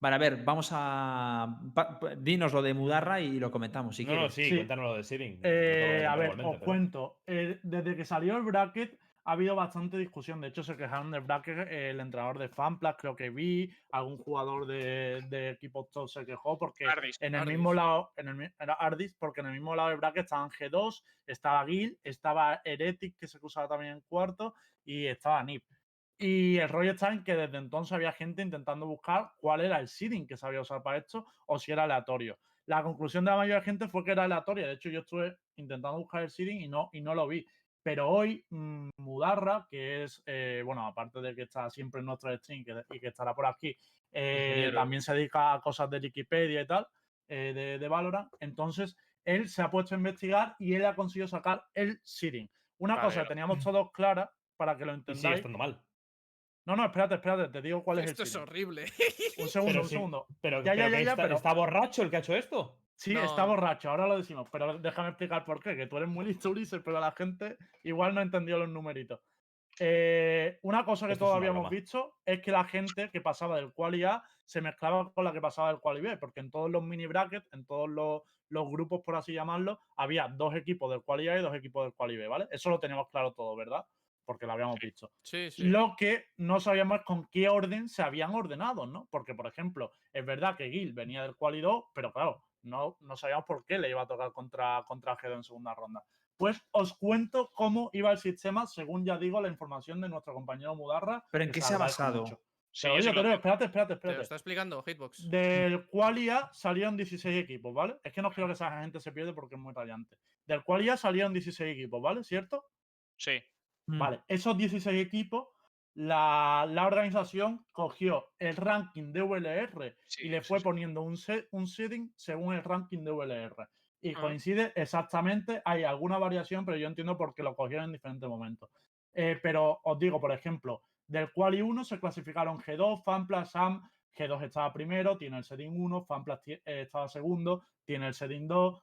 S2: Vale, a ver, vamos a. pa- pa- dinos lo de Mudarra y lo comentamos si
S5: no, no,
S2: quieres.
S5: sí,
S8: Sí.
S5: cuéntanos lo de seeding.
S8: Eh, a
S5: de
S8: ver, os
S5: pero-
S8: cuento. Eh, desde que salió el bracket ha habido bastante discusión. De hecho, se quejaron del bracket eh, el entrenador de Fanplas, creo que vi. Algún jugador de, de equipos top se quejó porque
S4: Ardis,
S8: en el
S7: Ardis.
S8: mismo lado, en el, era Ardis, porque en el mismo lado del bracket estaban G2, estaba Gil, estaba Heretic, que se usaba también en cuarto, y estaba Nip. Y el rollo está en que desde entonces había gente intentando buscar cuál era el seeding que se había usado para esto o si era aleatorio. La conclusión de la mayoría de gente fue que era aleatorio. De hecho, yo estuve intentando buscar el seeding y no, y no lo vi. Pero hoy, mm, Mudarra, que es, eh, bueno, aparte de que está siempre en nuestro stream y que estará por aquí, eh, también se dedica a cosas de Wikipedia y tal, eh, de, de Valorant. Entonces, él se ha puesto a investigar y él ha conseguido sacar el seeding. Una
S4: Vale,
S8: cosa que teníamos todos clara, para que lo
S5: Y sigue
S8: entendáis.
S5: estando mal.
S8: No, no, espérate, espérate, te digo cuál es
S7: Esto
S8: el
S7: es
S8: seeding.
S7: horrible.
S8: Un segundo,
S5: Pero
S8: un
S5: sí,
S8: segundo.
S5: Pero,
S8: Ya, ya,
S5: pero
S8: ya,
S5: que
S8: ya,
S5: está,
S8: pero-
S5: ¿está borracho el que ha hecho esto?
S8: Sí,
S7: No.
S8: está borracho, ahora lo decimos, pero déjame explicar por qué, que tú eres muy listo, Ulises, pero la gente igual no entendió los numeritos. Eh, una cosa que
S5: Esto es
S8: todos habíamos visto es que la gente que pasaba del Quali A se mezclaba con la que pasaba del Quali B, porque en todos los mini brackets, en todos los, los grupos, por así llamarlo, había dos equipos del Quali A y dos equipos del Quali B, ¿vale? Eso lo teníamos claro todo, ¿verdad? Porque lo habíamos visto.
S7: Sí, sí.
S8: Lo que no sabíamos es con qué orden se habían ordenado, ¿no? Porque, por ejemplo, es verdad que Gil venía del Quali 2, pero claro, no, no sabíamos por qué le iba a tocar contra, contra Gedo en segunda ronda. Pues os cuento cómo iba el sistema, según ya digo, la información de nuestro compañero Mudarra.
S2: ¿Pero en qué
S8: se
S2: ha basado?
S8: mucho.
S4: Sí,
S8: Te lo
S4: yo
S8: digo,
S4: sí lo
S8: te lo digo,
S4: tengo.
S8: espérate, espérate,
S7: Te lo
S8: espérate.
S7: está explicando Hitbox.
S8: Del Quali A salieron 16 equipos, ¿vale? Es que no quiero que esa gente se pierda porque es muy radiante. Del Quali A salieron 16 equipos, ¿vale? ¿Cierto?
S4: Sí.
S2: Mm.
S8: Vale, esos 16 equipos, la, la organización cogió el ranking de VLR
S4: Sí,
S8: y le fue
S4: sí.
S8: poniendo un, se- un seeding según el ranking de VLR. Y
S4: Ajá.
S8: coincide exactamente, hay alguna variación, pero yo entiendo por qué lo cogieron en diferentes momentos. Eh, pero os digo, por ejemplo, del Quali 1 se clasificaron G2, Fanplas, SAM, G2 estaba primero, tiene el seeding 1, Fanplas eh, estaba segundo, tiene el seeding 2,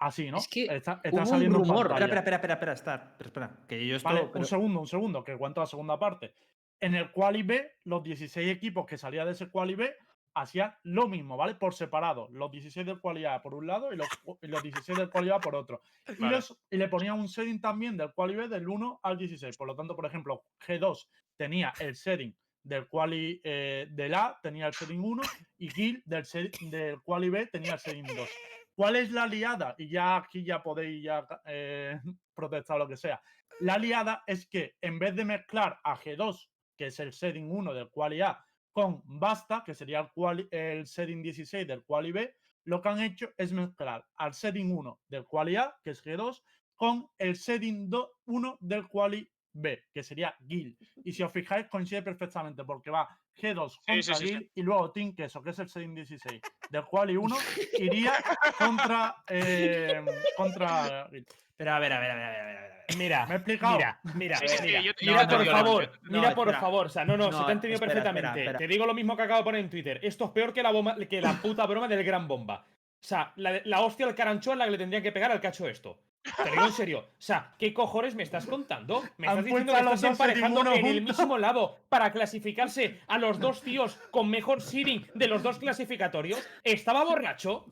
S8: así, ¿no?
S1: Es que
S8: está, está
S1: hubo un
S8: saliendo en
S1: rumor.
S2: Espera, espera, espera, espera, espera, espera, espera, que yo esto.
S8: Vale,
S2: pero-
S8: un segundo, un segundo, que cuento la segunda parte. En el Quali B, los 16 equipos que salían de ese Quali B hacían lo mismo, ¿vale? Por separado. Los 16 del Quali A por un lado y los, y los 16 del Quali A por otro. Y,
S4: Vale.
S8: los- y le ponían un setting también del Quali B del 1 al 16. Por lo tanto, por ejemplo, G2 tenía el setting del Quali eh, del A, tenía el setting 1 y Gil del, del Quali B tenía el setting 2. ¿Cuál es la liada? Y ya aquí ya podéis ya eh, protestar lo que sea. La liada es que en vez de mezclar a G2, que es el setting 1 del Quali A, con Basta, que sería el, quali- el setting 16 del Quali B, lo que han hecho es mezclar al setting 1 del Quali A, que es G2, con el setting 2 1 del Quali B, que sería Gil. Y si os fijáis, coincide perfectamente porque va G2
S4: Sí,
S8: contra
S4: sí, sí, sí.
S8: Gil y luego Team Queso, que es el setting 16 del Quali 1, iría contra, eh, contra Gil.
S2: Pero a ver, a ver, a ver, a ver, a ver, a ver.
S5: Mira,
S8: ¿Me he explicado?
S5: mira, mira,
S4: Sí, sí, sí,
S5: mira,
S4: yo- yo
S5: mira,
S4: lo
S5: por favor,
S2: no,
S5: mira por
S2: espera.
S5: favor, o sea, no, no, se te ha entendido
S2: espera,
S5: perfectamente.
S2: espera.
S5: Te digo lo mismo que acabo de poner en Twitter. Esto es peor que la, bomba, que la puta broma del gran bomba. O sea, la, la hostia al carancho es la que le tendrían que pegar al cacho esto. Te digo en serio. O sea, ¿qué cojones me estás contando? Me
S8: Han
S5: estás diciendo que estás
S8: en
S5: emparejando en el mismo lado para clasificarse a los dos tíos con mejor seeding de los dos clasificatorios. ¿Estaba borracho?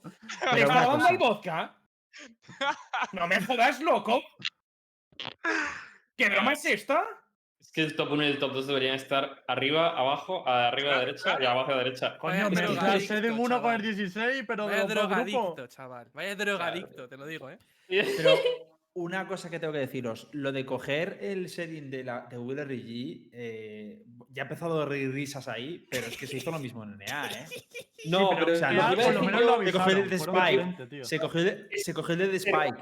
S5: ¿Le estaba dando el vodka? No me jodas, loco. ¿Qué broma es esta?
S1: Es que el top 1 y el top 2 deberían estar arriba, abajo, arriba a la derecha y abajo a la derecha.
S8: Coño, mezclar el
S7: drogadicto,
S8: setting 1 con el
S7: chaval.
S8: 16, pero de
S7: Vaya
S8: grupos.
S7: drogadicto, chaval. Vaya drogadicto, te lo digo, ¿eh?
S2: Pero una cosa que tengo que deciros, lo de coger el setting de, la, de WRG, eh, ya ha empezado a reír risas ahí, pero es que se hizo lo mismo en NA, ¿eh?
S1: No,
S2: pero,
S1: pero,
S2: o sea,
S1: lo
S2: no,
S8: por menos
S2: se cogió el de Spike, se cogió, el de- se cogió el de Spike.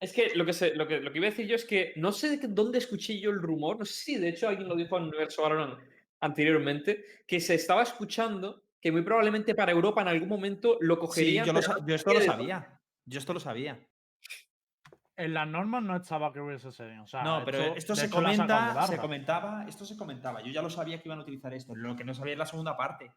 S1: Es que lo que, se- lo, que lo que iba a decir yo es que no sé de dónde escuché yo el rumor, no sé si de hecho alguien lo dijo en Universo Valorant anteriormente, que se estaba escuchando que muy probablemente para Europa en algún momento lo
S2: Sí,
S1: cogerían.
S2: yo, lo esto lo sabía. Yo esto lo sabía.
S8: En las normas no estaba que hubiese setting. O sea,
S2: No, pero esto se comenta, se comentaba, esto se comentaba. Yo ya lo sabía que iban a utilizar esto. Lo que no sabía es la segunda parte.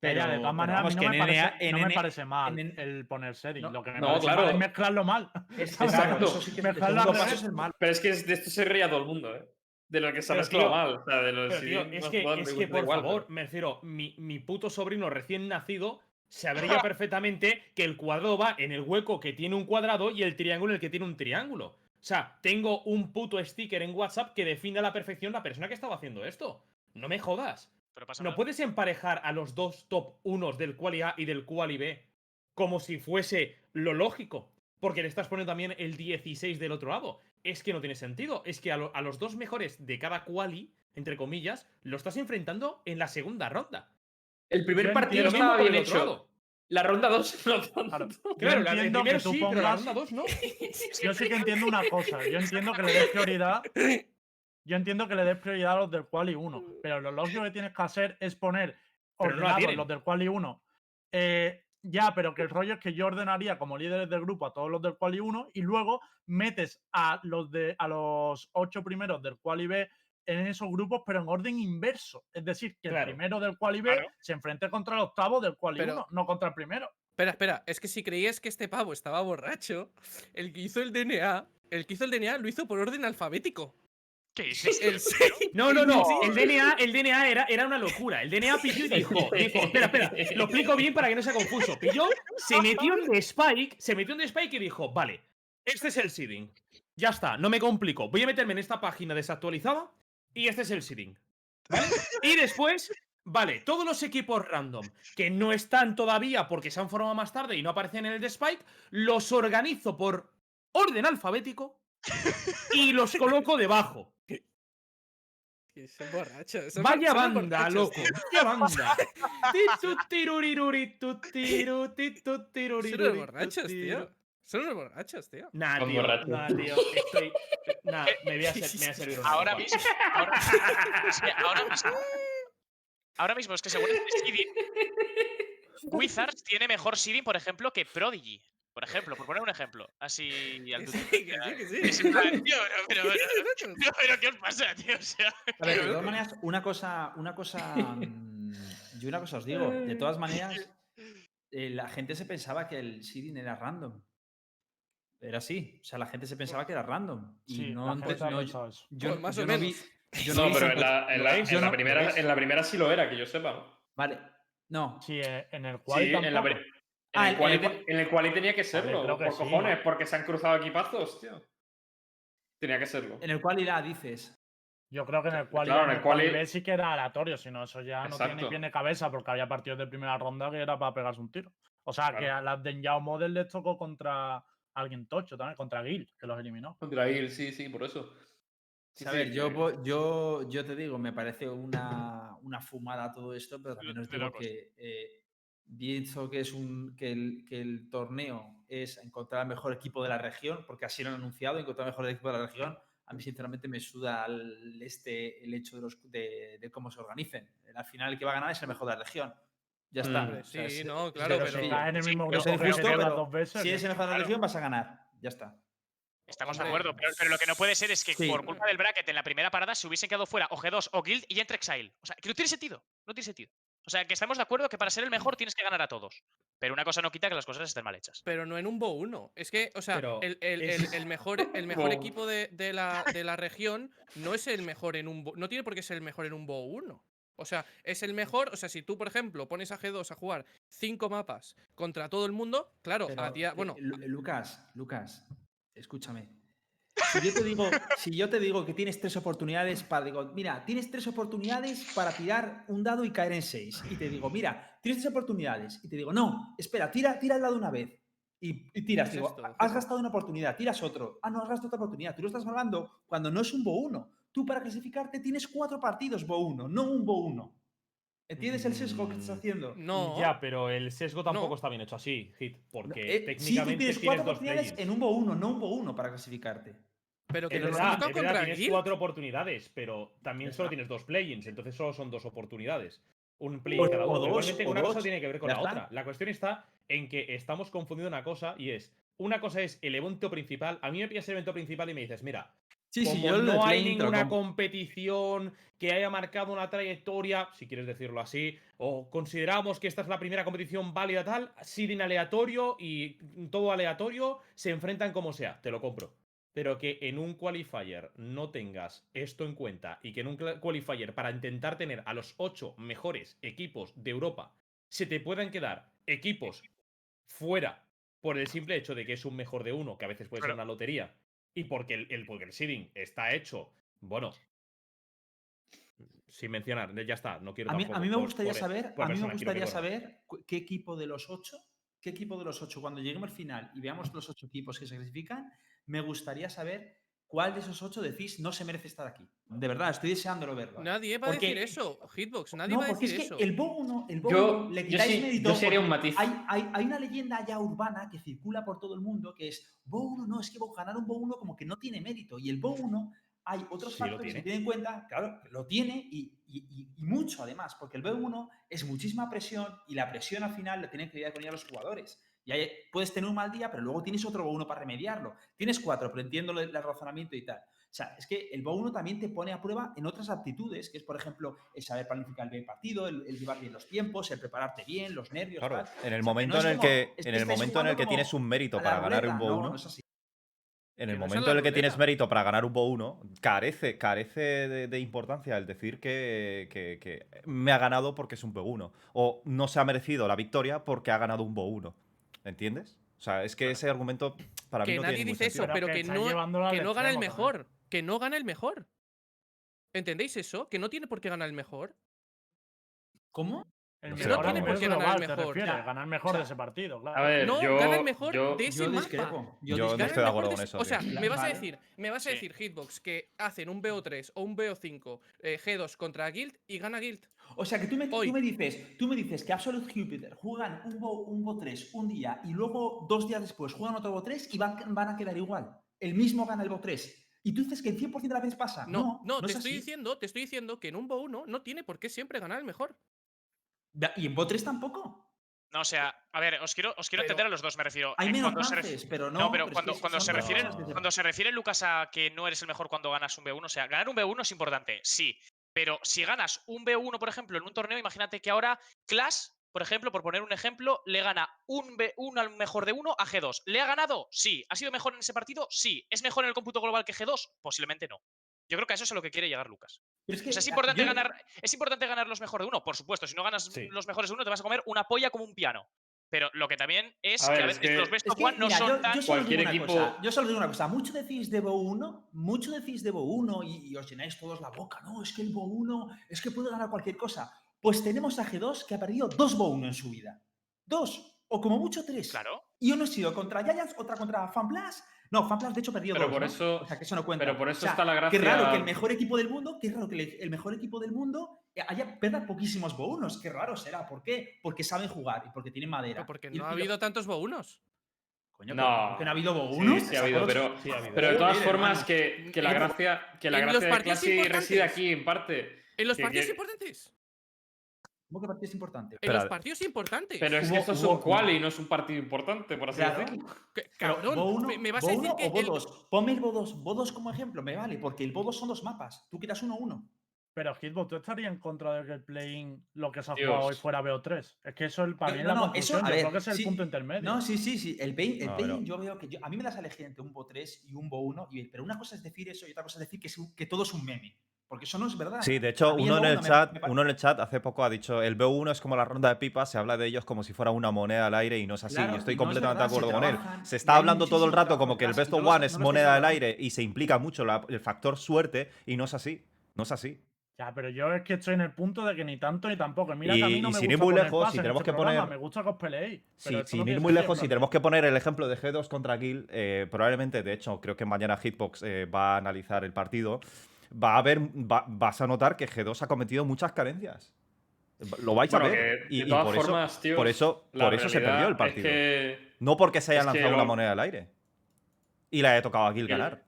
S8: Pero ya, de todas maneras, a mí no,
S2: que
S8: me,
S2: en
S8: parece,
S2: NA
S8: no me
S2: en-
S8: parece mal el poner setting.
S2: No,
S8: lo que me
S1: no,
S8: parece mal
S1: claro.
S8: es mezclarlo mal.
S2: Es.
S1: Exacto.
S2: Eso sí que es el
S8: Mezclarlo al revés.
S2: es el mal.
S1: Pero es que de esto se ría todo el mundo, ¿eh? De lo que se ha mezclado mal. O sea, de lo
S5: Pero,
S1: sí,
S5: tío, es que, es por
S1: igual,
S5: favor,
S1: pero-
S5: me refiero, mi, mi puto sobrino recién nacido sabría perfectamente que el cuadrado va en el hueco que tiene un cuadrado y el triángulo en el que tiene un triángulo. O sea, tengo un puto sticker en WhatsApp que define a la perfección la persona que estaba haciendo esto. No me jodas.
S4: Pero pasa
S5: No puedes emparejar a los dos top unos del quali A y del quali B como si fuese lo lógico. Porque le estás poniendo también el 16 del otro lado. Es que no tiene sentido. Es que a, lo- a los dos mejores de cada quali, entre comillas, lo estás enfrentando en la segunda ronda.
S1: El primer
S8: Yo
S1: partido estaba bien hecho. La ronda 2 no tanto.
S8: Claro.
S5: Claro,
S8: Yo
S5: la el
S8: entiendo
S5: primero
S8: que tú
S5: sí, pero la
S8: pongas-
S5: ronda 2 no.
S8: Yo sí que entiendo una cosa. Yo entiendo que le des prioridad. Yo entiendo que le des prioridad a los del Quali 1. Pero lo lógico que tienes que hacer es poner
S5: no
S8: ordenados los del Quali 1. Eh, ya, pero que el rollo es que yo ordenaría como líderes del grupo a todos los del Quali 1 y luego metes a los de a los ocho primeros del Quali B en esos grupos, pero en orden inverso. Es decir, que
S5: Claro.
S8: el primero del B
S4: Claro.
S8: se enfrente contra el octavo del Quali
S7: Pero-
S8: 1, no contra el primero.
S7: Espera, espera, es que si creías que este pavo estaba borracho, el que hizo el DNA, el que hizo el DNA lo hizo por orden alfabético.
S4: ¿Qué?
S7: El seis-
S5: No, no, no. El DNA, el DNA era, era una locura. El DNA pilló y dijo, dijo, espera, espera, lo explico bien para que no sea confuso. Pilló, se metió en The Spike, se metió en The Spike y dijo, vale, este es el seeding. Ya está, no me complico. Voy a meterme en esta página desactualizada y este es el seeding. ¿Vale? Y después, vale, todos los equipos random que no están todavía porque se han formado más tarde y no aparecen en el The Spike, los organizo por orden alfabético y los coloco debajo.
S7: Son borrachos. son-
S5: Vaya
S7: son
S5: banda,
S7: borrachos,
S5: loco. Vaya banda.
S7: Son borrachos, tío. Son los borrachos, tío.
S5: Nah,
S1: Son
S5: tío.
S1: borrachos.
S5: Nah, tío. Estoy. Nah, me voy a, ser- me voy a servir una
S4: Ahora mismo. Ahora, mismo. Ahora mismo es que según este seeding, Wizards tiene mejor seeding, por ejemplo, que Prodigy. Por ejemplo, por poner un ejemplo. Así. al
S7: Que
S4: tutu.
S7: sí, que sí, que sí.
S4: Es en plan, tío, pero, pero, pero, pero, pero, ¿qué os pasa, tío? O sea.
S2: A ver, de todas maneras, una cosa, una cosa, mm, yo una cosa os digo, de todas maneras, eh, la gente se pensaba que el seeding era random. Era así, o sea, la gente se pensaba que era random. Y
S8: Sí,
S2: no,
S8: ha
S2: no,
S8: pensado eso.
S2: yo,
S7: Pues más
S2: yo
S7: o
S2: no vi,
S7: menos.
S2: yo
S1: No, pero en la, en
S5: ¿Lo
S1: la-
S5: veis?
S1: en la
S5: ¿Lo
S1: primera,
S5: veis?
S1: en la primera sí lo era, que yo sepa. ¿no?
S2: Vale, no,
S8: Sí, eh, en el
S1: Sí,
S8: Quali
S1: en, la,
S2: Ah,
S1: el cual,
S2: el
S1: en el cual tenía que serlo,
S8: que
S1: por
S8: sí,
S1: cojones,
S8: ¿no?
S1: porque se han cruzado equipazos, tío. Tenía que serlo.
S2: en el cual irá, dices.
S8: Yo creo que en el Quali,
S1: Claro,
S8: en
S1: en
S8: el
S1: Quali
S8: B sí que era aleatorio, si no, eso ya no tiene pie ni cabeza, porque había partidos de primera ronda que era para pegarse un tiro. O sea, que a las de Yao Model les tocó contra alguien tocho también, contra Gil, que los eliminó.
S1: Contra Gil, sí, sí, por eso. Sí,
S2: a
S1: sí,
S2: ver, yo, po- yo, yo te digo, me parece una, una fumada todo esto, pero también os
S4: de
S2: digo que eh, pienso que, es un, que, el, que el torneo es encontrar el mejor equipo de la región, porque así lo han anunciado, encontrar el mejor equipo de la región. A mí, sinceramente, me suda el, este, el hecho de, los, de, de cómo se organicen. Al final, el que va a ganar es el mejor de la región. Ya está.
S1: Mm.
S7: Hombre,
S2: O sea,
S7: sí, no, claro, pero-
S8: Si en el mismo
S2: Yo
S8: grupo
S2: soy
S8: que
S2: justo,
S8: que las
S2: pero
S8: dos veces.
S2: Si eres el mejor de la región, vas a ganar. Ya está.
S4: Estamos de acuerdo, pero, pero lo que no puede ser es que
S2: Sí.
S4: por culpa del bracket en la primera parada se hubiesen quedado fuera o G2 o Guild y entre Exile. O sea, que no tiene sentido. No tiene sentido. O sea, que estamos de acuerdo que para ser el mejor tienes que ganar a todos. Pero una cosa no quita que las cosas estén mal hechas.
S7: Pero no en un Bo 1. Es que, o sea, el, el-
S5: es-
S7: el- el mejor, el mejor
S1: Bo.
S7: equipo de, de la, de la región no es el mejor en un Bo. No tiene por qué ser el mejor en un Bo 1. O sea, es el mejor. O sea, si tú, por ejemplo, pones a G2 a jugar cinco mapas contra todo el mundo, claro,
S2: Pero,
S7: a día.
S2: eh,
S7: Bueno,
S2: Lu- Lucas, Lucas, escúchame. Si yo te digo, si yo te digo que tienes tres oportunidades para, digo, mira, tienes tres oportunidades para tirar un dado y caer en seis. Y te digo, mira, tienes tres oportunidades. Y te digo, no, espera, tira, tira el dado una vez. Y, y tiras,
S7: es
S2: digo,
S7: esto,
S2: has gastado una oportunidad, tiras otro. Ah, no, has gastado otra oportunidad. Tú lo estás hablando cuando no es un Bo 1. Tú para clasificarte tienes cuatro partidos Bo 1, no un Bo 1. ¿Entiendes el sesgo que estás
S5: Mm,
S2: haciendo?
S7: no.
S5: Ya, pero el sesgo tampoco
S7: No.
S5: está bien hecho así, Hit. Porque
S2: Eh, sí, tú
S5: técnicamente
S2: tienes
S5: tienes,
S2: cuatro
S5: dos
S2: oportunidades en un Bo 1, no un Bo 1 para clasificarte.
S7: pero que
S5: Es verdad, es verdad, tienes cuatro oportunidades, pero también solo tienes dos play-ins, entonces solo son dos oportunidades. Un play
S2: O-
S5: cada
S2: o
S5: uno.
S2: dos, o
S5: una cosa tiene que ver con la
S2: está.
S5: otra. La cuestión está en que estamos confundiendo una cosa y es, una cosa es el evento principal. A mí me pillas el evento principal y me dices, mira,
S2: Sí, sí,
S5: como
S2: yo
S5: no hay ninguna competición que haya marcado una trayectoria, si quieres decirlo así, o consideramos que esta es la primera competición válida tal, seeding aleatorio y todo aleatorio, se enfrentan como sea, te lo compro. Pero que en un qualifier no tengas esto en cuenta y que en un qualifier para intentar tener a los ocho mejores equipos de Europa se te puedan quedar equipos fuera por el simple hecho de que es un mejor de uno, que a veces puede ser una lotería, y porque el, el, el seeding está hecho, bueno, sin mencionar, ya está, no quiero
S2: A mí, a mí me gustaría
S5: por-
S2: saber,
S5: por
S2: a mí me gustaría saber qué equipo de los ocho, qué equipo de los ocho, cuando lleguemos al final y veamos los ocho equipos que se clasifican, me gustaría saber cuál de esos ocho decís no se merece estar aquí. De verdad, estoy deseándolo verlo.
S7: Nadie va a
S2: Porque-
S7: decir eso, Hitbox, nadie
S2: no,
S7: va a decir
S2: es
S7: eso.
S2: que el Bo 1, el Bo
S1: Yo-
S2: 1 le
S1: yo
S2: quitáis
S1: sí-
S2: mérito.
S1: yo sí haría un
S2: porque
S1: matiz.
S2: Hay, hay- hay una leyenda ya urbana que circula por todo el mundo que es Bo 1, no, es que ganar un Bo 1 como que no tiene mérito. Y el Bo 1 hay otros
S5: Sí
S2: factores que
S5: tiene.
S2: tienen en cuenta, claro, lo tiene y, y- y- y mucho además, porque el B1 es muchísima presión y la presión al final la tienen que lidiar con ella los jugadores. Y ahí puedes tener un mal día, pero luego tienes otro uno para remediarlo. Tienes cuatro, pero el, razonamiento y tal. O sea, es que el BO1 también te pone a prueba en otras aptitudes, que es, por ejemplo, el saber planificar bien el partido, el, llevar bien los tiempos, el prepararte bien, los nervios.
S6: Claro,
S2: tal.
S6: en el momento en el que, en el momento en el que tienes un mérito para ganar un
S2: BO1.
S6: En el momento en el que tienes mérito para ganar un BO1, carece, carece de, importancia el decir que, que, que, me ha ganado porque es un BO1 o no se ha merecido la victoria porque ha ganado un BO1. Entiendes? O sea, es que ese argumento para
S7: que mí
S6: no
S7: nadie dice eso,
S8: pero que,
S7: no, que no gana el mejor. Que no gana el mejor. ¿Entendéis eso? Que no tiene por qué ganar el mejor.
S2: ¿Cómo?
S8: El
S6: No tiene
S7: por qué ganar
S8: global, te
S7: mejor.
S8: ganar mejor
S2: o sea,
S8: de ese partido, claro.
S1: A ver,
S7: No,
S1: yo,
S7: gana el mejor
S1: yo-
S7: de ese
S2: Yo
S7: mapa.
S6: Yo no estoy de acuerdo con eso,
S7: O sea,
S6: tío.
S7: me vas a decir, me vas a
S4: Sí.
S7: decir Hitbox que hacen un BO3 o un BO5 eh, G2 contra Guild y gana Guild.
S2: O sea, que tú me, tú me dices, tú me dices que Absolute Jupiter juegan un Bo, un Bo 3 un día y luego dos días después juegan otro Bo 3 y van, van a quedar igual. El mismo gana el Bo 3. Y tú dices que el 100% de las veces pasa.
S7: No,
S2: No,
S7: te estoy
S2: así.
S7: diciendo, te estoy diciendo que en un BO1 no tiene por qué siempre ganar el mejor.
S2: Y en Bo 3 tampoco.
S4: No, o sea, a ver, os quiero, os quiero
S7: Pero
S4: entender a los dos, me refiero.
S2: Hay menos
S4: cuando se
S2: pero no.
S4: No, pero cuando,
S2: que
S4: cuando, se
S2: dos
S4: refiere,
S2: cosas
S4: cuando se refiere Lucas a que no eres el mejor cuando ganas un B1, o sea, ganar un B1 es importante, sí. Pero si ganas un B1, por ejemplo, en un torneo, imagínate que ahora Clash, por ejemplo, por poner un ejemplo, le gana un B1 al mejor de uno a G2. ¿Le ha ganado? Sí. ¿Ha sido mejor en ese partido? Sí. ¿Es mejor en el cómputo global que G2? Posiblemente no. Yo creo que a eso es a lo que quiere llegar Lucas.
S2: Pero es que,
S4: O sea, es importante,
S2: yo-
S4: ganar, es importante ganar los mejores de uno, por supuesto. Si no ganas
S5: Sí.
S4: los mejores de uno, te vas a comer una polla como un piano. Pero lo que también es
S1: A
S4: que a
S1: es
S4: veces
S1: que-
S4: los best
S2: Es
S4: of
S2: que,
S4: one no
S2: mira,
S4: son
S2: yo,
S4: tan.
S2: yo solo
S1: Cualquier
S2: digo una
S1: equipo-
S2: cosa, yo solo digo una cosa. Mucho decís de Bo 1, mucho decís de Bo 1 y, y os llenáis todos la boca. No, es que el Bo 1 es que puede ganar cualquier cosa. Pues tenemos a G2 que ha perdido dos Bo 1 en su vida. Dos, o como mucho tres.
S4: Claro.
S2: Y uno ha sido contra Giants, otra contra FanBlast. No, FanBlast de hecho perdió
S1: Pero
S2: dos.
S1: por
S2: ¿no?
S1: eso-
S2: O sea, que eso no cuenta.
S1: pero por
S2: O
S1: eso
S2: sea,
S1: está la
S2: Qué raro que
S1: gracia-
S2: el mejor equipo del mundo, qué raro que el, mejor equipo del mundo haya perda poquísimos Bo 1 Qué raro será. ¿Por qué? Porque saben jugar y porque tienen madera.
S7: Pero porque
S2: Y-
S7: no
S2: y
S7: ha
S2: lo-
S7: habido tantos BO1s.
S2: Coño,
S1: No.
S2: ¿por qué no ha habido Bo
S1: Sí,
S2: 1
S1: sí ha habido, pero,
S5: Sí, ha habido.
S1: pero de todas formas que, que la gracia, que la gracia de
S7: partidos
S1: Classy reside aquí en parte.
S7: En los
S1: Que-
S7: partidos
S1: que-
S7: importantes.
S2: ¿Cómo que partido es importante?
S7: En los partidos importantes.
S1: Pero es que esto es un quali, no es un partido importante, por así
S2: Claro.
S1: decirlo.
S2: Pero
S7: Cabrón,
S2: Bo 1,
S7: me, vas
S2: Bo
S7: a decir
S2: 1
S7: que
S2: o Bo
S7: el-
S2: 2. Ponme el Bo 2. Bo 2 como ejemplo, me vale, porque el Bo 2 son dos mapas. Tú quieras uno uno.
S8: Pero Hitbox, ¿tú estarías en contra de que el play-in, lo que se ha
S1: Dios.
S8: jugado hoy, fuera BO3? Es que eso es para
S2: No, no,
S8: la
S2: no, eso, a
S8: Yo creo que es el
S2: sí.
S8: punto intermedio.
S2: No, sí, sí, sí. El el
S6: No, pero-
S2: yo veo que yo- a mí me das a elegir entre un Bo 3 y un Bo 1, y, pero una cosa es decir eso y otra cosa es decir que, es un- que todo es un meme. Porque eso no es verdad.
S6: Sí, de
S2: A
S6: hecho, uno en el
S2: 1 me-
S6: chat,
S2: me pare-
S6: uno en el chat hace poco ha dicho el B1 es como la ronda de pipas, se habla de ellos como si fuera una moneda al aire y no es así.
S2: Claro,
S6: y estoy
S2: y no es
S6: completamente
S2: verdad,
S6: de acuerdo con él. Se está hablando todo el rato como que el best of one es moneda al aire y se implica mucho la- el factor suerte y no es así. No es así.
S8: Ya, pero yo es que estoy en el punto de que ni tanto ni tampoco. Mira que a
S6: Y-
S8: mí no
S6: y
S8: me
S6: sin
S8: gusta
S6: ir muy lejos, si
S8: en
S6: tenemos
S8: este
S6: que
S8: programa,
S6: poner-
S8: Me gusta que os peleéis.
S6: Sí, sin
S8: no
S6: ir muy lejos, si tenemos que poner el ejemplo de G2 contra Kill, eh, probablemente, de hecho, creo que mañana Hitbox eh, va a analizar el partido, va a va- vas a notar que G2 ha cometido muchas carencias. Lo vais
S1: Bueno,
S6: a ver.
S1: que
S6: y,
S1: de
S6: y
S1: todas
S6: por,
S1: formas,
S6: eso,
S1: tíos,
S6: por eso,
S1: la
S6: por eso se perdió el partido.
S1: Es que
S6: No porque se haya lanzado una
S1: lo-
S6: moneda al aire. Y le haya tocado a
S1: Que-
S6: ganar.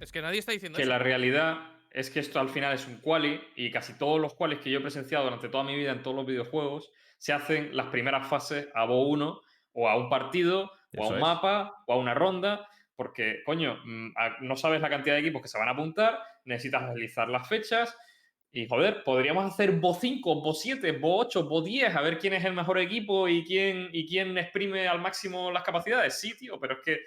S7: Es que nadie está diciendo
S1: que
S7: eso.
S1: la realidad es que esto al final es un quali y casi todos los qualis que yo he presenciado durante toda mi vida en todos los videojuegos se hacen las primeras fases a Bo 1 o a un partido o a un
S6: es.
S1: mapa o a una ronda porque, coño, mm, no sabes la cantidad de equipos que se van a apuntar, necesitas analizar las fechas. Y joder, podríamos hacer Bo 5, Bo 7, Bo 8, Bo 10, a ver quién es el mejor equipo y quién, y quién exprime al máximo las capacidades. Sí, tío, pero es que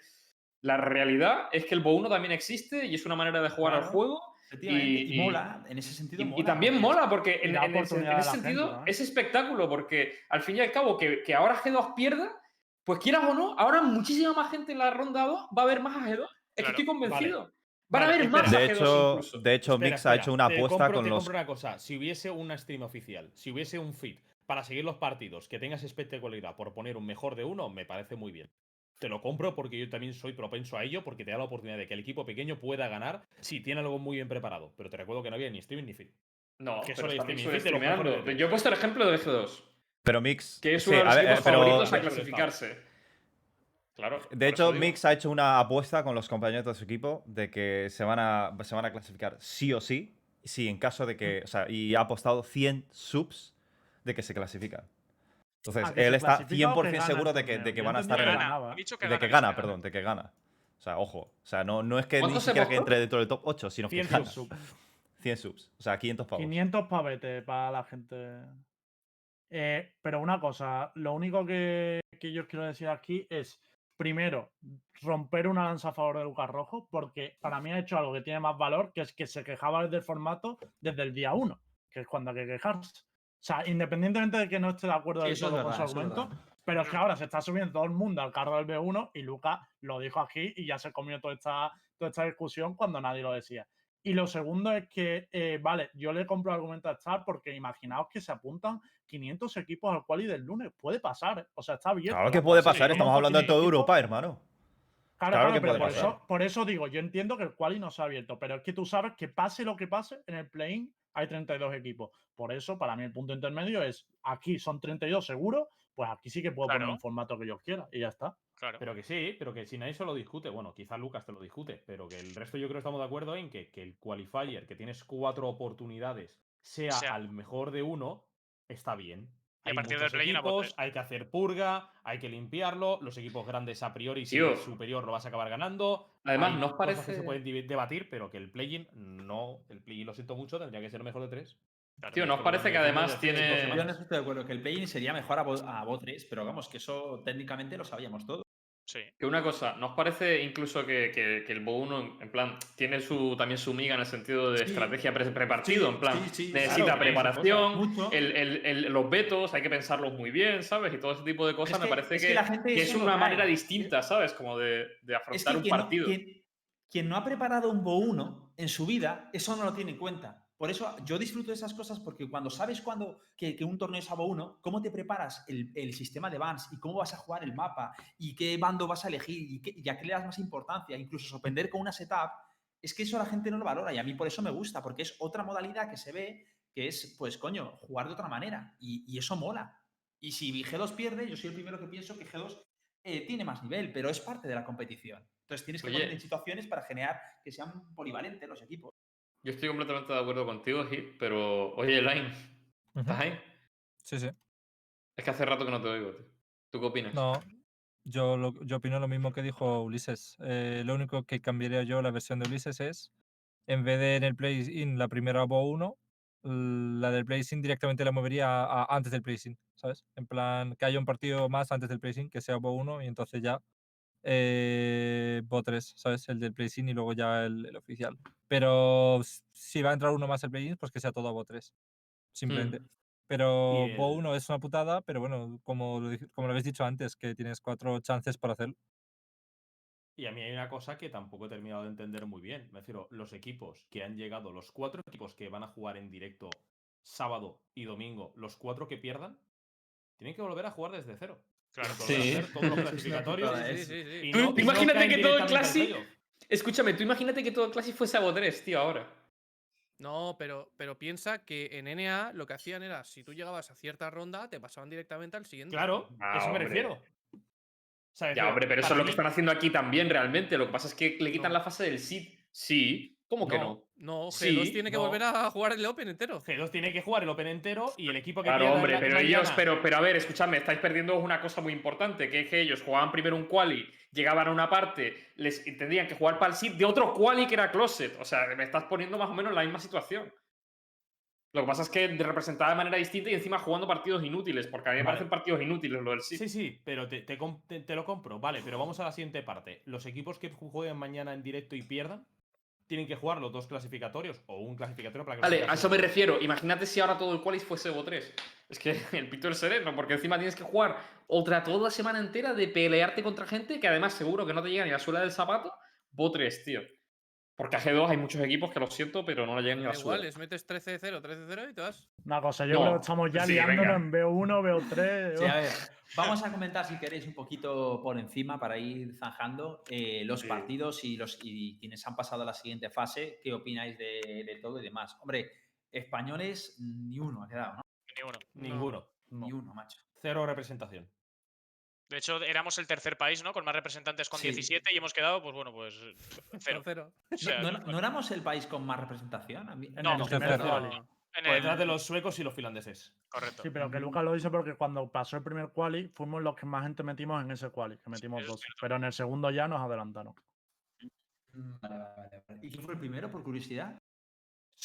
S1: la realidad es que el Bo 1 también existe y es una manera de jugar al
S2: Claro,
S1: juego.
S2: Efectivamente, y,
S1: y-
S2: mola, en ese sentido
S1: Y, y
S2: mola.
S1: también
S2: porque-
S1: mola porque
S8: y
S1: en, en en ese
S8: la gente,
S1: sentido
S8: ¿no?
S1: es espectáculo porque al fin y al cabo que, que ahora G2 pierda, pues quieras o no, ahora muchísima más gente en la ronda 2 va a ver más a G2. Es
S4: Claro,
S1: que estoy convencido. Van
S5: Vale,
S1: a ver
S5: espera.
S1: más a
S6: De
S1: G2
S6: hecho,
S1: incluso.
S6: de hecho
S5: Espera,
S6: Mix ha hecho una apuesta
S5: compro-
S6: con
S5: te
S6: los.
S5: compro una cosa. Si hubiese una stream oficial, si hubiese un feed para seguir los partidos, que tengas espectacularidad por poner un mejor de uno, me parece muy bien. Te lo compro porque yo también soy propenso a ello, porque te da la oportunidad de que el equipo pequeño pueda ganar si tiene algo muy bien preparado. Pero te recuerdo que no había ni streaming ni feed.
S1: No,
S5: que
S1: pero
S5: solo streaming, feed.
S1: Yo he puesto el ejemplo de G2,
S6: Pero Mix.
S1: que es
S6: sí,
S1: uno de los
S6: a ver,
S1: equipos
S6: eh, pero-
S1: favoritos a clasificarse. Claro.
S6: De hecho. Mix ha hecho una apuesta con los compañeros de su equipo de que se van a, se van a clasificar sí o sí. Sí, en caso de que. O sea, y ha apostado 100 subs de que se clasifican. Entonces,
S8: Ah,
S6: él está
S8: clasifica o que
S6: 100%
S8: gana
S6: seguro de que, de van a estar en el-
S4: dicho que
S6: De
S4: gana,
S6: que gana, perdón, de que gana. O sea, ojo. O sea, no, no es que ni
S1: ¿Cuánto se
S6: siquiera que entre dentro del top 8, sino que
S5: 100
S6: gana.
S5: subs.
S6: 100 subs. O sea, 500 pavos.
S8: 500 pavetes para la gente. Eh, pero una cosa, lo único que, que yo quiero decir aquí es, primero, romper una lanza a favor de Lucas Rojo, porque para mí ha hecho algo que tiene más valor, que es que se quejaba del formato desde el día 1, que es cuando hay que quejarse. O sea, independientemente de que no esté de acuerdo
S2: Sí,
S8: del todo con su argumento, pero es que ahora se está subiendo todo el mundo al carro del B1 y Lucas lo dijo aquí y ya se comió toda esta, toda esta discusión cuando nadie lo decía. Y lo segundo es que, eh, vale, yo le compro el argumento a Star porque imaginaos que se apuntan 500 equipos al quali del lunes. Puede pasar, o sea, está abierto.
S6: Claro
S8: la
S6: que puede pasar, estamos hablando de toda. Europa, hermano.
S8: Claro,
S6: Claro
S8: claro,
S6: que
S8: pero
S6: puede
S8: por
S6: pasar.
S8: eso, por eso digo, yo entiendo que el quali no se ha abierto, pero es que tú sabes que pase lo que pase, en el play-in hay 32 equipos. Por eso, para mí, el punto intermedio es aquí son 32 seguro, pues aquí sí que puedo poner un formato que yo quiera y ya está.
S4: Claro.
S5: Pero que sí, pero que si nadie se lo discute, bueno, quizá Lucas te lo discute, pero que el resto yo creo que estamos de acuerdo en que, que el qualifier, que tienes cuatro oportunidades, sea,
S4: Sea.
S5: al mejor de uno, está bien. Hay
S4: partir del
S5: muchos
S4: play-in a
S5: equipos, hay que hacer purga, hay que limpiarlo, los equipos grandes a priori, si eres superior lo vas a acabar ganando.
S1: Además,
S5: hay
S1: ¿no os
S5: cosas que
S1: parece-
S5: se pueden debatir, pero que el play-in no, el play-in lo siento mucho, tendría que ser mejor de tres.
S4: Claro.
S1: Tío, ¿no os
S5: Esto lo
S1: parece que además tiene.
S2: Yo no estoy de acuerdo que el play-in sería mejor a Bo, a Bo 3, pero vamos, que eso técnicamente lo sabíamos todos.
S4: Sí.
S1: Que una cosa, ¿nos parece incluso que, que- que el Bo 1, en plan, tiene su, también su miga en el sentido de
S2: Sí.
S1: estrategia pre- prepartido?
S2: Sí,
S1: en plan,
S2: sí, sí,
S1: necesita
S5: claro,
S1: preparación, el- el- el- los vetos hay que pensarlos muy bien, ¿sabes? Y todo ese tipo de cosas
S2: es
S1: me
S2: que-
S1: parece
S2: es
S1: que,
S2: que la gente
S1: que
S2: eso
S1: es
S2: no
S1: una
S2: cae.
S1: manera distinta, ¿sabes? Como de, de
S2: Es
S1: afrontar
S2: que
S1: un
S2: quien no,
S1: partido.
S2: quien- quien no ha preparado un Bo 1 en su vida, eso no lo tiene en cuenta. Por eso yo disfruto de esas cosas porque cuando sabes cuándo que, que un torneo es a Bo 1, cómo te preparas el, el sistema de bans y cómo vas a jugar el mapa y qué bando vas a elegir y, qué- y a qué le das más importancia, incluso sorprender con una setup, es que eso la gente no lo valora y a mí por eso me gusta, porque es otra modalidad que se ve que es, pues coño, jugar de otra manera y, y eso mola. Y si G2 pierde, yo soy el primero que pienso que G2 eh, tiene más nivel, pero es parte de la competición. Entonces tienes que
S1: Oye.
S2: poner en situaciones para generar que sean polivalentes los equipos.
S1: Yo estoy completamente de acuerdo contigo, Hit, pero oye, Line,
S3: Ujú.
S1: ¿estás ahí?
S3: Sí, sí.
S1: Es que hace rato que no te oigo, tío. ¿Tú qué opinas?
S3: No, yo, lo- yo opino lo mismo que dijo Ulises. Eh, lo único que cambiaría yo la versión de Ulises es, en vez de en el play-in la primera Bo 1, la del play-in directamente la movería a, a antes del play-in, ¿sabes? En plan, que haya un partido más antes del play-in, que sea Bo 1 y entonces ya eh, Bo 3, ¿sabes? El del play-in y luego ya el, el oficial. Pero si va a entrar uno más al play-in, pues que sea todo Bo 3. Simplemente.
S1: Mm.
S3: Pero
S5: Y
S3: Bo
S5: el-
S3: 1 es una putada, pero bueno, como lo, como lo habéis dicho antes, que tienes cuatro chances para hacerlo.
S5: Y a mí hay una cosa que tampoco he terminado de entender muy bien. Me refiero, los equipos que han llegado, los cuatro equipos que van a jugar en directo sábado y domingo, los cuatro que pierdan, tienen que volver a jugar desde cero.
S4: Claro.
S1: Sí.
S5: todos los clasificatorios.
S7: Sí, sí, sí.
S1: Tú-
S5: no-
S1: tú
S5: y no
S1: imagínate que todo el Classic-. Escúchame, tú imagínate que todo el Classic fuese a Bo 3, tío, ahora.
S7: No, pero, pero piensa que en NA lo que hacían era, si tú llegabas a cierta ronda, te pasaban directamente al siguiente.
S5: Claro,
S1: Ah,
S5: a eso me
S1: hombre.
S5: refiero. O sea, me
S1: Ya,
S5: refiero,
S1: hombre, pero eso es lo que están haciendo aquí también realmente. Lo que pasa es que le quitan
S7: No.
S1: la fase del seed. Sí, ¿Cómo que no?
S7: No, G2
S5: Sí,
S7: tiene que
S5: no.
S7: volver a jugar el Open entero.
S5: G2 tiene que jugar el Open entero y el equipo que
S1: Claro, hombre,
S5: ma-
S1: pero
S5: mañana-
S1: ellos, pero, pero a ver, escuchadme, estáis perdiendo una cosa muy importante, que es que ellos jugaban primero un quali, llegaban a una parte, les tendrían que jugar para el SIP de otro quali que era Closet. O sea, me estás poniendo más o menos en la misma situación. Lo que pasa es que de representada de manera distinta y encima jugando partidos inútiles, porque a mí me
S5: Vale.
S1: parecen partidos inútiles lo del SIP.
S5: Sí, sí, pero te, te com- te- te lo compro. Vale, pero vamos a la siguiente parte. Los equipos que jueguen mañana en directo y pierdan, tienen que jugar los dos clasificatorios o un clasificatorio para que
S1: Vale, a eso me refiero. Imagínate si ahora todo el quali fuese Evo 3. Es que el pito del sereno, porque encima tienes que jugar otra toda la semana entera de pelearte contra gente que además seguro que no te llega ni la suela del zapato. Vo 3, tío. Porque a G2 hay muchos equipos que lo siento, pero no le llegan ni
S7: Da
S1: la
S7: igual, les metes 13-0, 13-0 y te vas.
S8: Una cosa, yo
S1: No,
S8: creo que estamos ya
S1: sí,
S8: liándonos
S1: venga.
S8: en B1, B3.
S2: Sí, a ver, vamos a comentar si queréis un poquito por encima para ir zanjando eh, los
S1: Sí.
S2: partidos y, los, y quienes han pasado a la siguiente fase, qué opináis de, de todo y demás. Hombre, españoles ni uno ha quedado, ¿no?
S4: Ni uno.
S5: Ninguno.
S2: Ni uno, macho.
S5: Cero representación.
S4: De hecho, éramos el tercer país, ¿no? Con más representantes con
S2: Sí.
S4: 17 y hemos quedado, pues bueno, pues cero.
S7: Cero.
S4: O sea,
S2: ¿No, no- no éramos el país con más representación?
S8: En
S4: No,
S8: el
S4: no,
S8: primer
S3: tercero.
S8: quali.
S4: en
S5: Por
S4: el-
S5: detrás de los suecos y los finlandeses.
S4: Correcto.
S8: Sí, pero que Lucas lo dice porque cuando pasó el primer quali, fuimos los que más gente metimos en ese quali, que metimos 12. Pero en el segundo ya nos adelantaron.
S2: Mm, Vale, vale, vale, vale. ¿Y quién fue el primero, por curiosidad?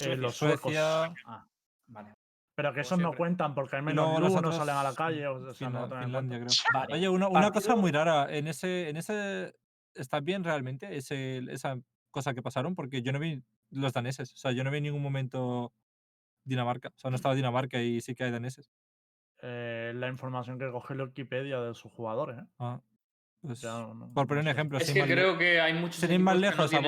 S8: Eh, los suecos.
S3: Suecia,
S2: Ah, vale.
S8: Pero que esos no cuentan porque
S3: y
S8: menos luz, no
S3: otros,
S8: salen a la calle. O sea, no tienen en
S3: Finlandia, creo.
S2: Vale.
S3: Oye, una, una cosa muy rara. En ese, en ese está bien realmente ese, esa cosa que pasaron, porque yo no vi los daneses. O sea, yo no vi en ningún momento Dinamarca. O sea, no estaba Dinamarca y sí que hay daneses.
S8: Eh, la información que coge la Wikipedia de sus jugadores. ¿eh?
S3: Ah, pues,
S8: Ya no- no-
S3: por poner
S8: no
S3: un ejemplo,
S1: Es que creo que hay muchos.
S3: sin ir más lejos,
S1: no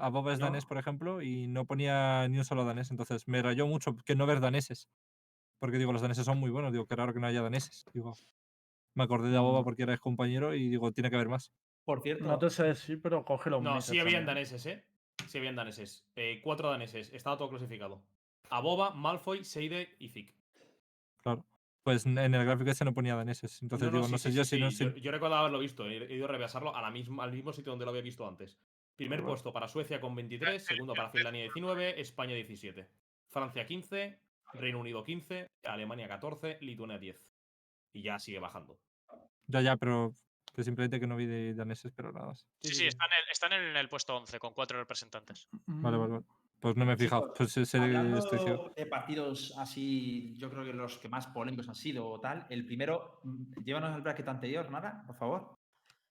S3: a Boba es danés,
S1: profile.
S3: a Bob es
S2: No.
S3: danés, por ejemplo, y no ponía ni un solo danés. Entonces me rayó mucho que no ver daneses. Porque digo, los daneses son muy buenos. Digo, qué raro que no haya daneses. Digo, me acordé de Boba
S8: Mm.
S3: porque era compañero y digo, tiene que haber más.
S2: Por cierto,
S8: No te sé decir, pero coge los
S5: No, sí habían
S8: también.
S5: daneses, ¿eh? Sí habían daneses. Eh, cuatro daneses. Estaba todo clasificado. Aboba, Malfoy, Seide y Zik.
S3: Claro. Pues en el gráfico ese no ponía daneses. Entonces digo,
S5: sí,
S3: no
S5: sí,
S3: sé
S5: sí,
S3: yo
S5: sí,
S3: si no.
S5: Yo, yo recuerdo haberlo visto. He, he ido a repasarlo a la misma, al mismo sitio donde lo había visto antes. Primer
S3: Vale.
S5: puesto para Suecia con 23, segundo para Finlandia 19, España 17, Francia 15, Reino Unido 15, Alemania 14, Lituania 10. Y ya sigue bajando.
S3: Ya, ya, pero que simplemente que no vi de daneses, pero nada más.
S4: Sí, sí, están, en el, están en el puesto 11 con cuatro representantes.
S3: Vale,
S8: Mm,
S3: vale, vale. Pues no me he fijado. Pues ese.
S2: Hablando de partidos así, yo creo que los que más polémicos han sido o tal. El primero, mm, llévanos al bracket anterior, Nara, por favor.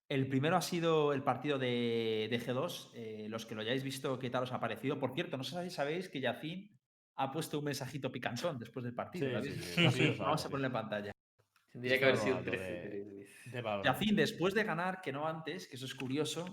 S2: El primero ha sido el partido de, de G2. eh, los que lo hayáis visto, ¿qué tal os ha parecido? Por cierto, no sé si sabéis que Yacine ha puesto un mensajito picantón después del partido. Vamos a ponerlo en pantalla.
S1: Tendría que haber sido un
S5: hablando
S1: 13.
S5: de-.
S2: Yacine, después de ganar, que no antes, que eso es curioso,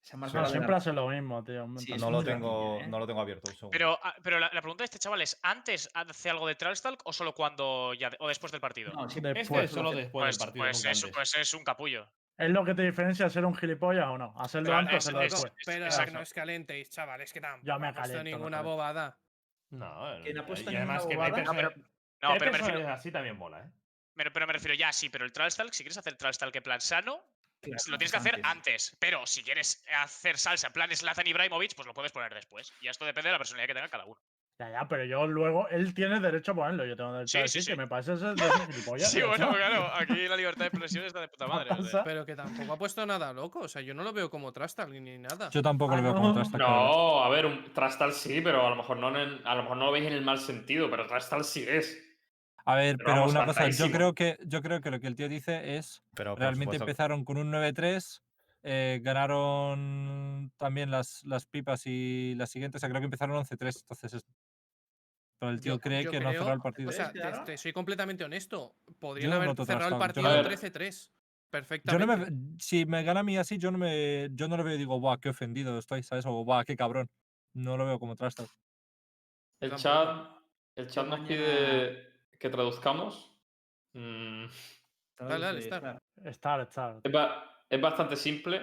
S2: se ha marcado
S8: Pero
S2: la
S8: siempre hace lo mismo, tío.
S2: Sí,
S6: No lo, tengo,
S2: ¿eh?
S6: no lo tengo abierto. Un.
S4: Pero, ah, pero la, la pregunta de este chaval es: ¿antes hace algo de Trallstalk o solo cuando ya de- o después del partido?
S2: No, sí,
S8: Después,
S5: es solo después
S4: pues,
S5: del partido,
S4: pues
S5: nunca
S4: es,
S5: antes.
S4: pues es un capullo.
S8: Es lo que te diferencia ser un gilipollas o no. Hacerlo
S4: Pero
S8: antes o
S4: es-
S8: hacerlo
S4: es-
S8: después.
S7: Pero
S4: Exacto.
S7: no os calentéis, chaval, es que tampoco
S8: Ya me
S7: ha puesto ninguna
S8: caliento.
S7: bobada.
S5: No,
S2: ¿Quién ha
S5: no,
S2: puesto
S5: y
S2: ninguna
S5: además que hay
S2: bobada?
S4: No, pero, no, me refiero,
S5: así también mola, ¿eh?
S4: pero, pero me refiero ya, sí, pero el Trallstalk, si quieres hacer Trallstalk en plan sano,
S2: Claro,
S4: lo tienes que hacer
S2: antes.
S4: antes. Pero si quieres hacer salsa en plan Zlatan Ibrahimovic, pues lo puedes poner después. Y esto depende de la personalidad que tenga cada uno.
S8: Ya, ya, pero yo luego, él tiene derecho a ponerlo. Yo tengo derecho
S4: Sí,
S8: a
S4: sí,
S8: decir
S4: sí.
S8: que me parece ser de gilipollas.
S4: Sí, bueno, claro, aquí la libertad de expresión está de puta madre. o sea.
S8: pasa?
S7: Pero que tampoco ha puesto nada loco. O sea, yo no lo veo como Trastal ni nada.
S3: Yo tampoco
S8: Ah,
S3: lo veo
S8: no.
S3: como trasta. claro.
S1: No, a ver, un Trastal sí, pero a lo mejor no, en a lo mejor no lo veis en el mal sentido, pero Trastal sí es.
S3: A ver,
S1: Pero
S3: una cosa, yo creo que yo creo que lo que el tío dice es
S6: Pero
S3: realmente
S6: supuesto-
S3: empezaron con un 9-3, eh, ganaron también las, las pipas y las siguientes, o sea, creo que empezaron 11-3, entonces pero el tío
S7: Yo-
S3: cree
S7: yo
S3: que no ha cerrado
S7: creo-
S3: el partido.
S7: O sea, te,
S2: claro.
S7: te soy completamente honesto. Podrían
S3: no
S7: haber cerrado el partido
S1: no-
S7: en
S1: A ver.
S7: 13-3.
S3: yo no
S7: Perfectamente.
S3: me, si me gana a mí así, yo no me yo no lo veo y digo, "Buah, qué ofendido estoy", ¿sabes? O "Buah, qué cabrón". No lo veo como trasta.
S1: El chat, el chat nos pide que traduzcamos. Mm,
S7: Dale, dale.
S8: Estar, estar.
S1: es, ba- es bastante simple.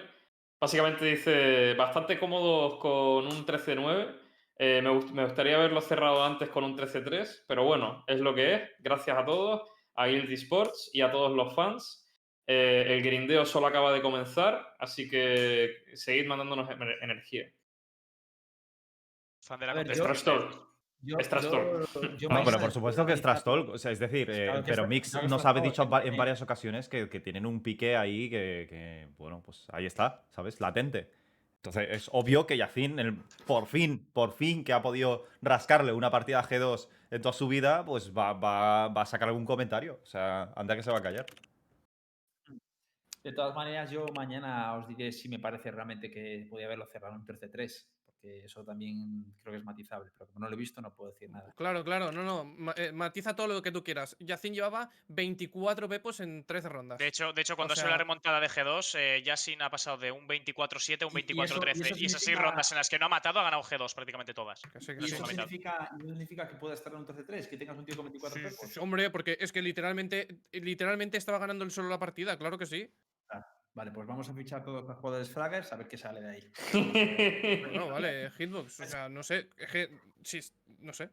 S1: Básicamente dice, bastante cómodos con un 13-9. Eh, me, gust- me gustaría haberlo cerrado antes con un 13-3, pero bueno, es lo que es. Gracias a todos, a Guild Sports y a todos los fans. Eh, el grindeo solo acaba de comenzar, así que seguid mandándonos ener- energía.
S4: Fan de la
S2: A ver,
S1: Es
S2: yo-
S6: No, pero por supuesto que es trash
S2: analizar-
S6: talk. O sea, es decir, eh,
S2: Claro
S6: pero Mix nos
S2: trash
S6: ha
S2: talk,
S6: dicho en, va- en varias ocasiones que, que tienen un pique ahí que, que, bueno, pues ahí está, ¿sabes? Latente. Entonces es obvio que Yacine, el- por fin, por fin que ha podido rascarle una partida G2 en toda su vida, pues va, va- va a sacar algún comentario. O sea, anda que se va a callar.
S2: De todas maneras, yo mañana os diré si me parece realmente que podía haberlo cerrado en 13-3, porque eso también creo que es matizable, pero como no lo he visto no puedo decir nada.
S7: Claro, claro, no, no. ma- eh, matiza todo lo que tú quieras. Yacine llevaba 24 pepos en 13 rondas.
S4: De hecho, de hecho cuando
S7: sea-
S4: sube la remontada de G2, eh, Yasin ha pasado de un 24-7 a un
S2: Y- y eso- y
S4: 24-13. Y, esas seis rondas en las que no ha matado, ha ganado G2 prácticamente todas.
S7: Que sí, que
S2: ¿Y eso significa, no significa que pueda estar en un 13-3, que tengas un tío con 24
S7: Sí,
S2: pepos?
S7: sí, hombre, porque es que literalmente, literalmente estaba ganando él solo la partida, claro que sí.
S2: Vale, pues vamos a fichar todos los jugadores fraggers a ver qué sale de ahí.
S7: No, vale, Hitbox. O sea, no sé. Es que. Si, no sé.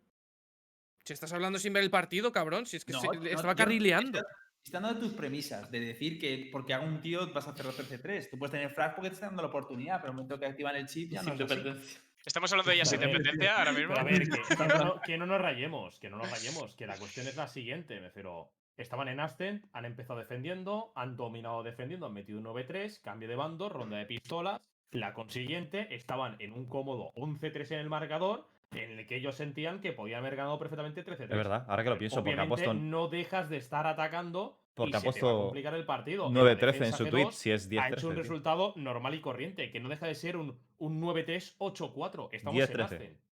S7: Si estás hablando sin ver el partido, cabrón. Si es que
S2: No,
S7: se-
S2: no,
S7: estaba carrileando.
S2: está- Están dando tus premisas de decir que porque haga un tío vas a hacer 13-3. Tú puedes tener frag porque te están dando la oportunidad, pero en el momento que activan el chip ya no es.
S4: Estamos hablando de Yasin
S5: A ver,
S4: Independencia ahora mismo.
S5: Pero a ver, que, que no, que no nos rayemos, que no nos rayemos, que la cuestión es la siguiente, me refiero. Estaban en Ascent, han empezado defendiendo, han dominado defendiendo, han metido un 9-3, cambio de bando, ronda de pistolas. La consiguiente, estaban en un cómodo 11-3 en el marcador, en el que ellos sentían que podían haber ganado perfectamente 13-3.
S6: Es verdad, ahora que lo pienso, porque ha
S5: Obviamente,
S6: puesto
S5: no dejas de estar atacando
S6: Porque
S5: y
S6: ha
S5: se te va a complicar el partido.
S6: 9-13 en su
S5: G2
S6: tweet, si es
S5: ha hecho un
S6: 10-13.
S5: resultado normal y corriente, que no deja de ser un, un 9-3-8-4. Estamos
S6: 10-13.
S5: en Ascent.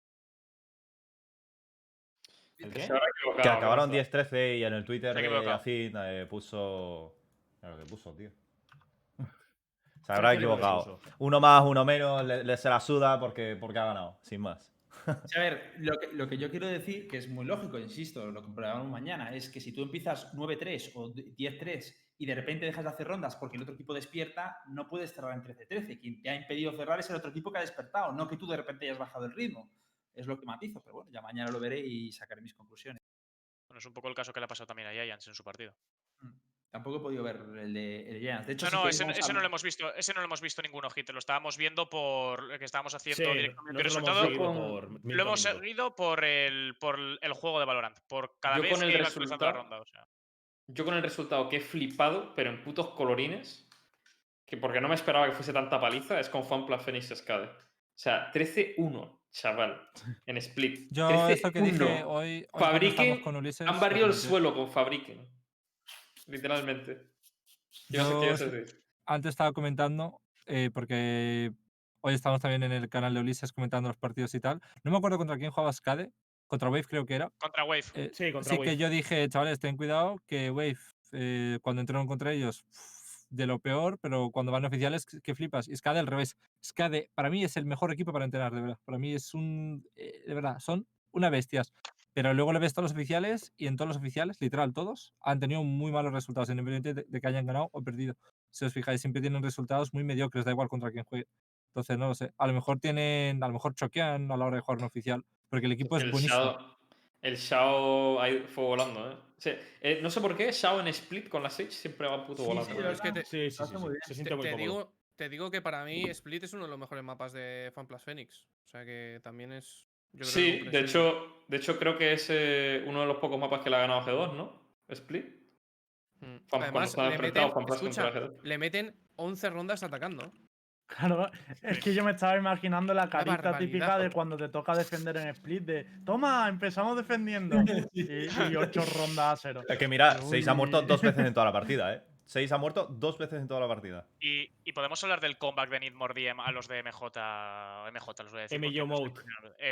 S5: ¿El qué?
S1: Se habrá
S6: Que acabaron
S1: pero-
S6: 10-13 y en el Twitter de eh, puso. Claro que puso, tío. Se habrá
S5: ¿qué le
S6: equivocado. Uno más, uno menos, le, le se la suda porque, porque ha ganado, sin más.
S2: Sí, A ver, lo que, lo que yo quiero decir, que es muy lógico, insisto, lo comprobaremos mañana, es que si tú empiezas 9-3 o 10-3 y de repente dejas de hacer rondas porque el otro equipo despierta, no puedes cerrar en 13-13. Quien te ha impedido cerrar es el otro equipo que ha despertado, no que tú de repente hayas bajado el ritmo. Es lo que matizo, pero bueno, ya mañana lo veré y sacaré mis conclusiones.
S4: Bueno, es un poco el caso que le ha pasado también a Giants en su partido.
S2: Tampoco he podido ver el de, el de Giants. De hecho,
S4: No,
S2: sí
S4: no, ese, no lo hemos visto, ese no lo hemos visto ningún ojito, lo estábamos viendo por lo que estábamos haciendo
S5: Sí,
S4: directamente. resultado,
S5: lo hemos
S1: con-
S5: por
S4: lo hemos seguido por el, por el juego de Valorant, por cada
S1: Yo
S4: vez
S1: con el
S4: que iba actualizando la
S1: resultado-
S4: ronda. O sea.
S1: Yo con el resultado que he flipado, pero en putos colorines, que porque no me esperaba que fuese tanta paliza, es con FanPlus Phoenix Scade. O sea, 13-1, chaval, en split.
S3: Yo
S1: 13-1.
S3: esto que dije hoy, hoy
S1: Fabrique,
S3: con Ulises.
S1: Han barrido el suelo con Fabrique. Literalmente. ¿Qué qué
S3: Yo
S1: a
S3: sí-
S1: decir?
S3: antes estaba comentando, eh, porque hoy estamos también en el canal de Ulises comentando los partidos y tal. No me acuerdo contra quién jugaba Skade, contra Wave creo que era.
S4: Contra Wave.
S3: Eh,
S5: Sí, contra
S3: sí
S5: Wave.
S3: que yo dije, chavales, ten cuidado, que Wave, eh, cuando entraron contra ellos, de lo peor, pero cuando van oficiales, que- flipas. Y Skade al revés. Skade, para mí, es el mejor equipo para entrenar, de verdad. Para mí es un. eh, de verdad, son una bestias. Pero luego le ves todos los oficiales y en todos los oficiales, literal todos, han tenido muy malos resultados, independientemente de, de que hayan ganado o perdido. Si os fijáis, siempre tienen resultados muy mediocres, da igual contra quién juegue. Entonces, no lo sé. A lo mejor tienen, a lo mejor choquean a la hora de jugar un oficial, porque el equipo es buenísimo.
S1: Shao, el Shao ahí fue volando, ¿eh? Sí, eh, No sé por qué, Shao en split con la Sage siempre va puto
S2: Sí,
S1: volando.
S2: sí,
S7: te-
S5: Sí, sí, sí. Se
S7: Te,
S5: siente muy
S7: te
S5: cómodo.
S7: digo, te digo que para mí Split es uno de los mejores mapas de FanPlus Phoenix. O sea que también es. yo creo que
S1: Sí, de hecho, de hecho creo que es eh, uno de los pocos mapas que le ha ganado G2, ¿no? Split.
S7: Mm.
S1: Cuando
S7: Además, le
S1: enfrentado
S7: meten,
S1: FanPlus contra
S7: escucha,
S1: G2.
S7: le meten 11 rondas atacando.
S8: Claro, es que yo me estaba imaginando la carita típica de cuando te toca defender en split de toma, empezamos defendiendo y, y ocho rondas a cero.
S6: Es que mira, Seis ha muerto dos veces en toda la partida, ¿eh? Seis ha muerto dos veces en toda la partida.
S4: Y, y podemos hablar del comeback de Need More DM a los de MJ. MJ, los voy a decir.
S5: MJ Mode.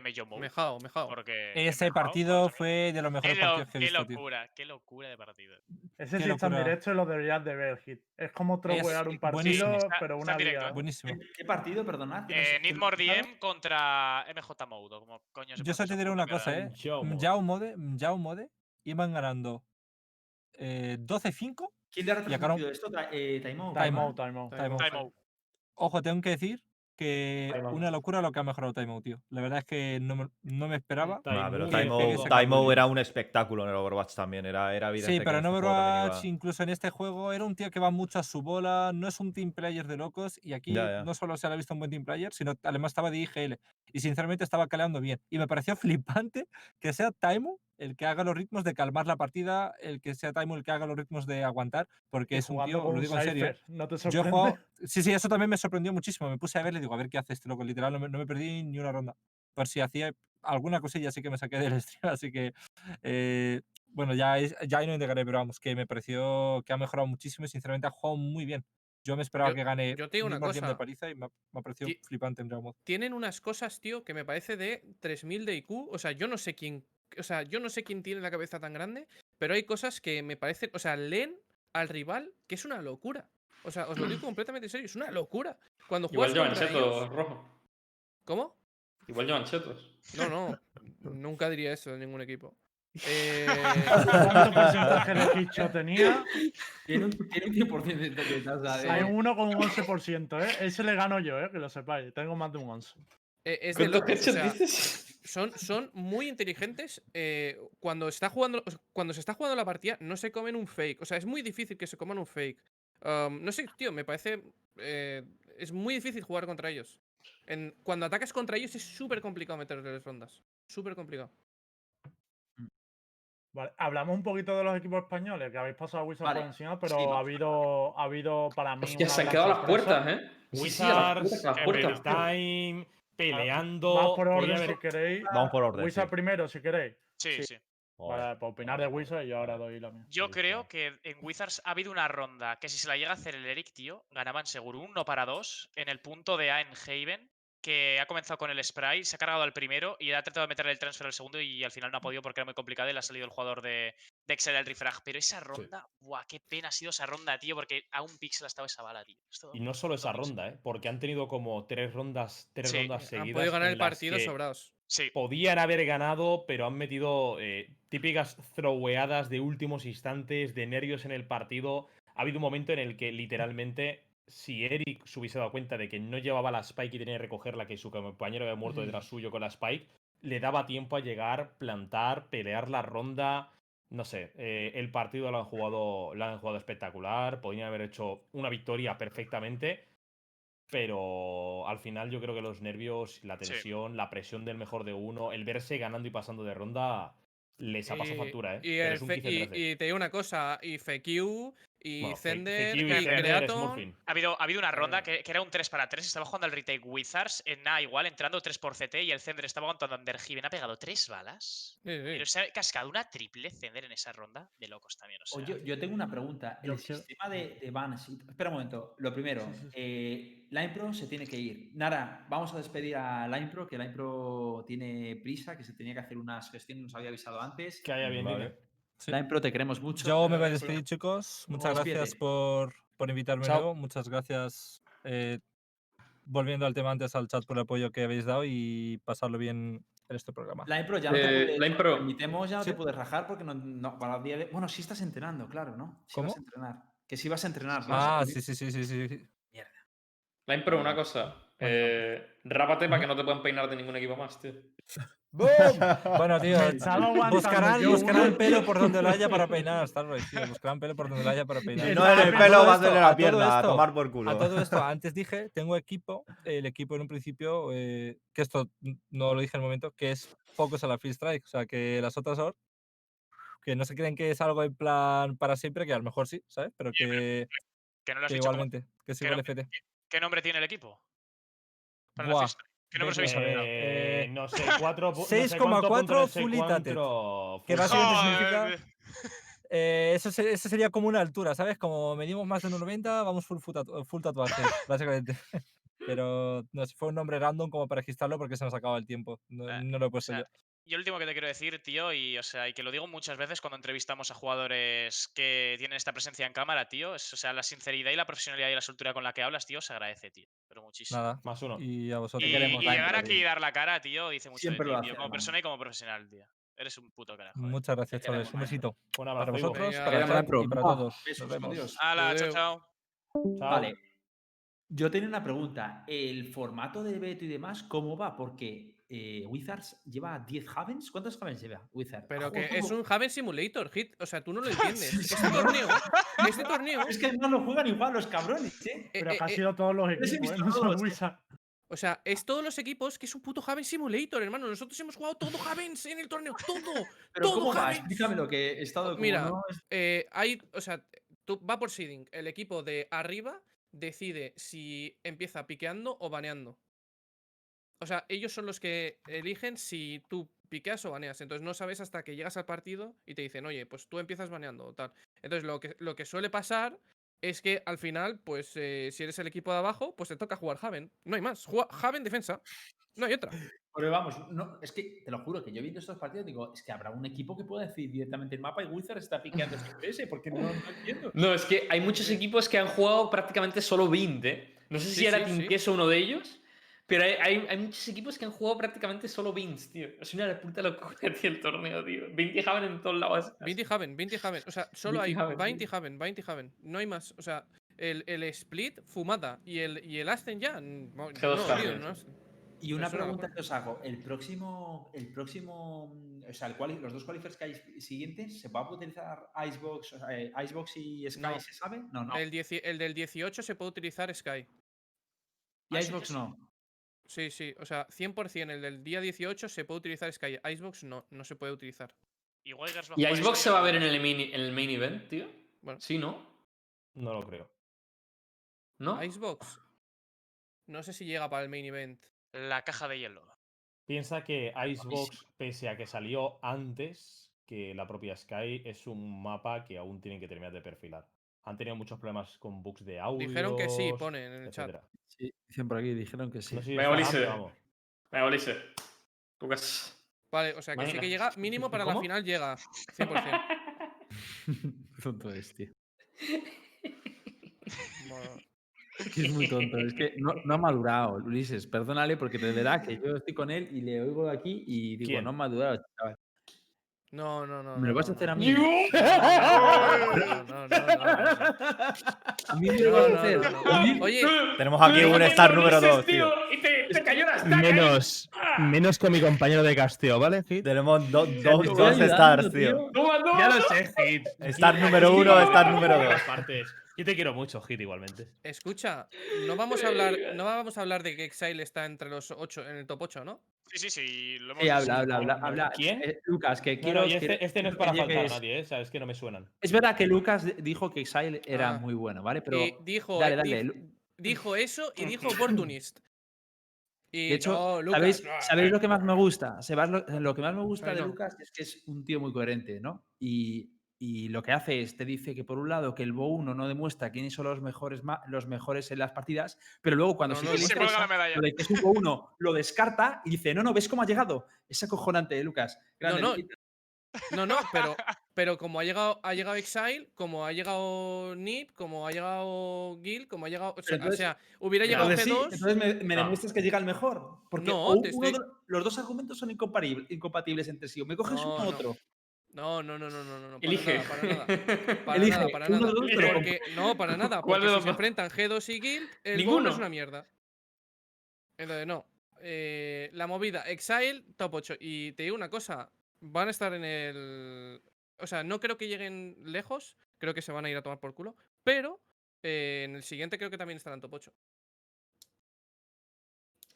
S4: MJ Mode.
S7: Mejao, mejao.
S4: Porque
S3: Ese partido fue de los
S4: Qué,
S3: mejores
S4: lo-
S3: partidos que he
S4: qué
S3: visto, tío.
S4: locura, qué locura de partido.
S8: Ese
S3: Qué
S8: sí está en
S3: locura.
S8: directo y lo deberías de ver, Hit. Es como trowear un partido,
S3: buenísimo.
S8: Pero una.
S4: ¿eh?
S3: Buenísimo.
S2: ¿Qué, qué partido, perdonad? que no sé-
S4: Eh, Need More? DM contra MJ Mode. Como coño se
S3: Yo solo te diré una cosa, ¿eh?
S5: Yao Mode.
S3: Yao Mode, Yao Mode iban ganando eh, 12-5.
S2: ¿Quién le ha retransmitido esto? Eh, Time Out.
S3: Time
S8: Time
S3: out.
S8: time out.
S7: Time out.
S4: Time out.
S3: Ojo, tengo que decir que
S5: Timeout.
S3: una locura lo que ha mejorado Timeout, tío. La verdad es que no me, no me esperaba.
S6: Nah, pero
S5: Timeout.
S6: Taimo era un espectáculo en el Overwatch también. Era, era evidente
S3: Sí, pero en
S6: este
S3: Overwatch, incluso en este juego, era un tío que va mucho a su bola, no es un team player de locos, y aquí
S6: Ya, ya.
S3: no solo se le ha visto un buen team player, sino además estaba de IGL, y sinceramente estaba caleando bien. Y me pareció flipante que sea Taimo el que haga los ritmos de calmar la partida, el que sea Taimo el que haga los ritmos de aguantar, porque es un tío, lo digo en serio,
S8: ¿No te
S3: Yo jugado. Sí, sí, eso también me sorprendió muchísimo. Me puse a verle y digo, a ver qué hace este loco. Literal, no me, no me perdí ni una ronda. Por si hacía alguna cosilla, sí que me saqué del stream. Así que, eh, bueno, ya, es- ya no integraré, pero vamos, que me pareció que ha mejorado muchísimo y sinceramente ha jugado muy bien. Yo me esperaba
S7: Yo-
S3: que gane
S7: yo te digo una
S3: de
S7: cosa,
S3: paliza y me ha, me ha parecido flipante en.
S7: Tienen unas cosas, tío, que me parece de 3000 de IQ. O sea, yo no sé quién. O sea, yo no sé quién tiene la cabeza tan grande, pero hay cosas que me parecen. O sea, leen al rival que es una locura. O sea, os lo digo completamente en serio, es una locura. Cuando
S1: Igual
S7: juegas
S1: llevan
S7: contra
S1: chetos,
S7: ellos-
S1: rojo.
S7: ¿Cómo?
S1: Igual llevan chetos.
S7: No, no. nunca diría eso de ningún equipo. Eh,
S8: ¿Cuánto porcentaje de Kicho tenía?
S2: Tiene un, tiene un 100% de
S8: Hay uno con un 11%, ¿eh? Ese le gano yo, ¿eh? Que lo sepáis. Tengo más de un 11.
S7: Eh, es de
S1: ¿Cuántos
S7: locos, o
S1: headshots
S7: sea,
S1: dices?
S7: Son, son muy inteligentes. eh, cuando, está jugando, o sea, cuando se está jugando la partida, no se comen un fake. O sea, es muy difícil que se coman un fake. Am, no sé, tío, me parece. eh, es muy difícil jugar contra ellos. En, cuando atacas contra ellos es súper complicado meterles rondas. Súper complicado.
S8: Vale, hablamos un poquito de los equipos españoles, que habéis pasado a Wizards
S2: Vale,
S8: por encima, pero
S2: sí,
S8: ha habido, ha habido para mí.
S1: Hostia, se han quedado las puertas, ¿eh? Sí, sí, a las
S5: Wizards,
S1: puertas, a las puertas.
S5: Time, peleando.
S8: Vamos por orden si queréis.
S6: Vamos por orden.
S8: Wizards
S6: sí.
S8: primero, si queréis.
S4: Sí,
S8: Sí.
S4: sí.
S6: Joder.
S8: Vale, para opinar de Wizards y yo ahora doy la mía.
S4: Yo
S5: Sí,
S4: creo
S5: sí.
S4: que en Wizards ha habido una ronda que si se la llega a hacer el Eric, tío, ganaban seguro un no para dos en el punto de A en Haven, que ha comenzado con el spray, se ha cargado al primero y ha tratado de meterle el transfer al segundo y al final no ha podido porque era muy complicado y le ha salido el jugador de, de Excel el refrag. Pero esa ronda, buah, qué pena ha sido esa ronda, tío, porque a un pixel ha estado esa bala, tío. Esto-
S5: Y no solo esa ronda, ¿eh? Porque han tenido como tres rondas, tres
S4: Sí,
S5: rondas
S7: Han
S5: seguidas.
S7: podido ganar el partido sobrados.
S4: Sí,
S5: Podían haber ganado, pero han metido eh, típicas throweadas de últimos instantes, de nervios en el partido. Ha habido un momento en el que literalmente, si Eric se hubiese dado cuenta de que no llevaba la Spike y tenía que recogerla, que su compañero había muerto detrás suyo con la Spike, le daba tiempo a llegar, plantar, pelear la ronda. No sé, eh, el partido lo han jugado, lo han jugado espectacular. Podrían haber hecho una victoria perfectamente. Pero al final yo creo que los nervios, la
S4: Sí.
S5: tensión, la presión del mejor de uno, el verse ganando y pasando de ronda, les ha pasado factura, ¿eh?
S7: Y,
S5: Pero
S7: el
S5: es un
S7: fe-
S5: 15-13.
S7: y- y te digo una cosa, y FQ, y
S5: Bueno,
S7: Zender, y Creaton.
S4: Ha habido, ha habido una ronda que, que era un 3 para 3, estaba jugando al retake Wizards en A igual, entrando 3 por CT y el Zender estaba aguantando Underhaven, ha pegado 3 balas.
S7: Sí, sí.
S4: Pero se ha cascado una triple Zender en esa ronda de locos también, o sea.
S2: Oye, yo tengo una pregunta. El sistema de, de bans. y- Espera un momento. Lo primero, eh, Line Pro se tiene que ir. Nara, vamos a despedir a Line Pro, que Line Pro tiene prisa, que se tenía que hacer unas gestiones, nos había avisado antes.
S5: Que haya bien,
S6: Vale.
S3: Sí.
S2: Line Pro, te queremos mucho.
S3: Yo me voy a despedir, chicos. Muchas gracias por, por invitarme
S5: Chao.
S3: nuevo. Muchas gracias. eh, volviendo al tema antes al chat por el apoyo que habéis dado y pasarlo bien en este programa.
S2: Line Pro, ya no te
S1: Eh,
S2: puedes,
S1: Line Pro.
S2: permitemos, ya no
S3: Sí.
S2: te puedes rajar porque no, no- para el día de- Bueno, sí estás entrenando, claro, ¿no? Sí vas
S3: ¿Cómo?
S2: a entrenar. Que sí vas a entrenar, ¿no?
S3: Ah,
S2: Sí.
S3: sí, sí, sí, sí, sí. sí.
S1: Line Pro, una cosa. Eh, rápate para que no te puedan peinar de ningún equipo más, tío.
S3: Bueno, tío, buscarán, buscarán
S8: una-
S3: pelo por donde lo haya para peinar, Starboy, tío. Buscarán pelo por donde lo haya para peinar.
S6: No en el pelo, en
S3: a
S6: la
S3: todo
S6: pierna, a
S3: esto-
S6: tomar por culo.
S3: A todo esto, antes dije, tengo equipo, el equipo en un principio, eh, que esto no lo dije en el momento, que es focus a la free strike, o sea, que las otras or, que no se creen que es algo en plan para siempre, que a lo mejor sí, ¿sabes? Pero que,
S4: que no lo has
S3: que
S4: como-
S3: igualmente, que es igual
S4: no-
S3: FT.
S4: ¿Qué nombre tiene el equipo? Para la
S3: Buah.
S4: ¿Qué habéis sacado?
S5: Eh, no sé, 4
S3: 6,4 fully tated, que básicamente significa-. Eh, eso, se- eso sería como una altura, ¿sabes? Como medimos más de 1,90, vamos full, full, tatu- full tatuaje, básicamente. Pero no sé, fue un nombre random como para registrarlo porque se nos acaba el tiempo. No,
S4: Eh,
S3: no lo he
S4: O
S3: puesto
S4: sea,
S3: yo.
S4: Y el último que te quiero decir, tío, y o sea, y que lo digo muchas veces cuando entrevistamos a jugadores que tienen esta presencia en cámara, tío, es, o sea, la sinceridad y la profesionalidad y la soltura con la que hablas, tío, se agradece, tío. Pero muchísimo.
S3: Nada.
S5: Más uno.
S3: Y a vosotros.
S4: Y,
S2: queremos,
S4: y llegar aquí y dar la cara, tío, dice mucho
S2: Siempre
S4: de
S2: lo
S4: ti, tío,
S2: hace,
S4: como persona y como profesional, tío. Eres un puto carajo. eh.
S3: Muchas gracias, chavales. Un besito.
S5: Un
S3: Para
S5: abrazo. Ivo.
S3: vosotros,
S7: Venga,
S3: para el
S2: Dani
S3: chat
S2: Pro.
S3: y para todos.
S2: besos,
S3: Nos vemos.
S2: adiós.
S4: Hala, chao, chao.
S5: Chao.
S2: Vale. Yo tenía una pregunta. ¿El formato de Beto y demás, cómo va? Porque eh, Wizards lleva 10 Havens. ¿Cuántos Havens lleva Wizards?
S7: Pero que es un Haven Simulator, Hit. O sea, tú no lo entiendes. Este torneo. Este torneo.
S2: Es que no lo juegan igual los cabrones, ¿eh?
S7: eh,
S8: Pero
S7: eh,
S8: que han
S7: eh,
S8: sido todos los equipos, No
S2: todos, eh.
S7: O sea, es todos los equipos que es un puto Haven Simulator, hermano. Nosotros hemos jugado todo Havens en el torneo. Todo.
S2: Pero
S7: todo
S2: ¿cómo va?
S7: Havens.
S2: Explícame lo que he estado como
S7: Mira,
S2: no es-
S7: Eh, hay, o sea, tú, va por seeding. El equipo de arriba decide si empieza piqueando o baneando. O sea, ellos son los que eligen si tú piqueas o baneas. Entonces no sabes hasta que llegas al partido y te dicen, oye, pues tú empiezas baneando o tal. Entonces lo que, lo que suele pasar es que al final, pues eh, si eres el equipo de abajo, pues te toca jugar Haven. No hay más. Juega Haven defensa. No hay otra.
S2: Pero vamos, no, es que te lo juro que yo viendo estos partidos digo, es que habrá un equipo que pueda decidir directamente el mapa y Wizards está piqueando siempre ese, porque no, no entiendo.
S1: No, es que hay muchos equipos que han jugado prácticamente solo 20. No sé si era
S7: sí,
S1: Team
S7: sí.
S1: Queso uno de ellos, pero hay, hay- hay muchos equipos que han jugado prácticamente solo 20, tío. Es una puta locura, tío, el torneo, tío. 20 Haven en todos lados.
S7: 20 Haven, 20 Haven. O sea, solo
S1: 20
S7: hay
S1: Haven,
S7: 20
S1: tío.
S7: Haven, 20 Haven. No hay más. O sea, el, el split, fumada. Y el, y el Ascen ya. No,
S1: G2
S7: no, tío, no es-
S2: Y una pregunta que os hago, el próximo, el próximo, o sea, el quali- los dos qualifiers que hay siguientes, ¿se va a utilizar Icebox, o sea, eh, Icebox y Sky,
S7: No.
S2: se sabe? No, no.
S7: El, dieci- el del 18 se puede utilizar Sky.
S2: y Icebox no.
S7: Sí, sí. O sea, 100% el del día 18 se puede utilizar Sky. Icebox no, no se puede utilizar.
S4: Y Wigers va a
S1: ¿Y
S4: jugar
S1: Icebox se va a ver
S4: no?
S1: en el, main, en el main event, tío?
S7: Bueno.
S1: Sí, ¿no?
S5: No lo creo.
S1: ¿No?
S7: Icebox. No sé si llega para el main event.
S4: La caja de hielo.
S5: Piensa que Icebox, pese a que salió antes que la propia Sky, es un mapa que aún tienen que terminar de perfilar. Han tenido muchos problemas con bugs de audio.
S7: Dijeron que sí, ponen en el chat.
S2: Sí, dicen por aquí, dijeron que sí.
S5: No sé si
S1: Venga, Ulises. Venga, Ulises. Lucas.
S7: Vale, o sea que sí que llega. Mínimo para la final llega. 100%.
S2: Qué tonto es, tío.
S7: Bueno,
S2: Que es muy tonto. Es que no, no ha madurado, Ulises. Perdónale, porque de verdad que yo estoy con él y le oigo de aquí y digo,
S5: ¿Quién?
S2: no ha madurado, chaval.
S7: No, no, no.
S2: ¿Me lo vas a hacer
S7: no.
S2: a mí?
S7: No, no, no, no, no, no.
S2: ¿A mí me lo vas a hacer?
S7: Oye,
S6: Tenemos aquí un star número 2, tío.
S1: Y te, te cayó la. ¿eh?
S12: Menos, menos con mi compañero de casteo, ¿vale, Hit?
S6: Tenemos do-
S2: Te
S6: dos, stars, tío.
S5: Ya lo sé, Hit.
S6: Star número
S5: Hit,
S6: uno,
S5: Hit,
S6: star
S5: Hit,
S6: número
S5: por
S6: dos.
S5: todas partes. Yo te quiero mucho, Hit, igualmente.
S7: escucha, no vamos a hablar, no vamos a hablar de que Exile está entre los 8 en el top 8, ¿no?
S4: Sí, sí, sí. Lo hemos
S2: Sí, habla, habla, habla, habla.
S5: ¿Quién?
S2: Eh, Lucas, que quiero.
S5: no, y
S2: quiero-
S5: este, este no es para faltar a nadie, ¿eh? Sabes que no me suenan.
S2: Es verdad que Lucas dijo que Exile era
S7: Ah.
S2: muy bueno, ¿vale? Pero
S7: y dijo,
S2: dale,
S7: eh,
S2: dale.
S7: di- dijo eso y dijo Opportunist. Y
S2: De hecho,
S7: no, Lucas,
S2: ¿sabéis,
S7: no,
S2: sabéis lo que más me gusta? ¿Sabéis lo, lo que más me gusta de
S7: no.
S2: Lucas es que es un tío muy coherente, ¿no? Y, y lo que hace es, te dice que por un lado que el Bo 1 no demuestra quiénes son los mejores, los mejores en las partidas, pero luego cuando
S7: No,
S2: sí
S7: no,
S2: que le
S7: no.
S4: Se
S2: interesa,
S4: la medalla.
S2: lo de que es un Bo 1 lo descarta y dice, no, no, ¿ves cómo ha llegado? Es acojonante, ¿eh, Lucas. Grande,
S7: no. No, no, pero, pero como ha llegado, ha llegado Exile, como ha llegado Nip, como ha llegado Gil, como ha llegado. O sea, o
S2: entonces-
S7: sea, hubiera llegado
S2: Entonces, sí,
S7: G2.
S2: entonces me, me
S1: No.
S2: demuestras que llega el mejor. Porque
S7: No,
S2: uno
S7: estoy-
S2: los dos argumentos son incompatibles entre sí. O me coges
S7: No,
S2: uno u
S7: no.
S2: otro.
S7: No, no, no, no, no, no, no. Para
S1: Elige.
S7: nada, para nada. Para
S2: Elige,
S7: nada, para nada. Porque, no, para nada.
S1: ¿Cuál
S7: Porque
S1: de
S7: si
S1: los
S7: se enfrentan G2 y Guild, el
S1: Ninguno.
S7: Es una mierda. Entonces, no. Eh, la movida, Exile, top 8. Y te digo una cosa, van a estar en el. O sea, no creo que lleguen lejos. Creo que se van a ir a tomar por culo. Pero eh, en el siguiente creo que también estarán top 8.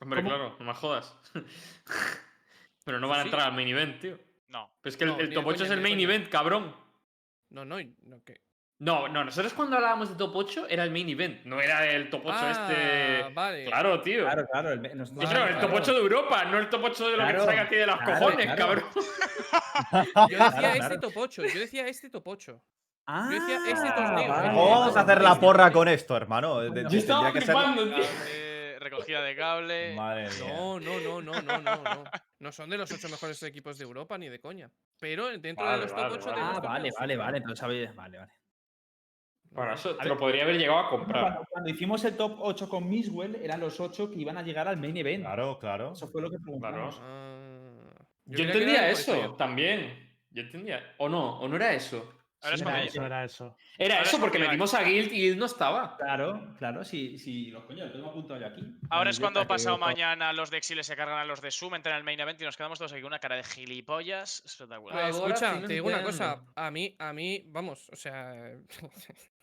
S1: Hombre,
S2: ¿Cómo?
S1: claro, no me jodas. Pero no van a entrar al main event, tío.
S4: No.
S1: Pero es que el-
S7: No,
S1: el,
S7: de
S1: top 8
S7: coña,
S1: es el main
S7: coña.
S1: event, cabrón.
S7: No, no, no que.
S1: No, no, nosotros cuando hablábamos de top 8 era el main event, no era el top 8
S7: Ah,
S1: este.
S7: vale.
S1: Claro, tío.
S2: Claro, claro. el
S1: Sí,
S7: Vale,
S1: pero el top
S7: claro.
S1: 8 de Europa, no el top 8 de lo que
S2: Claro,
S1: te salga a ti de los
S2: claro,
S1: cojones,
S2: claro.
S1: cabrón.
S7: Yo decía
S2: Claro,
S7: este
S2: claro.
S7: top 8. Yo decía este top 8.
S2: Ah,
S7: decía este torneo,
S2: vale.
S7: el
S6: ¿Cómo vamos a hacer la porra con esto, hermano?
S1: Yo estaba
S6: que ser-
S1: flipando, tío.
S4: Recogida de cable.
S6: Madre mía.
S7: No, no, no, no, no, no, no. No son de los ocho mejores equipos de Europa ni de coña. Pero dentro
S1: Vale,
S7: de los top
S1: vale,
S7: 8
S1: vale.
S2: Ah, vale, vale, vale. Entonces sabéis. Vale, vale.
S1: Bueno, eso te lo podría haber llegado a comprar.
S2: Cuando, cuando hicimos el top 8 con Miswell, eran los 8 que iban a llegar al main event.
S6: Claro, claro.
S2: Eso fue lo que preguntamos.
S7: Ah,
S1: Yo entendía eso también. Yo entendía. O no, o no era eso.
S4: Ahora es
S2: Sí,
S4: cuando
S2: era
S8: Eso era eso.
S1: Era
S4: Ahora
S1: eso
S4: es
S1: porque metimos a Guild y Guild no estaba.
S2: Claro, claro, sí, sí, los coño, lo tengo apuntado yo aquí.
S4: Ahora es cuando pasado mañana los de Exile se cargan a los de Zoom, entran en el main event y nos quedamos todos aquí con una cara de gilipollas espectacular.
S7: Pues,
S1: Ahora
S7: escucha,
S1: sí
S7: te digo una cosa. A mí, a mí, vamos, o sea.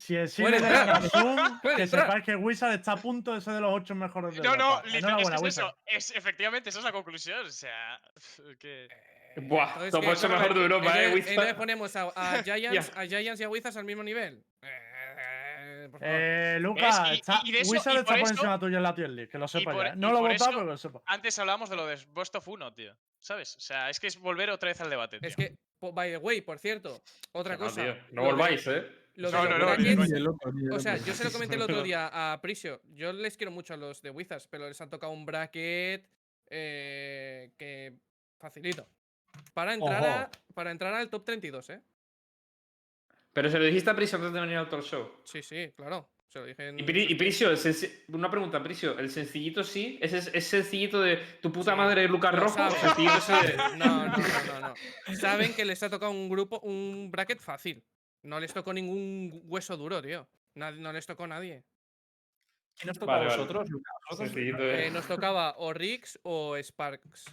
S8: Si la Zoom, que sepáis que Wizard está a punto de ser de los ocho mejores de
S4: No, no, literal, es que es eso. Es, efectivamente, esa es la conclusión. O sea, que.
S1: Buah,
S7: Entonces,
S1: top
S7: ¿qué?
S1: 8
S7: Vamos a
S1: mejor de Europa, eh,
S7: entonces-
S1: Wizard.
S7: entonces ponemos a, a Giants, a Giants y a Wizards al mismo nivel. Eh, por favor.
S8: Eh, Lucas,
S4: ¿Ves? Y-
S8: está-
S4: y eso- por
S8: encima tuyo en la tier list, que lo sepa
S4: por-
S8: ya.
S4: y
S8: No lo he
S4: por
S8: votado,
S4: eso-
S8: pero que lo sepa.
S4: Antes hablábamos de lo de Best of Uno, tío. ¿Sabes? O sea, es que es volver otra vez al debate. Tío.
S7: Es que, by the way, por cierto, otra
S1: no,
S7: cosa.
S1: tío, No
S7: de-
S1: volváis, ¿eh?
S7: lo de
S4: No,
S7: los
S4: no, no,
S7: brackets-
S4: coña.
S7: O sea, yo se lo comenté el otro día a Prisio. Yo les quiero mucho a los de Wizards, pero les han tocado un bracket eh, que facilito. Para entrar, a- para entrar al top 32, ¿eh?
S1: Pero se lo dijiste a Prisio antes de venir al talk show.
S7: Sí, sí, claro. Se lo dije en.
S1: Y, Pri- y Prisio, una pregunta, Prisio. ¿El sencillito sí? ¿Es, es, es sencillito de tu puta
S7: Sí,
S1: madre Lucas Rojo? ¿O
S7: saben.
S1: sencillito ese de-
S7: No, no, no, no, no. Saben que les ha tocado un grupo, un bracket fácil. No les tocó ningún hueso duro, tío. Nad- no les tocó a nadie.
S2: ¿Quién nos toca
S1: Vale,
S2: a
S1: vale.
S2: vosotros, Lucas?
S1: De-
S7: Eh, nos tocaba o Rix o Sparks.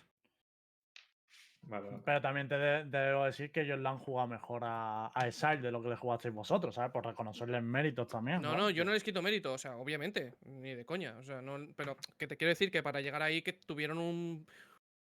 S1: Vale.
S8: Pero también te de- debo decir que ellos le han jugado mejor a, a Exile de lo que le jugasteis vosotros, ¿sabes? Por reconocerles méritos también.
S7: No, no, yo no les quito mérito, o sea, obviamente, ni de coña. O sea, no, pero que te quiero decir que para llegar ahí que tuvieron un,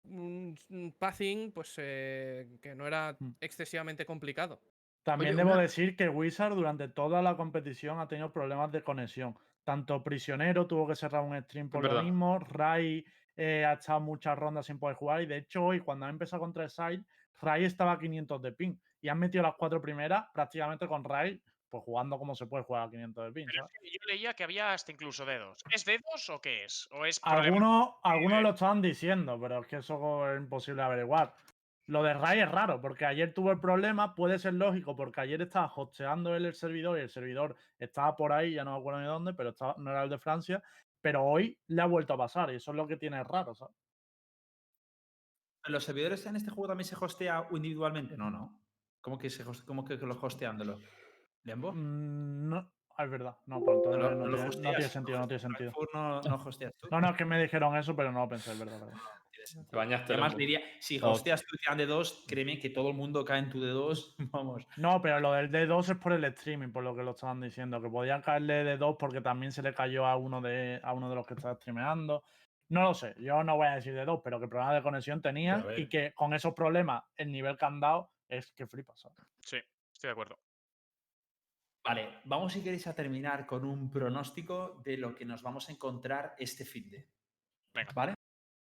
S7: un, un pathing, pues eh, que no era
S8: Mm.
S7: excesivamente complicado.
S8: También
S2: Oye,
S8: debo
S2: una-
S8: decir que Wizard durante toda la competición ha tenido problemas de conexión. Tanto Prisionero tuvo que cerrar un stream por lo mismo, Rai eh, ha estado muchas rondas sin poder jugar y de hecho hoy cuando ha empezado contra Side, Rai estaba a 500 de ping y han metido las cuatro primeras prácticamente con Rai pues jugando como se puede jugar a 500 de ping.
S4: Pero
S8: ¿sabes?
S4: es que yo leía que había hasta incluso dedos. ¿Es dedos o qué es? ¿O es
S8: Algunos, algunos lo estaban diciendo, pero es que eso es imposible averiguar. Lo de Rai es raro, porque ayer tuvo el problema, puede ser lógico, porque ayer estaba hosteando él el servidor y el servidor estaba por ahí, ya no me acuerdo ni dónde, pero estaba, no era el de Francia, pero hoy le ha vuelto a pasar y eso es lo que tiene raro, ¿sabes?
S2: ¿Los servidores en este juego también se hostea individualmente? No, no. ¿Cómo que, se cómo que los hosteándolo? ¿Lembo?
S8: Mm, No, ah, es verdad, no, entonces
S2: lo-
S8: no, tiene, no tiene
S2: hosteas,
S8: sentido, no tiene sentido.
S2: Frankfurt no, no hosteas tú.
S8: No, no, es que me dijeron eso, pero no lo pensé, es verdad. verdad.
S1: Te bañaste,
S2: Además, diría, si
S6: Oh.
S2: hosteas tu de 2, créeme que todo el mundo cae en tu de 2. Vamos.
S8: No, pero lo del D2 es por el streaming, por lo que lo estaban diciendo, que podían caerle D2 porque también se le cayó a uno de, a uno de los que estaba streameando. No lo sé, yo no voy a decir D2, pero que problemas de conexión tenía y que con esos problemas el nivel que han dado es que flipas. ¿sabes?
S4: Sí, estoy de acuerdo.
S2: Vale, vamos si queréis a terminar con un pronóstico de lo que nos vamos a encontrar este fin de.
S4: Venga.
S2: ¿Vale?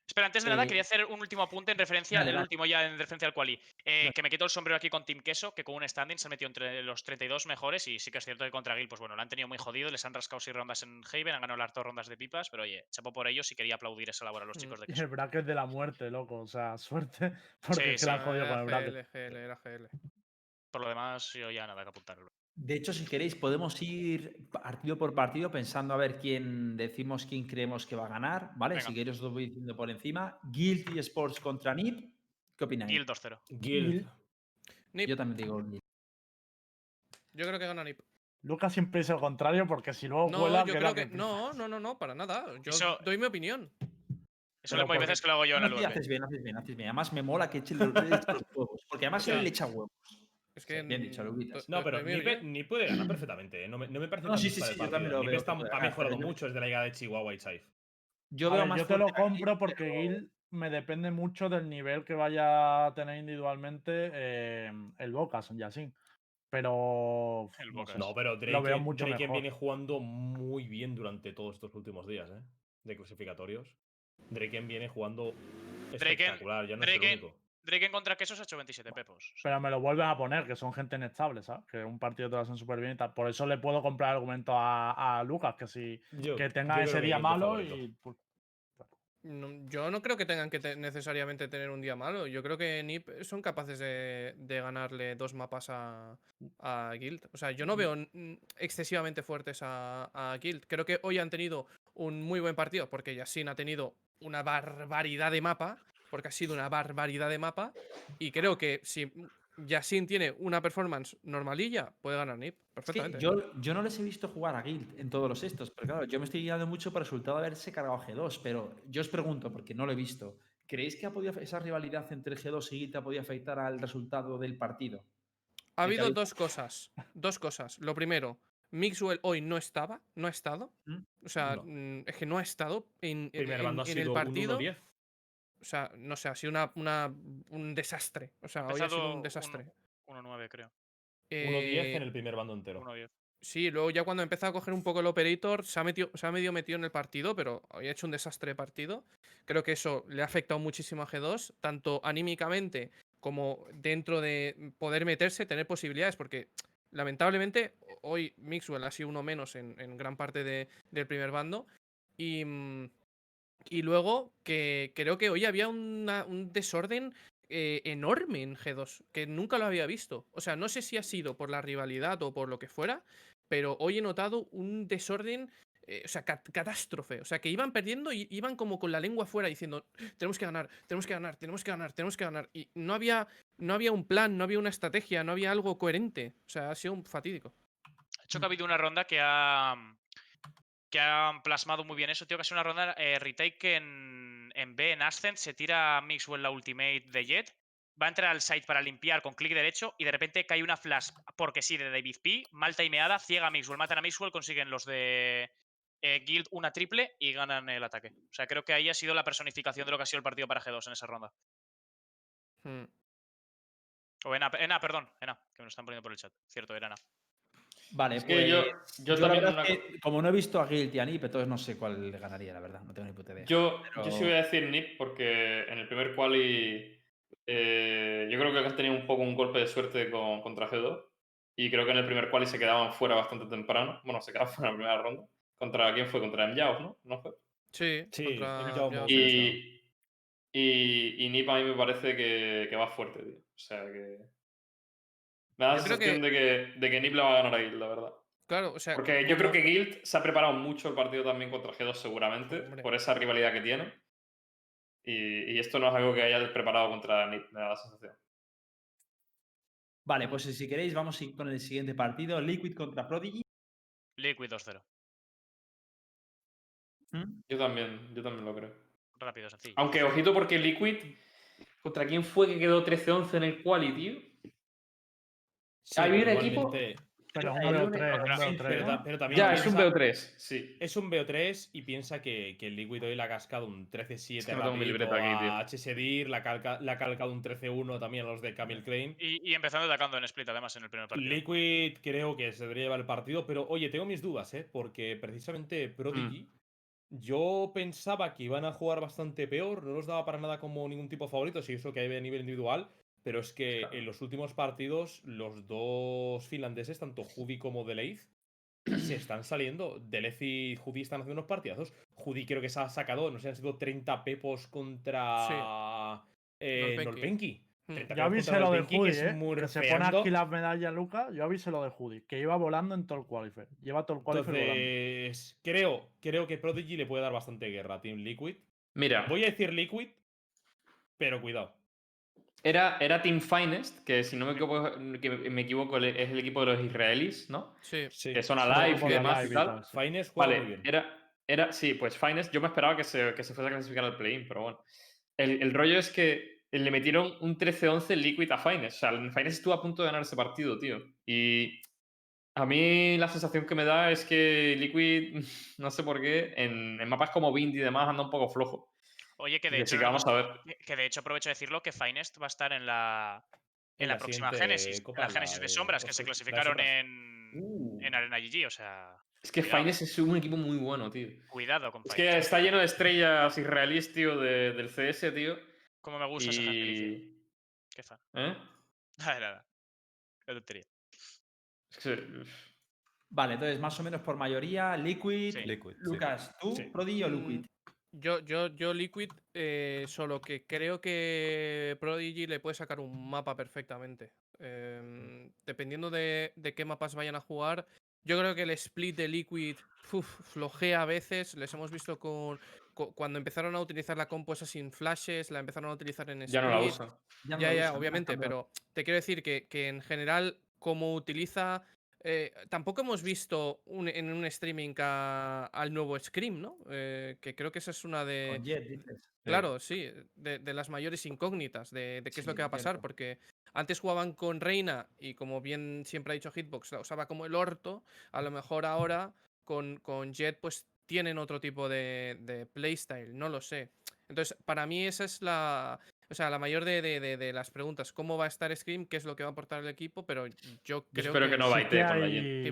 S4: Espera, antes de nada,
S2: Eh,
S4: quería hacer un último apunte en referencia,
S2: dale.
S4: último ya en referencia al quali. Eh, que me quito el sombrero aquí con Team Queso, que con un standing se metió entre los 32 mejores y sí que es cierto que contra Gil, pues bueno, lo han tenido muy jodido, les han rascado 6 rondas en Haven, han ganado las dos rondas de pipas, pero oye, chapo por ellos y quería aplaudir esa labor a los
S7: Mm,
S4: chicos de Queso.
S8: el bracket de la muerte, loco. O sea, suerte porque
S4: Sí, sí.
S8: la han jodido con el bracket.
S7: GL, GL, era GL.
S4: Por lo demás, yo ya nada que apuntar.
S2: De hecho, si queréis, podemos ir partido por partido pensando a ver quién decimos quién creemos que va a ganar, ¿vale?
S4: Venga.
S2: Si queréis, os lo voy diciendo por encima. Guilty Sports contra NIP. ¿Qué opináis?
S4: Gil 2-0.
S5: Guild.
S7: Nip,
S2: Yo también digo Guild.
S7: yo creo que gana Nip.
S8: Lucas siempre dice lo contrario porque si luego
S7: No,
S8: cuela,
S7: yo creo que.
S8: que-
S7: No, no, no, no, para nada. Yo
S4: Eso-
S7: doy mi opinión.
S4: Eso lo hay veces que lo hago yo en el
S2: sí,
S4: VP.
S2: haces bien, haces bien, haces bien. Además, me mola que eche los, le eche los huevos. Porque además él le echa huevos.
S7: Es que.
S2: bien dicho, Luquitas.
S5: No, pero
S7: doy mi
S5: ni,
S7: opinión.
S5: ni puede ganar perfectamente. ¿eh? No me, no me parece
S2: No, sí, sí, sí, yo también lo veo,
S5: está- ha mejorado
S2: yo-
S5: mucho desde la llegada de Chihuahua y Chive.
S2: Yo veo
S8: ver,
S2: más
S8: yo te lo compro porque
S2: pero-
S8: Gil me depende mucho del nivel que vaya a tener individualmente eh, el Bocas, ya sí. Pero.
S4: El
S8: no
S4: Bocas.
S8: sé.
S5: No, pero
S8: Lo veo
S5: Drake,
S8: mucho
S5: Drake
S8: mejor.
S5: viene jugando muy bien durante todos estos últimos días, ¿eh? De clasificatorios. Drake viene jugando espectacular, ya no es
S4: Draken-
S5: el único.
S4: Drake en contra Quesos ha hecho 27 pepos.
S8: Pero me lo vuelves a poner, que son gente inestable, ¿sabes? Que un partido te lo hacen súper bien y tal. Por eso le puedo comprar argumento a, a Lucas, que si
S5: Yo-
S8: que tenga ese día malo y. pues,
S7: No, yo no creo que tengan que te- necesariamente tener un día malo. Yo creo que NIP son capaces de, de ganarle dos mapas a, a Guild. O sea, yo no veo mm, excesivamente fuertes a, a Guild. Creo que hoy han tenido un muy buen partido porque Yassin ha tenido una barbaridad de mapa. Porque ha sido una barbaridad de mapa. Y creo que si Yasin tiene una performance normalilla, puede ganar NIP
S2: Es que
S7: perfectamente.
S2: yo, yo no les he visto jugar a Guild en todos los estos, pero claro, yo me estoy guiando mucho por el resultado de haberse cargado G2, pero yo os pregunto, porque no lo he visto, ¿creéis que ha podido, esa rivalidad entre G2 y Guild ha podido afectar al resultado del partido?
S7: Ha habido
S2: habéis-
S7: dos cosas. Dos cosas. Lo primero, Mixwell hoy no estaba, no ha estado.
S2: ¿Mm?
S7: O sea,
S5: No.
S7: mm, es que no ha estado en, en- el
S5: un
S7: partido.
S5: 1-10.
S7: O sea, no sé, ha sido una, una- un desastre. O sea, hoy ha sido un desastre.
S4: 1-9, creo.
S5: 1-10
S7: Eh,
S5: en el primer bando entero.
S4: 1-10.
S7: Sí, luego ya cuando empezó a coger un poco el operator, se ha, metido, se ha medio metido en el partido, pero hoy ha hecho un desastre de partido. Creo que eso le ha afectado muchísimo a G2, tanto anímicamente como dentro de poder meterse, tener posibilidades, porque lamentablemente hoy Mixwell ha sido uno menos en, en gran parte de- del primer bando. Y, mm, y luego que creo que hoy había un desorden eh, enorme en G2, que nunca lo había visto. O sea, no sé si ha sido por la rivalidad o por lo que fuera, pero hoy he notado un desorden, eh, o sea, cat- catástrofe. O sea, que iban perdiendo y iban como con la lengua fuera diciendo, tenemos que ganar, tenemos que ganar, tenemos que ganar, tenemos que ganar. Y no había, no había un plan, no había una estrategia, no había algo coherente. O sea, ha sido un fatídico.
S4: De hecho, que ha habido una ronda que ha, que ha plasmado muy bien eso, tío, que ha sido una ronda eh, retake en, en B, en Ascent, se tira Mixwell la ultimate de Jet, va a entrar al site para limpiar con clic derecho y de repente cae una flash, porque sí, de David P, mal timeada, ciega a Mixwell, matan a Mixwell, consiguen los de eh, Guild una triple y ganan el ataque. O sea, creo que ahí ha sido la personificación de lo que ha sido el partido para G2 en esa ronda.
S7: Hmm.
S4: O Ena, Ena, perdón, Ena, que me lo están poniendo por el chat. Cierto, era Ena.
S2: Vale,
S1: Es que yo-
S2: pues,
S1: yo también una
S2: que, como no he visto a Guild y a Nip, entonces no sé cuál le ganaría, la verdad, no tengo ni puta idea.
S1: Yo,
S2: Pero-
S1: yo sí voy a decir Nip porque en el primer quali eh, yo creo que han tenido un poco un golpe de suerte con, contra G2 y creo que en el primer quali se quedaban fuera bastante temprano. Bueno, se quedaban fuera en la primera ronda. ¿Contra quién fue? Contra Mjaos, ¿no? ¿No fue?
S7: Sí,
S5: Sí,
S7: contra
S1: y, y Nip a mí me parece que, que va fuerte, tío. O sea que... Me da la sensación
S7: que-
S1: de, que, de que Nip le va a ganar a Guild, la verdad.
S7: Claro, o sea.
S1: Porque yo creo que Guild se ha preparado mucho el partido también contra G2 seguramente,
S7: Hombre.
S1: por esa rivalidad que tiene. Y, y esto no es algo que haya preparado contra Nip, me da la sensación.
S2: Vale, pues si queréis, vamos a ir con el siguiente partido: Liquid contra Prodigy.
S4: Liquid 2-0.
S2: ¿Mm?
S1: Yo también, yo también lo creo.
S4: Rápido, sencillo.
S1: Aunque ojito porque Liquid, ¿contra quién fue que quedó 13-11 en el quali, tío?
S5: Sí,
S1: Hay un equipo-
S8: Pero un
S2: Hay un-
S8: BO3, un
S4: Contra-
S8: BO3.
S5: Pero, ta- pero también
S1: Ya, es un
S5: piensa-
S1: BO3, sí.
S5: Es un BO3 y piensa que, que el Liquid hoy le ha cascado un 13-7
S1: Es que no
S5: a HSDIR, le ha, calca- le ha calcado un 13-1 también a los de Camille Crane.
S4: Y, y empezando atacando en split, además, en el primer partido.
S5: Liquid creo que se debería llevar el partido, pero oye, tengo mis dudas, ¿eh? Porque precisamente Prodigy, yo pensaba que iban a jugar bastante peor, no los daba para nada como ningún tipo de favorito, si eso que hay a nivel individual, pero es que
S1: Claro.
S5: en los últimos partidos los dos finlandeses, tanto Judy como Deleith, se están saliendo. Delez y Judy están haciendo unos partidazos. Judy creo que se ha sacado, no sé, han sido 30 pepos contra eh,
S7: Nolpenki.
S5: Nolpenki.
S7: Hmm.
S5: 30
S8: Yo
S5: pepos
S8: avisé
S5: contra
S8: lo de Judy, ¿eh? Que se pone aquí las medallas, Lucas. Yo avisé lo de Judy, que iba volando en todo el qualifier. Lleva todo el qualifier volando.
S5: Entonces, creo, creo que Prodigy le puede dar bastante guerra a Team Liquid.
S1: Mira,
S5: Voy a decir Liquid, pero cuidado.
S1: Era, era Team Finest, que si no me equivoco, que me equivoco es el equipo de los israelíes, ¿no?
S7: Sí.
S5: Sí.
S1: Que son Alive y
S8: de
S1: demás
S8: Alive
S1: y tal.
S5: Finest juega
S1: Vale,
S5: muy bien.
S1: era, era, sí, pues Finest, yo me esperaba que se, que se fuese a clasificar al play-in, pero bueno. El, el rollo es que le metieron un 13-11 Liquid a Finest. O sea, Finest estuvo a punto de ganar ese partido, tío. Y a mí la sensación que me da es que Liquid, no sé por qué, en, en mapas como Vindy y demás anda un poco flojo.
S4: Oye, que de hecho.
S1: que vamos a ver.
S4: que- de hecho aprovecho de decirlo que Finest va a estar en la. En,
S5: En
S4: la,
S5: la
S4: próxima Génesis. en
S5: Copa,
S4: la
S5: la
S4: Génesis de
S5: de-
S4: Sombras, que
S5: la
S4: se clasificaron
S5: Sombras.
S4: en.
S1: Uh.
S4: En Arena GG, o sea.
S1: Es que
S4: Cuidado.
S1: Finest es un equipo muy bueno, tío.
S4: Cuidado con
S1: Es que está lleno de estrellas israelíes, tío, de- del CS, tío.
S4: Como me gusta ese gentilicio.
S1: Y...
S4: Qué fan.
S1: ¿Eh?
S4: Nada, nada. Qué tontería.
S1: Es que-
S2: Vale, entonces más o menos por mayoría, Liquid.
S4: Sí.
S6: Liquid. sí.
S2: Lucas, ¿tú,
S5: Sí.
S2: Prodigy o Liquid?
S7: Mm, Yo, yo, yo Liquid, eh, solo que creo que Prodigy le puede sacar un mapa perfectamente. Em, dependiendo de, de qué mapas vayan a jugar. Yo creo que el split de Liquid uf, flojea a veces. Les hemos visto con, cu- cuando empezaron a utilizar la compu esa sin flashes, la empezaron a utilizar en
S1: Ya no la
S7: Split.
S1: usa.
S2: Ya no
S7: Ya,
S2: lo
S7: ya,
S2: usan, ¿no?
S7: obviamente, pero te quiero decir que, que en general, como utiliza. Eh, tampoco hemos visto un- en un streaming a- al nuevo Scream, ¿no? Eh, que creo que esa es una de.
S2: Con Jet, dices.
S7: Claro, sí, de, de las mayores incógnitas de, de qué es lo que va a pasar,
S2: cierto.
S7: porque antes jugaban con Reina y como bien siempre ha dicho Hitbox, la usaba como el orto, a lo mejor ahora con, con Jet pues tienen otro tipo de, de playstyle, no lo sé. Entonces, para mí esa es la, o sea, la mayor de, de- de- de las preguntas, ¿cómo va a estar Scream? ¿Qué es lo que va a aportar el equipo? Pero yo creo
S1: espero que no
S8: Sí
S1: baite
S8: que,
S1: con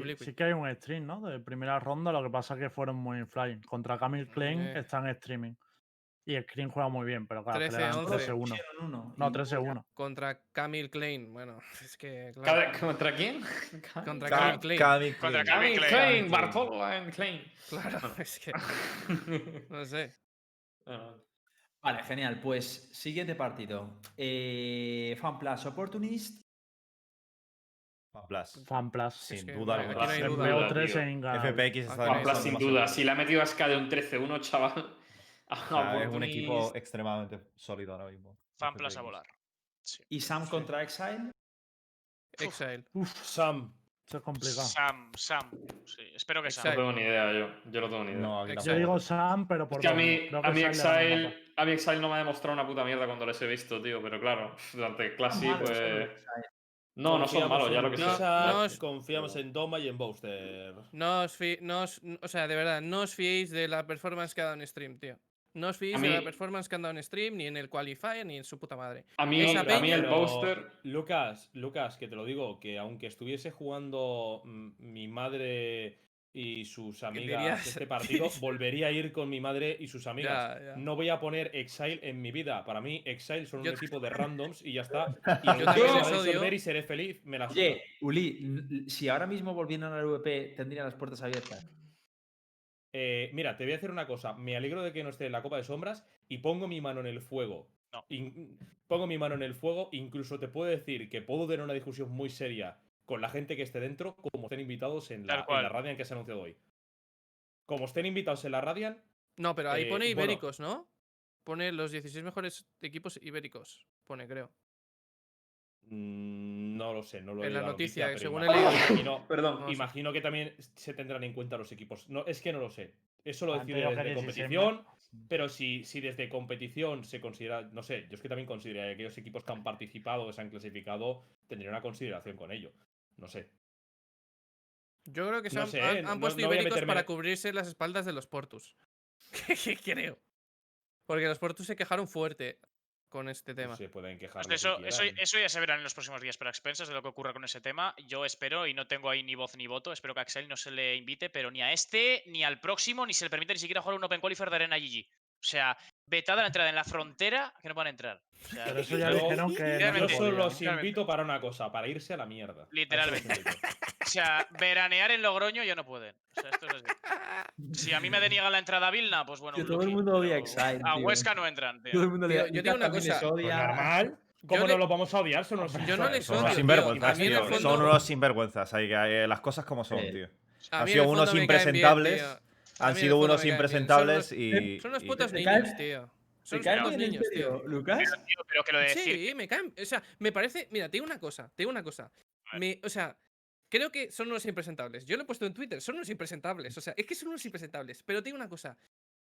S1: la
S8: sí que hay un stream, ¿no? De primera ronda, lo que pasa es que fueron muy flying. Contra Camille Klein
S7: Eh.
S8: está en streaming. Y Screen juega muy bien, pero claro, que le
S7: 13,
S8: dan
S7: 11.
S8: 13-1.
S2: Pusieron uno.
S8: No,
S2: y-
S8: 13-1.
S7: contra Camille Klein, bueno, es que claro,
S1: ¿Contra quién?
S7: contra
S6: Ca-
S7: Camille Klein.
S6: Cami
S4: Contra
S6: Klein.
S4: Cami
S1: Klein,
S4: Klein.
S1: Klein, Bartolo Klein.
S7: Claro, es que no sé.
S1: Ah,
S2: Vale, genial. Pues siguiente partido. Eh, FanPlus Opportunist.
S6: Plus.
S8: FanPlus.
S6: Sin duda
S7: no
S6: alguna.
S7: no duda.
S1: duda,
S8: FPO3
S1: tío.
S8: en Inga.
S6: FPX está
S7: Ah,
S1: FanPlus sin duda. Si le ha metido a SK de un 13-1, chaval. a
S6: O sea, es un equipo extremadamente sólido ahora mismo.
S4: Fanplas a volar. Sí.
S2: Y Sam contra Exile.
S7: Exile.
S8: Uf, Sam. Eso es complicado.
S4: Sam, Sam. Sí, espero que
S1: No
S4: Sam.
S7: Exacto.
S1: tengo ni idea yo. Yo no tengo ni idea.
S6: No,
S7: Exile.
S8: Yo digo Sam, pero por
S1: Es que a mí, a mí
S8: Exile el
S1: a mí Exile no me ha demostrado una puta mierda cuando les he visto, tío. Pero claro, durante Classic,
S2: son
S1: pues. No, no son malos, ya lo que
S7: No, no es-
S5: Confiamos en Doma y en Booster.
S7: No os, fi- no os- o sea, de verdad, no os fiéis de la performance que ha dado en stream, tío. No os fiéis de la performance que han dado en stream, ni en el qualifier, ni en su puta madre.
S1: A mí,
S7: Esa
S1: a mí el
S7: peña-.
S5: Lucas, Lucas, que te lo digo, que aunque estuviese jugando mm, mi madre y sus amigas
S7: dirías?
S5: este partido, volvería a ir con mi madre y sus amigas.
S7: Ya, ya.
S5: No voy a poner Exile en mi vida. Para mí, Exile son un
S7: Yo-
S5: equipo de randoms y ya está. Y
S7: Yo
S5: va a y seré feliz, me la suda.
S2: Oye, Uli, si ahora mismo volvieran al VP, tendrían las puertas abiertas.
S5: Eh, mira, te voy a decir una cosa. Me alegro de que no esté en la Copa de Sombras y pongo mi mano en el fuego.
S4: No.
S5: In- pongo mi mano en el fuego. Incluso te puedo decir que puedo tener una discusión muy seria con la gente que esté dentro, como estén invitados en la, en la Radiant que se ha anunciado hoy. Como estén invitados en la Radiant,
S7: No, pero ahí
S5: Eh,
S7: pone
S5: bueno.
S7: ibéricos, ¿no? Pone los 16 mejores equipos ibéricos. Pone, creo.
S5: mm, no lo sé, no lo he
S7: En la noticia,
S5: pero
S7: según he
S5: imagino-
S1: Perdón.
S5: Imagino que también se tendrán en cuenta los equipos. No, es que no lo sé. Eso lo decide desde competición. Pero si, si desde competición se considera, no sé, yo es que también consideraría que aquellos equipos que han participado, que se han clasificado, tendrían una consideración con ello. No sé.
S7: Yo creo que se
S5: No
S7: han,
S5: sé,
S7: han- han
S5: no-
S7: puesto
S5: no
S7: ibéricos
S5: meterme
S7: para cubrirse las espaldas de los Portus. creo. Porque los Portus se quejaron fuerte con este tema.
S5: Se pueden quejar.
S4: Pues eso, eso, eso ya se verá en los próximos días, pero a expensas de lo que ocurra con ese tema, yo espero, y no tengo ahí ni voz ni voto, espero que a Axel no se le invite, pero ni a este, ni al próximo, ni se le permite ni siquiera jugar un Open Qualifier de Arena GG. O sea, vetada la entrada en la frontera, que no puedan entrar. O sea,
S8: Pero eso ya
S5: Yo-
S8: dijeron que.
S5: Yo solo los invito para una cosa, para irse a la mierda. Los
S4: Literalmente. O sea, veranear en Logroño ya no pueden. O sea, esto es así. Si a mí me deniegan la entrada a Vilna, pues bueno. Un
S2: todo el mundo odia Exile,
S4: A
S2: tío.
S4: Huesca no entran, tío.
S2: Todo el mundo
S7: yo digo una cosa.
S8: Pues normal. ¿Cómo
S5: Yo
S8: no
S5: le-
S8: lo vamos a odiar? Son unos
S7: Yo no les
S6: Son
S7: odio,
S6: unos
S7: tío.
S6: sinvergüenzas, tío.
S7: fondo-
S6: Son unos sinvergüenzas. Hay que, las cosas como son,
S2: Sí.
S6: tío. Han sido unos impresentables. Han sido unos.
S7: Son
S6: impresentables y.
S7: Son unos putos
S2: ¿Te
S7: niños,
S2: caen-
S7: tío.
S2: ¿Te
S7: Son
S2: caen
S7: unos niños,
S2: serio,
S7: tío.
S2: Lucas?
S4: Tío, pero que lo de decir.
S7: Sí, me caen. O sea, me parece. Mira, te digo una cosa. Te digo una cosa. Me, o sea, creo que son unos impresentables. Yo lo he puesto en Twitter. Son unos impresentables. O sea, es que son unos impresentables. Pero te digo una cosa.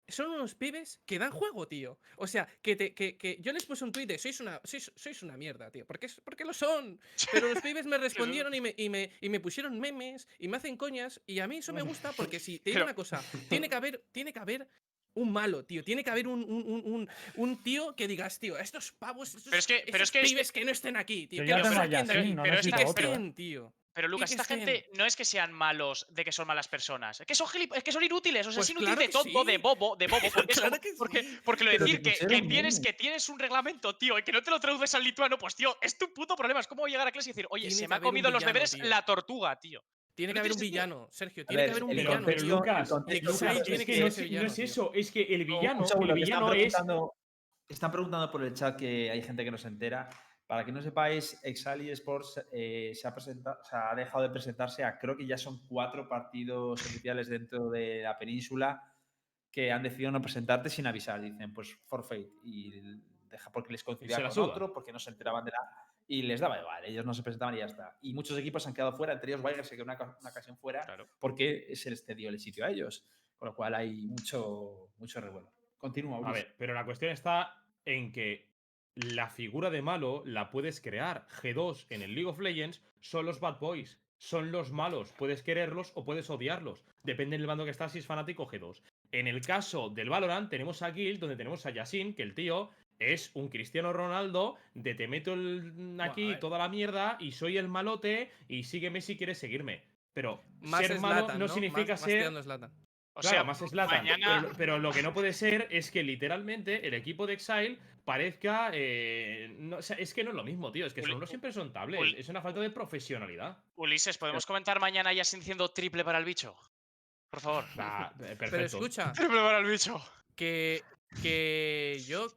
S7: Son unos pibes que dan juego, tío. O sea, que, te, que, que yo les puse un tweet de sois una, sois, sois una mierda, tío. Porque, porque lo son. Pero los pibes me respondieron y me, y, me, y me pusieron memes y me hacen coñas. Y a mí eso me gusta porque si te digo una cosa, tiene que haber, tiene que haber un malo, tío. Tiene que haber un, un, un, un- un tío que digas, tío, estos pavos, estos,
S4: Pero es que- pero
S7: estos
S4: es que es-
S7: pibes que no estén aquí, tío.
S4: Pero
S7: tío.
S4: Pero Lucas, esta
S7: estén.
S4: gente no es que sean malos de que son malas personas, es que son gilip- es que son inútiles, o sea,
S7: Pues
S4: es inútil
S7: claro
S4: de tonto, de bobo, de bobo, porque,
S7: Claro que
S4: porque,
S7: sí.
S4: porque lo
S2: Pero
S4: decir que, que tienes, que tienes un reglamento, tío, y que no te lo traduces al lituano, pues tío, es tu puto problema, es como llegar a clase y decir, oye, se me ha comido los deberes
S7: tío.
S4: la tortuga, tío.
S7: Tiene
S4: No
S7: que haber un villano, Sergio. Tiene
S2: ver,
S7: que haber un
S2: el
S7: villano, tío.
S5: Lucas,
S2: el contexto-
S7: Lucas,
S5: Lucas,
S7: tiene
S5: es
S7: que
S5: que no es, no
S7: villano,
S5: es
S7: tío.
S5: eso, es que el
S2: No,
S5: villano,
S2: un segundo,
S5: el
S2: que están
S5: villano es.
S2: preguntando, están preguntando por el chat que hay gente que no se entera. Para que no sepáis, Exali Sports eh, se, ha presentado, o sea, ha dejado de presentarse a creo que ya son cuatro partidos oficiales dentro de la península. que han decidido no presentarte sin avisar. Dicen, pues forfeit. Y deja porque les coincidía
S5: la
S2: con
S5: suda.
S2: otro, porque no se enteraban de la. Y les daba igual, ellos no se presentaban y ya está. Y muchos equipos han quedado fuera, entre ellos Weiger se quedó una, una ocasión fuera porque se les cedió el sitio a ellos. Con lo cual hay mucho, mucho revuelo. Continúa,
S5: A ver, pero la cuestión está en que la figura de malo la puedes crear. G2 en el League of Legends son los bad boys, son los malos. Puedes quererlos o puedes odiarlos. Depende del bando que estás, si es fanático G2. En el caso del Valorant, tenemos a Guild, donde tenemos a Yasin, que el tío es un Cristiano Ronaldo de te meto el- aquí toda la mierda y soy el malote y sígueme si quieres seguirme. Pero
S7: Más
S5: ser malo
S7: Zlatan,
S5: no,
S7: Más-
S5: significa
S7: más
S5: ser.
S4: O
S5: claro,
S4: sea,
S5: más Zlatan.
S4: mañana-
S5: Pero, pero lo que no puede ser es que literalmente el equipo de Exile parezca. eh, no, o sea, es que no es lo mismo, tío. Es que
S4: Uli-
S5: son unos impresentables.
S4: Uli-
S5: Es una falta de profesionalidad.
S4: Ulises, ¿podemos comentar mañana ya sin diciendo triple para el bicho? Por favor.
S5: Perfecto.
S7: Pero escucha,
S4: Triple para el bicho.
S7: que, que yo.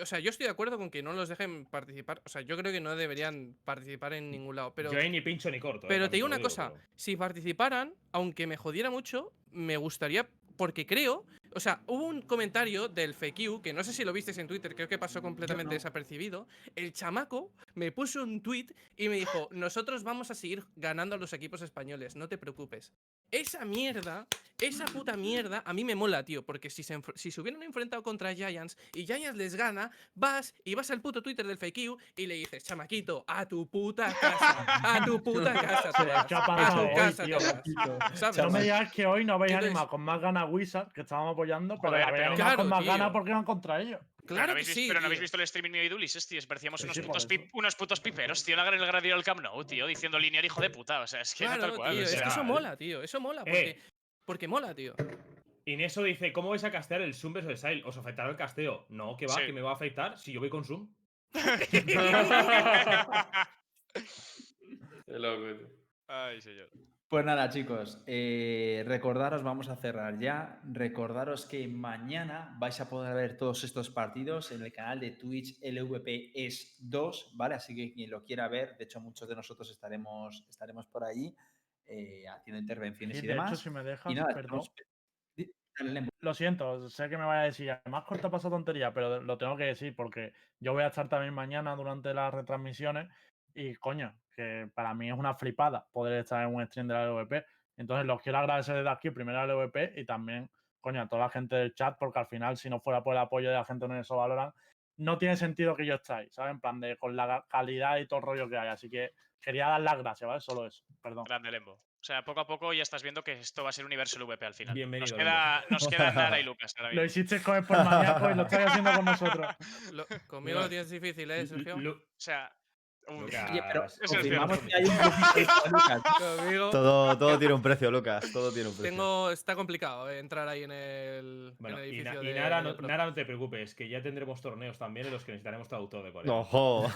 S7: O sea, yo estoy de acuerdo con que no los dejen participar. O sea, yo creo que no deberían participar en ningún lado. Pero,
S5: Yo ahí ni pincho ni corto. eh,
S7: pero te digo una cosa:
S5: pero-
S7: si participaran, aunque me jodiera mucho, me gustaría. Porque creo. O sea, hubo un comentario del FQ, que no sé si lo visteis en Twitter, creo que pasó completamente desapercibido. El chamaco me puso un tweet y me dijo: Nosotros vamos a seguir ganando a los equipos españoles, no te preocupes. Esa mierda, esa puta mierda, a mí me mola, tío. Porque si se, si se hubieran enfrentado contra Giants y Giants les gana, vas y vas al puto Twitter del FQ y le dices, chamaquito, a tu puta casa, a tu puta casa. te vas,
S8: ¿qué ha
S7: a tu
S8: hoy,
S7: casa
S8: tío?
S7: te vas", ¿sabes?
S8: No me digas que hoy no habéis
S7: Entonces-
S8: animado con más ganas a Wizard, que estábamos apoyando, pero
S4: Joder,
S8: la habéis con más
S7: tío.
S8: ganas porque iban contra ellos.
S4: Pero
S7: Claro
S4: no
S7: que
S4: habéis, vis-
S7: sí,
S4: pero no habéis visto el streaming de Ulises, tío. Parecíamos unos,
S8: sí,
S4: putos pip- unos putos piperos, tío. En el gradio del Camp Nou, tío. Diciendo linear hijo de puta. O sea, es que no tal cual.
S7: tío,
S4: o
S7: es que eso mola, tío, eso mola, porque,
S5: Eh.
S7: porque mola, tío.
S5: Ineso dice: ¿Cómo vais a castear el Zoom versus Exile? ¿Os afectará el casteo? No, que va,
S4: Sí.
S5: que me va a afectar si yo voy con Zoom.
S1: Qué loco, tío.
S4: Ay, señor.
S2: Pues nada, chicos, eh, recordaros, vamos a cerrar ya. Recordaros que mañana vais a poder ver todos estos partidos en el canal de Twitch LVP es 2, ¿vale? Así que quien lo quiera ver, de hecho, muchos de nosotros estaremos, estaremos por ahí eh, haciendo intervenciones
S8: Sí,
S2: y
S8: de
S2: demás.
S8: hecho, si me dejas,
S2: y nada,
S8: perdón.
S2: estamos-.
S8: Lo siento, sé que me vaya a decir, además corta pasa tontería, pero lo tengo que decir porque yo voy a estar también mañana durante las retransmisiones y coño, que para mí es una flipada poder estar en un stream de la LVP. Entonces los quiero agradecer desde aquí, primero a la LVP y también, coño, a toda la gente del chat, porque al final, si no fuera por el apoyo de la gente en eso Valorant, no tiene sentido que yo estéis, ¿sabes? En plan de con la calidad y todo el rollo que hay. Así que quería dar las gracias, ¿vale? Solo eso, perdón.
S4: Grande Lembo. O sea, poco a poco ya estás viendo que esto va a ser universo LVP al final.
S5: Bienvenido,
S4: Nos queda, nos quedan Nara y Lucas ahora
S8: Lo hiciste con por maníaco y lo estáis haciendo con nosotros.
S7: Lo- conmigo lo tienes difícil, ¿eh, Sergio?
S5: Lu-
S4: O sea,
S2: Oye, pero
S4: Eso es
S2: confirmamos
S4: cierto.
S2: que hay un grupito de Lucas.
S7: Conmigo
S6: Todo, todo tiene un precio, Lucas. Todo tiene un precio.
S7: tengo, está complicado eh, entrar ahí en el,
S5: Bueno,
S7: en el
S5: y, Na- y
S7: de,
S5: Nara,
S7: de
S5: no,
S7: Pro.
S5: Nara, no te preocupes, que ya tendremos torneos también en los que necesitaremos traductor de Corea.
S6: ¡Ojo!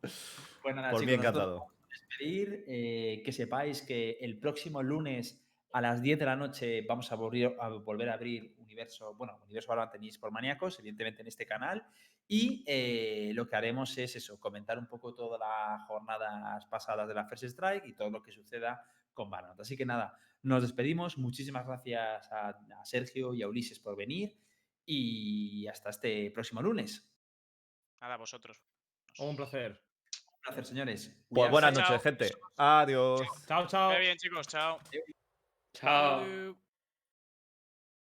S2: Pues nada,
S6: Por
S2: nosotros
S6: encantado.
S2: despedir. eh, que sepáis que el próximo lunes a las 10 de la noche vamos a volver a, volver a abrir Universo, bueno, Universo Valorant tenéis por maníacos, evidentemente en este canal. Y eh, lo que haremos es eso, comentar un poco todas las jornadas pasadas de la First Strike y todo lo que suceda con Valorant. Así que nada, nos despedimos. Muchísimas gracias a, a Sergio y a Ulises por venir. Y hasta este próximo lunes.
S4: nada, vosotros.
S5: Un placer.
S2: Un placer, señores.
S6: Pues buenas noches, gente. Adiós.
S5: Chao, chao.
S4: Muy bien, chicos. Chao.
S1: Chao.